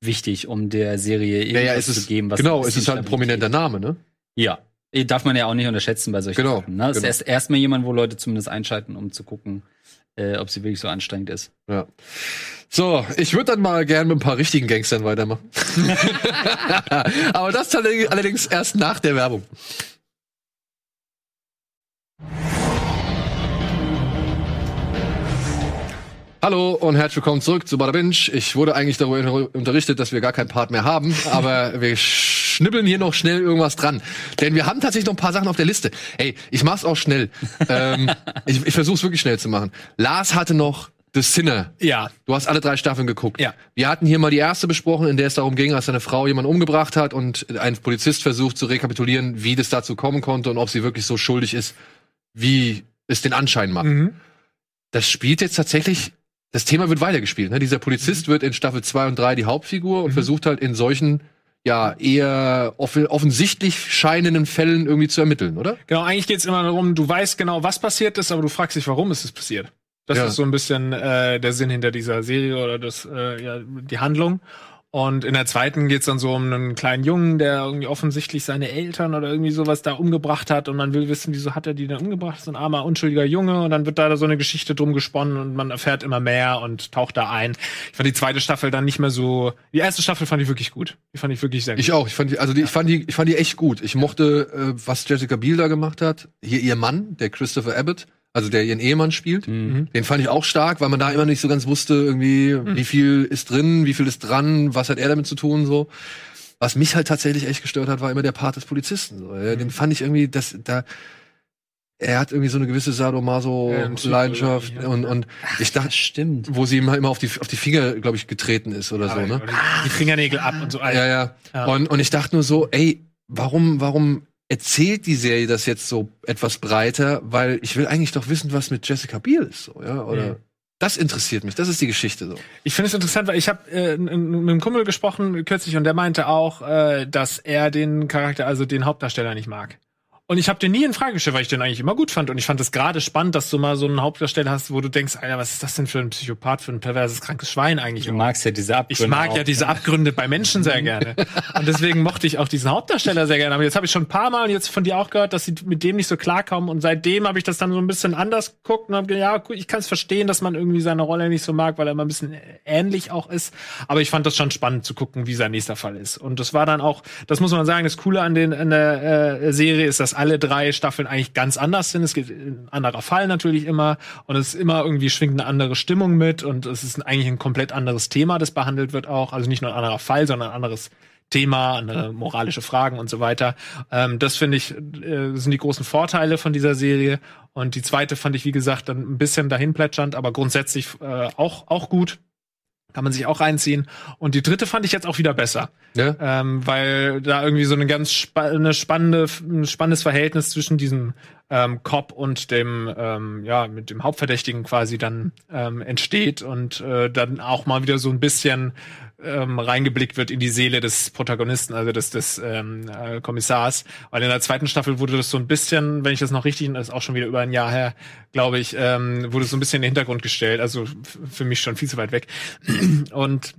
wichtig, um der Serie irgendwas Naja, es zu ist, geben, was genau, es ist halt ein prominenter Name, ne? Ja, darf man ja auch nicht unterschätzen bei solchen Genau, Sachen. Ne? Es genau. ist erst erstmal jemand, wo Leute zumindest einschalten, um zu gucken, äh, ob sie wirklich so anstrengend ist. Ja. So, ich würde dann mal gern mit ein paar richtigen Gangstern weitermachen. Aber das allerdings erst nach der Werbung. Hallo und herzlich willkommen zurück zu Bada Binge. Ich wurde eigentlich darüber unterrichtet, dass wir gar keinen Part mehr haben, aber wir schnibbeln hier noch schnell irgendwas dran. Denn wir haben tatsächlich noch ein paar Sachen auf der Liste. Ey, ich mach's auch schnell. ähm, ich ich versuch's wirklich schnell zu machen. Lars hatte noch The Sinner. Ja. Du hast alle drei Staffeln geguckt. Ja. Wir hatten hier mal die erste besprochen, in der es darum ging, als seine Frau jemanden umgebracht hat und ein Polizist versucht zu rekapitulieren, wie das dazu kommen konnte und ob sie wirklich so schuldig ist, wie es den Anschein macht. Mhm. Das spielt jetzt tatsächlich, das Thema wird weitergespielt. Ne? Dieser Polizist wird in Staffel 2 und 3 die Hauptfigur und versucht halt in solchen ja eher off offensichtlich scheinenden Fällen irgendwie zu ermitteln, oder? Genau, eigentlich geht's immer darum, du weißt genau, was passiert ist, aber du fragst dich, warum ist es passiert. Das Ja. ist so ein bisschen äh, der Sinn hinter dieser Serie oder das, äh, ja, die Handlung. Und in der zweiten geht's dann so um einen kleinen Jungen, der irgendwie offensichtlich seine Eltern oder irgendwie sowas da umgebracht hat und man will wissen, wieso hat er die denn umgebracht? So ein armer, unschuldiger Junge und dann wird da so eine Geschichte drum gesponnen und man erfährt immer mehr und taucht da ein. Ich fand die zweite Staffel dann nicht mehr so. Die erste Staffel fand ich wirklich gut. Die fand ich wirklich sehr gut. Ich auch. Ich fand die, also die, ich fand die, ich fand die echt gut. Ich mochte, äh, was Jessica Biel da gemacht hat. Hier ihr Mann, der Christopher Abbott, also der ihren Ehemann spielt. Mhm. Den fand ich auch stark, weil man da immer nicht so ganz wusste, irgendwie, wie viel ist drin, wie viel ist dran, was hat er damit zu tun, so. Was mich halt tatsächlich echt gestört hat, war immer der Part des Polizisten. So. Ja, Den fand ich irgendwie, dass da er hat irgendwie so eine gewisse Ja, Sadomaso-Leidenschaft ja. und, und ich dachte, Das stimmt. wo sie ihm halt immer auf die, auf die Finger, glaube ich, getreten ist oder so, ne? Die Fingernägel ab und so. Ja, ja. Ja. Und, und ich dachte nur so, ey, warum, warum erzählt die Serie das jetzt so etwas breiter? Weil ich will eigentlich doch wissen, was mit Jessica Biel ist, so, ja, oder? Mhm. Das interessiert mich, das ist die Geschichte so. Ich finde es interessant, weil ich habe äh, mit einem Kumpel gesprochen kürzlich und der meinte auch, äh, dass er den Charakter, also den Hauptdarsteller nicht mag. Und ich habe den nie in Frage gestellt, weil ich den eigentlich immer gut fand. Und ich fand es gerade spannend, dass du mal so einen Hauptdarsteller hast, wo du denkst, Alter, was ist das denn für ein Psychopath, für ein perverses, krankes Schwein eigentlich? Du magst ja diese Abgründe Ich mag ja diese Abgründe bei Menschen sehr gerne. Und deswegen mochte ich auch diesen Hauptdarsteller sehr gerne. Aber jetzt habe ich schon ein paar Mal jetzt von dir auch gehört, dass sie mit dem nicht so klarkommen. Und seitdem habe ich das dann so ein bisschen anders geguckt und habe gedacht, ja, ich kann es verstehen, dass man irgendwie seine Rolle nicht so mag, weil er immer ein bisschen ähnlich auch ist. Aber ich fand das schon spannend zu gucken, wie sein nächster Fall ist. Und das war dann auch, das muss man sagen, das Coole an, den, an der äh, Serie ist, dass alle drei Staffeln eigentlich ganz anders sind. Es gibt ein anderer Fall natürlich immer und es ist immer irgendwie schwingt eine andere Stimmung mit und es ist eigentlich ein komplett anderes Thema, das behandelt wird auch. Also nicht nur ein anderer Fall, sondern ein anderes Thema, andere moralische Fragen und so weiter. Ähm, das finde ich, äh, sind die großen Vorteile von dieser Serie. Und die zweite fand ich, wie gesagt, dann ein bisschen dahin plätschernd, aber grundsätzlich äh, auch, auch gut. Kann man sich auch reinziehen. Und die dritte fand ich jetzt auch wieder besser Ja? ähm, weil da irgendwie so eine ganz spa eine spannende, ein spannendes Verhältnis zwischen diesem ähm, Cop und dem, ähm, ja, mit dem Hauptverdächtigen quasi dann ähm, entsteht und äh, dann auch mal wieder so ein bisschen ähm, reingeblickt wird in die Seele des Protagonisten, also des, des ähm, äh, Kommissars. Weil in der zweiten Staffel wurde das so ein bisschen, wenn ich das noch richtig, das ist auch schon wieder über ein Jahr her, glaube ich, ähm, wurde so ein bisschen in den Hintergrund gestellt. Also für mich schon viel zu weit weg. Und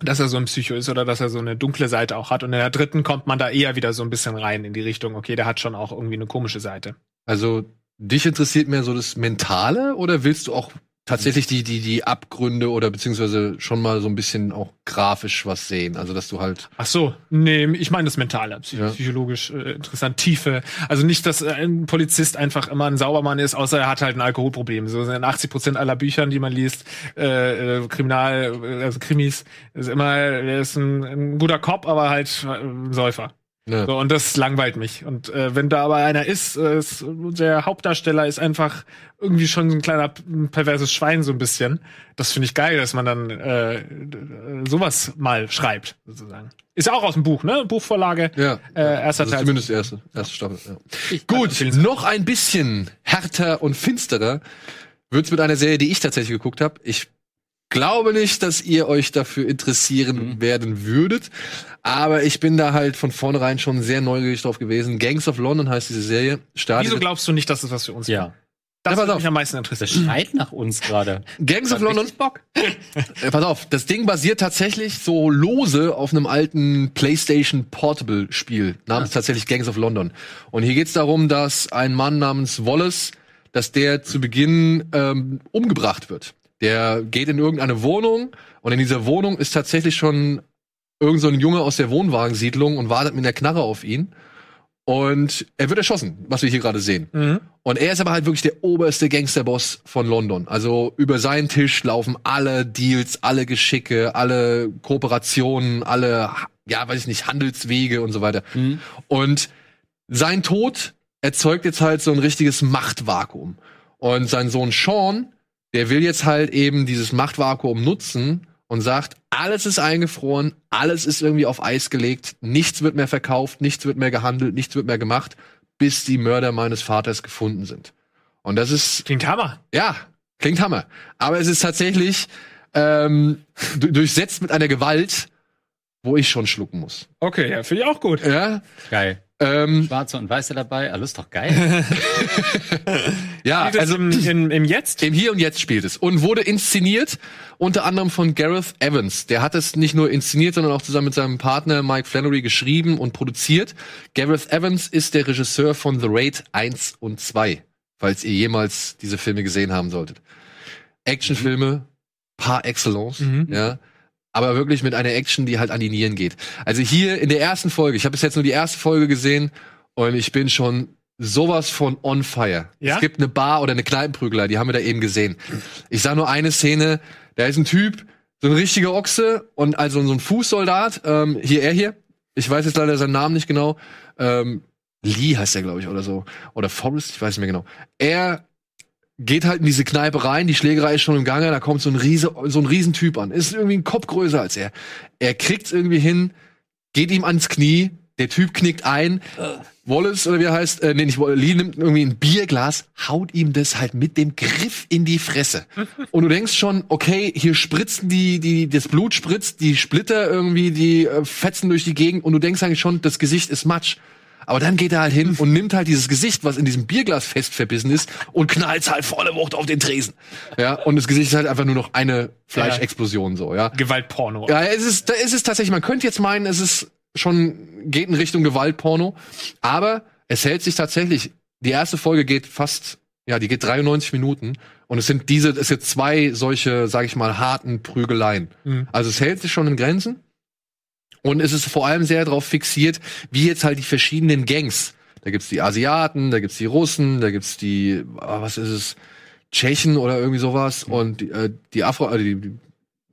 dass er so ein Psycho ist oder dass er so eine dunkle Seite auch hat. Und in der dritten kommt man da eher wieder so ein bisschen rein in die Richtung, okay, der hat schon auch irgendwie eine komische Seite. Also, dich interessiert mehr so das Mentale oder willst du auch tatsächlich die, die, die Abgründe oder beziehungsweise schon mal so ein bisschen auch grafisch was sehen? Also, dass du halt, Ach so, nee, ich meine das Mentale, psych Ja. psychologisch äh, interessant, Tiefe. Also nicht, dass äh, ein Polizist einfach immer ein Saubermann ist, außer er hat halt ein Alkoholproblem. So sind 80 Prozent aller Büchern, die man liest, äh, äh, Kriminal, äh, also Krimis, ist immer, er ist ein, ein guter Cop, aber halt äh, ein Säufer. Ne, So, und das langweilt mich. Und äh, wenn da aber einer ist, äh, ist, der Hauptdarsteller ist einfach irgendwie schon so ein kleiner p- perverses Schwein so ein bisschen. Das finde ich geil, dass man dann äh, sowas mal schreibt, sozusagen. Ist ja auch aus dem Buch, ne? Buchvorlage. ja. Äh, erster also Teil. Zumindest erste, erste Staffel, ja. Ich- Gut, noch ein bisschen härter und finsterer wird's mit einer Serie, die ich tatsächlich geguckt habe. Ich glaube nicht, dass ihr euch dafür interessieren Mhm. werden würdet, aber ich bin da halt von vornherein schon sehr neugierig drauf gewesen. Gangs of London heißt diese Serie. Startet Wieso glaubst du nicht, dass es was für uns Ja. ist? Das Ja, pass würde auf. mich am meisten Das interessieren. schreit nach uns gerade. Gangs of London. Bock. Äh, pass auf, das Ding basiert tatsächlich so lose auf einem alten PlayStation Portable Spiel namens tatsächlich Gangs of London. Und hier geht's darum, dass ein Mann namens Wallace, dass der zu Beginn ähm, umgebracht wird. Der geht in irgendeine Wohnung und in dieser Wohnung ist tatsächlich schon irgend so ein Junge aus der Wohnwagensiedlung und wartet mit einer Knarre auf ihn. Und er wird erschossen, was wir hier gerade sehen. Mhm. Und er ist aber halt wirklich der oberste Gangsterboss von London. Also über seinen Tisch laufen alle Deals, alle Geschicke, alle Kooperationen, alle ja, weiß ich nicht, Handelswege und so weiter. Und sein Tod erzeugt jetzt halt so ein richtiges Machtvakuum. Und sein Sohn Sean, der will jetzt halt eben dieses Machtvakuum nutzen und sagt, alles ist eingefroren, alles ist irgendwie auf Eis gelegt, nichts wird mehr verkauft, nichts wird mehr gehandelt, nichts wird mehr gemacht, bis die Mörder meines Vaters gefunden sind. Und das ist, Klingt Hammer. ja, klingt Hammer. Aber es ist tatsächlich ähm, du- durchsetzt mit einer Gewalt, wo ich schon schlucken muss. Okay, ja, finde ich auch gut. Ja, Geil. Ähm, Schwarze und Weiße dabei, alles doch geil. ja Spielt also im, im, im Jetzt? Im Hier und Jetzt spielt es. Und wurde inszeniert, unter anderem von Gareth Evans. Der hat es nicht nur inszeniert, sondern auch zusammen mit seinem Partner Mike Flannery geschrieben und produziert. Gareth Evans ist der Regisseur von The Raid 1 und 2, falls ihr jemals diese Filme gesehen haben solltet. Actionfilme par excellence, Mhm. ja. Aber wirklich mit einer Action, die halt an die Nieren geht. Also hier in der ersten Folge, ich habe bis jetzt nur die erste Folge gesehen und ich bin schon sowas von on fire. Ja? Es gibt eine Bar oder eine Kneipenprügler, die haben wir da eben gesehen. Ich sah nur eine Szene, da ist ein Typ, so ein richtiger Ochse und also so ein Fußsoldat, ähm, hier er hier, ich weiß jetzt leider seinen Namen nicht genau, ähm, Lee heißt er, glaube ich, oder so. Oder Forrest, ich weiß nicht mehr genau. Er geht halt in diese Kneipe rein, die Schlägerei ist schon im Gange, da kommt so ein Riese, so ein Riesentyp an. Ist irgendwie ein Kopf größer als er. Er kriegt's irgendwie hin, geht ihm ans Knie, der Typ knickt ein. Wallace, oder wie er heißt, äh, nee, nicht Wallace, Lee nimmt irgendwie ein Bierglas, haut ihm das halt mit dem Griff in die Fresse. Und du denkst schon, okay, hier spritzen die, die, das Blut spritzt, die Splitter irgendwie, die äh, fetzen durch die Gegend und du denkst eigentlich schon, das Gesicht ist Matsch. Aber dann geht er halt hin und nimmt halt dieses Gesicht, was in diesem Bierglas fest verbissen ist, und knallt halt volle Wucht auf den Tresen. Ja, und das Gesicht ist halt einfach nur noch eine Fleischexplosion so, ja. Gewaltporno. Ja, es ist, da ist es tatsächlich, man könnte jetzt meinen, es ist schon, geht in Richtung Gewaltporno, aber es hält sich tatsächlich, die erste Folge geht fast, ja, die geht 93 Minuten und es sind diese, es sind zwei solche, sag ich mal, harten Prügeleien. Mhm. Also es hält sich schon in Grenzen und es ist vor allem sehr darauf fixiert, wie jetzt halt die verschiedenen Gangs, da gibt's die Asiaten, da gibt's die Russen, da gibt's die, ah, was ist es, Tschechen oder irgendwie sowas und die, äh, die Afro, also die, die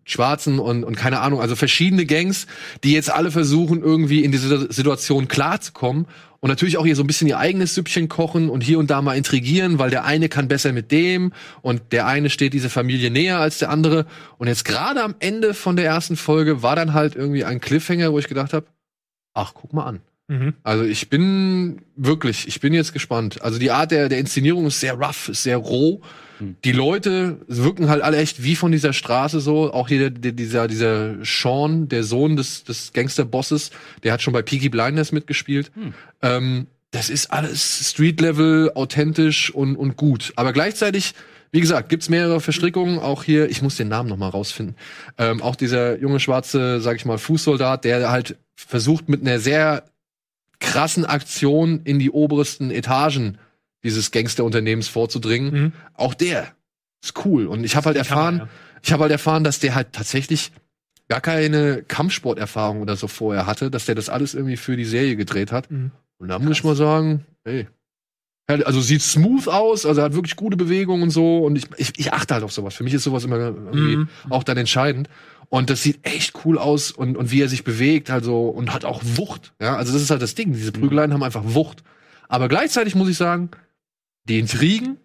Schwarzen und, und keine Ahnung, also verschiedene Gangs, die jetzt alle versuchen, irgendwie in diese Situation klarzukommen und natürlich auch hier so ein bisschen ihr eigenes Süppchen kochen und hier und da mal intrigieren, weil der eine kann besser mit dem und der eine steht dieser Familie näher als der andere. Und jetzt gerade am Ende von der ersten Folge war dann halt irgendwie ein Cliffhanger, wo ich gedacht habe, ach, guck mal an. Mhm. Also ich bin wirklich, ich bin jetzt gespannt. Also die Art der, der Inszenierung ist sehr rough, ist sehr roh. Die Leute wirken halt alle echt wie von dieser Straße so. Auch hier dieser, dieser Sean, der Sohn des, des Gangsterbosses, der hat schon bei Peaky Blinders mitgespielt. Ähm, das ist alles Street-Level, authentisch und, und gut. Aber gleichzeitig, wie gesagt, gibt's mehrere Verstrickungen. Auch hier, ich muss den Namen noch mal rausfinden. Ähm, auch dieser junge schwarze, sag ich mal, Fußsoldat, der halt versucht mit einer sehr krassen Aktion in die obersten Etagen dieses Gangsterunternehmens vorzudringen. Mhm. Auch der ist cool. Und ich habe halt erfahren, Hammer, ich habe halt erfahren, dass der halt tatsächlich gar keine Kampfsporterfahrung oder so vorher hatte, dass der das alles irgendwie für die Serie gedreht hat. Mhm. Und da muss ich mal sagen, ey. Ja, Also sieht smooth aus, also hat wirklich gute Bewegungen und so. Und ich, ich, ich achte halt auf sowas. Für mich ist sowas immer irgendwie Mhm. auch dann entscheidend. Und das sieht echt cool aus und, und wie er sich bewegt, also und hat auch Wucht. Ja, also das ist halt das Ding. Diese Prügeleien haben einfach Wucht. Aber gleichzeitig muss ich sagen, die Intrigen,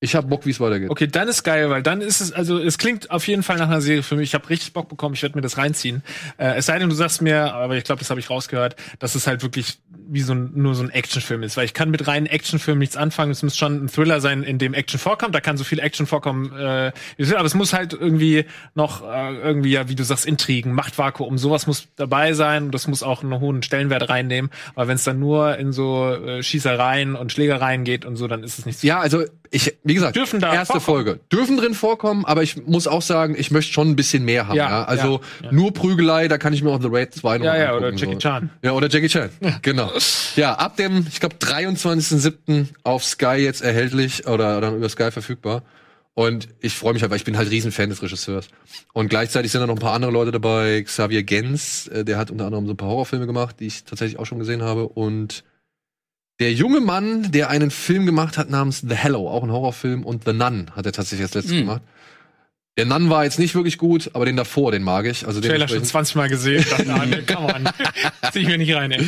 ich hab Bock, wie es weitergeht. Okay, dann ist geil, weil dann ist es, also es klingt auf jeden Fall nach einer Serie für mich. Ich habe richtig Bock bekommen, ich werde mir das reinziehen. Äh, es sei denn, du sagst mir, aber ich glaube, das habe ich rausgehört, dass es halt wirklich wie so ein, nur so ein Actionfilm ist. Weil ich kann mit reinen Actionfilmen nichts anfangen. Es muss schon ein Thriller sein, in dem Action vorkommt. Da kann so viel Action vorkommen, äh, aber es muss halt irgendwie noch äh, irgendwie, ja, wie du sagst, Intrigen, Machtvakuum, sowas muss dabei sein. Und das muss auch einen hohen Stellenwert reinnehmen. Aber wenn es dann nur in so äh, Schießereien und Schlägereien geht und so, dann ist es nicht so. Ja, also ich, wie gesagt, Dürfen da erste vorkommen. Folge. Dürfen drin vorkommen, aber ich muss auch sagen, ich möchte schon ein bisschen mehr haben. Ja, Ja, Also ja, nur Prügelei, da kann ich mir auch The Raid 2 noch Ja, ja, oder Jackie so. Chan. Ja, oder Jackie Chan. Genau. Ja, ab dem, ich glaube, 23.07. auf Sky jetzt erhältlich oder dann über Sky verfügbar. Und ich freue mich halt, weil ich bin halt Riesenfan des Regisseurs. Und gleichzeitig sind da noch ein paar andere Leute dabei. Xavier Gens, äh, der hat unter anderem so ein paar Horrorfilme gemacht, die ich tatsächlich auch schon gesehen habe. Und der junge Mann, der einen Film gemacht hat namens The Hello, auch ein Horrorfilm, und The Nun hat er tatsächlich als letztes Mhm. gemacht. Der Nun war jetzt nicht wirklich gut, aber den davor, den mag ich. Also Trailer schon dementsprechend- 20 Mal gesehen. Come on. Zieh ich mir nicht rein, ey.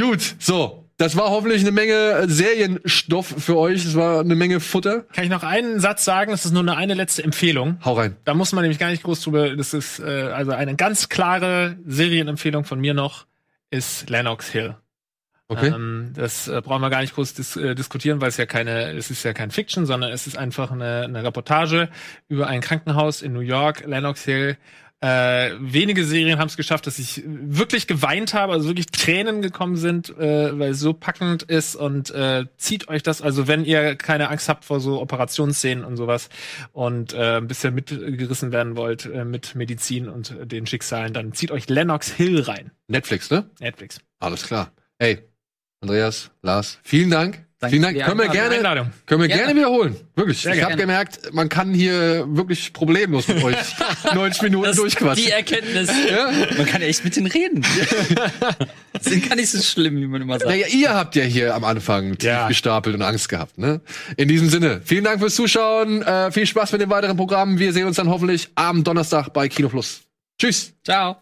Gut, so. Das war hoffentlich eine Menge äh, Serienstoff für euch. Es war eine Menge Futter. Kann ich noch einen Satz sagen? Das ist nur eine, eine letzte Empfehlung. Hau rein. Da muss man nämlich gar nicht groß drüber. Das ist äh, also eine ganz klare Serienempfehlung von mir noch ist Lennox Hill. Okay. Ähm, das äh, brauchen wir gar nicht groß dis äh, diskutieren, weil es ja keine, es ist ja kein Fiction, sondern es ist einfach eine, eine Reportage über ein Krankenhaus in New York, Lennox Hill. Äh, wenige Serien haben es geschafft, dass ich wirklich geweint habe, also wirklich Tränen gekommen sind, äh, weil es so packend ist und äh, zieht euch das, also wenn ihr keine Angst habt vor so Operationsszenen und sowas und äh, ein bisschen mitgerissen werden wollt äh, mit Medizin und den Schicksalen, dann zieht euch Lennox Hill rein. Netflix, ne? Netflix. Alles klar. Ey, Andreas, Lars, vielen Dank. Danke vielen Dank. Können wir gerne, Einladung. können wir Gerne. gerne wiederholen. Wirklich. Sehr ich habe gemerkt, man kann hier wirklich problemlos mit euch 90 Minuten Das, durchquatschen. die Erkenntnis. Ja? Man kann ja echt mit denen reden. Sind gar nicht so schlimm, wie man immer sagt. Naja, ihr habt ja hier am Anfang tief Ja. gestapelt und Angst gehabt. Ne? In diesem Sinne, vielen Dank fürs Zuschauen. Äh, viel Spaß mit den weiteren Programmen. Wir sehen uns dann hoffentlich am Donnerstag bei Kino Plus. Tschüss. Ciao.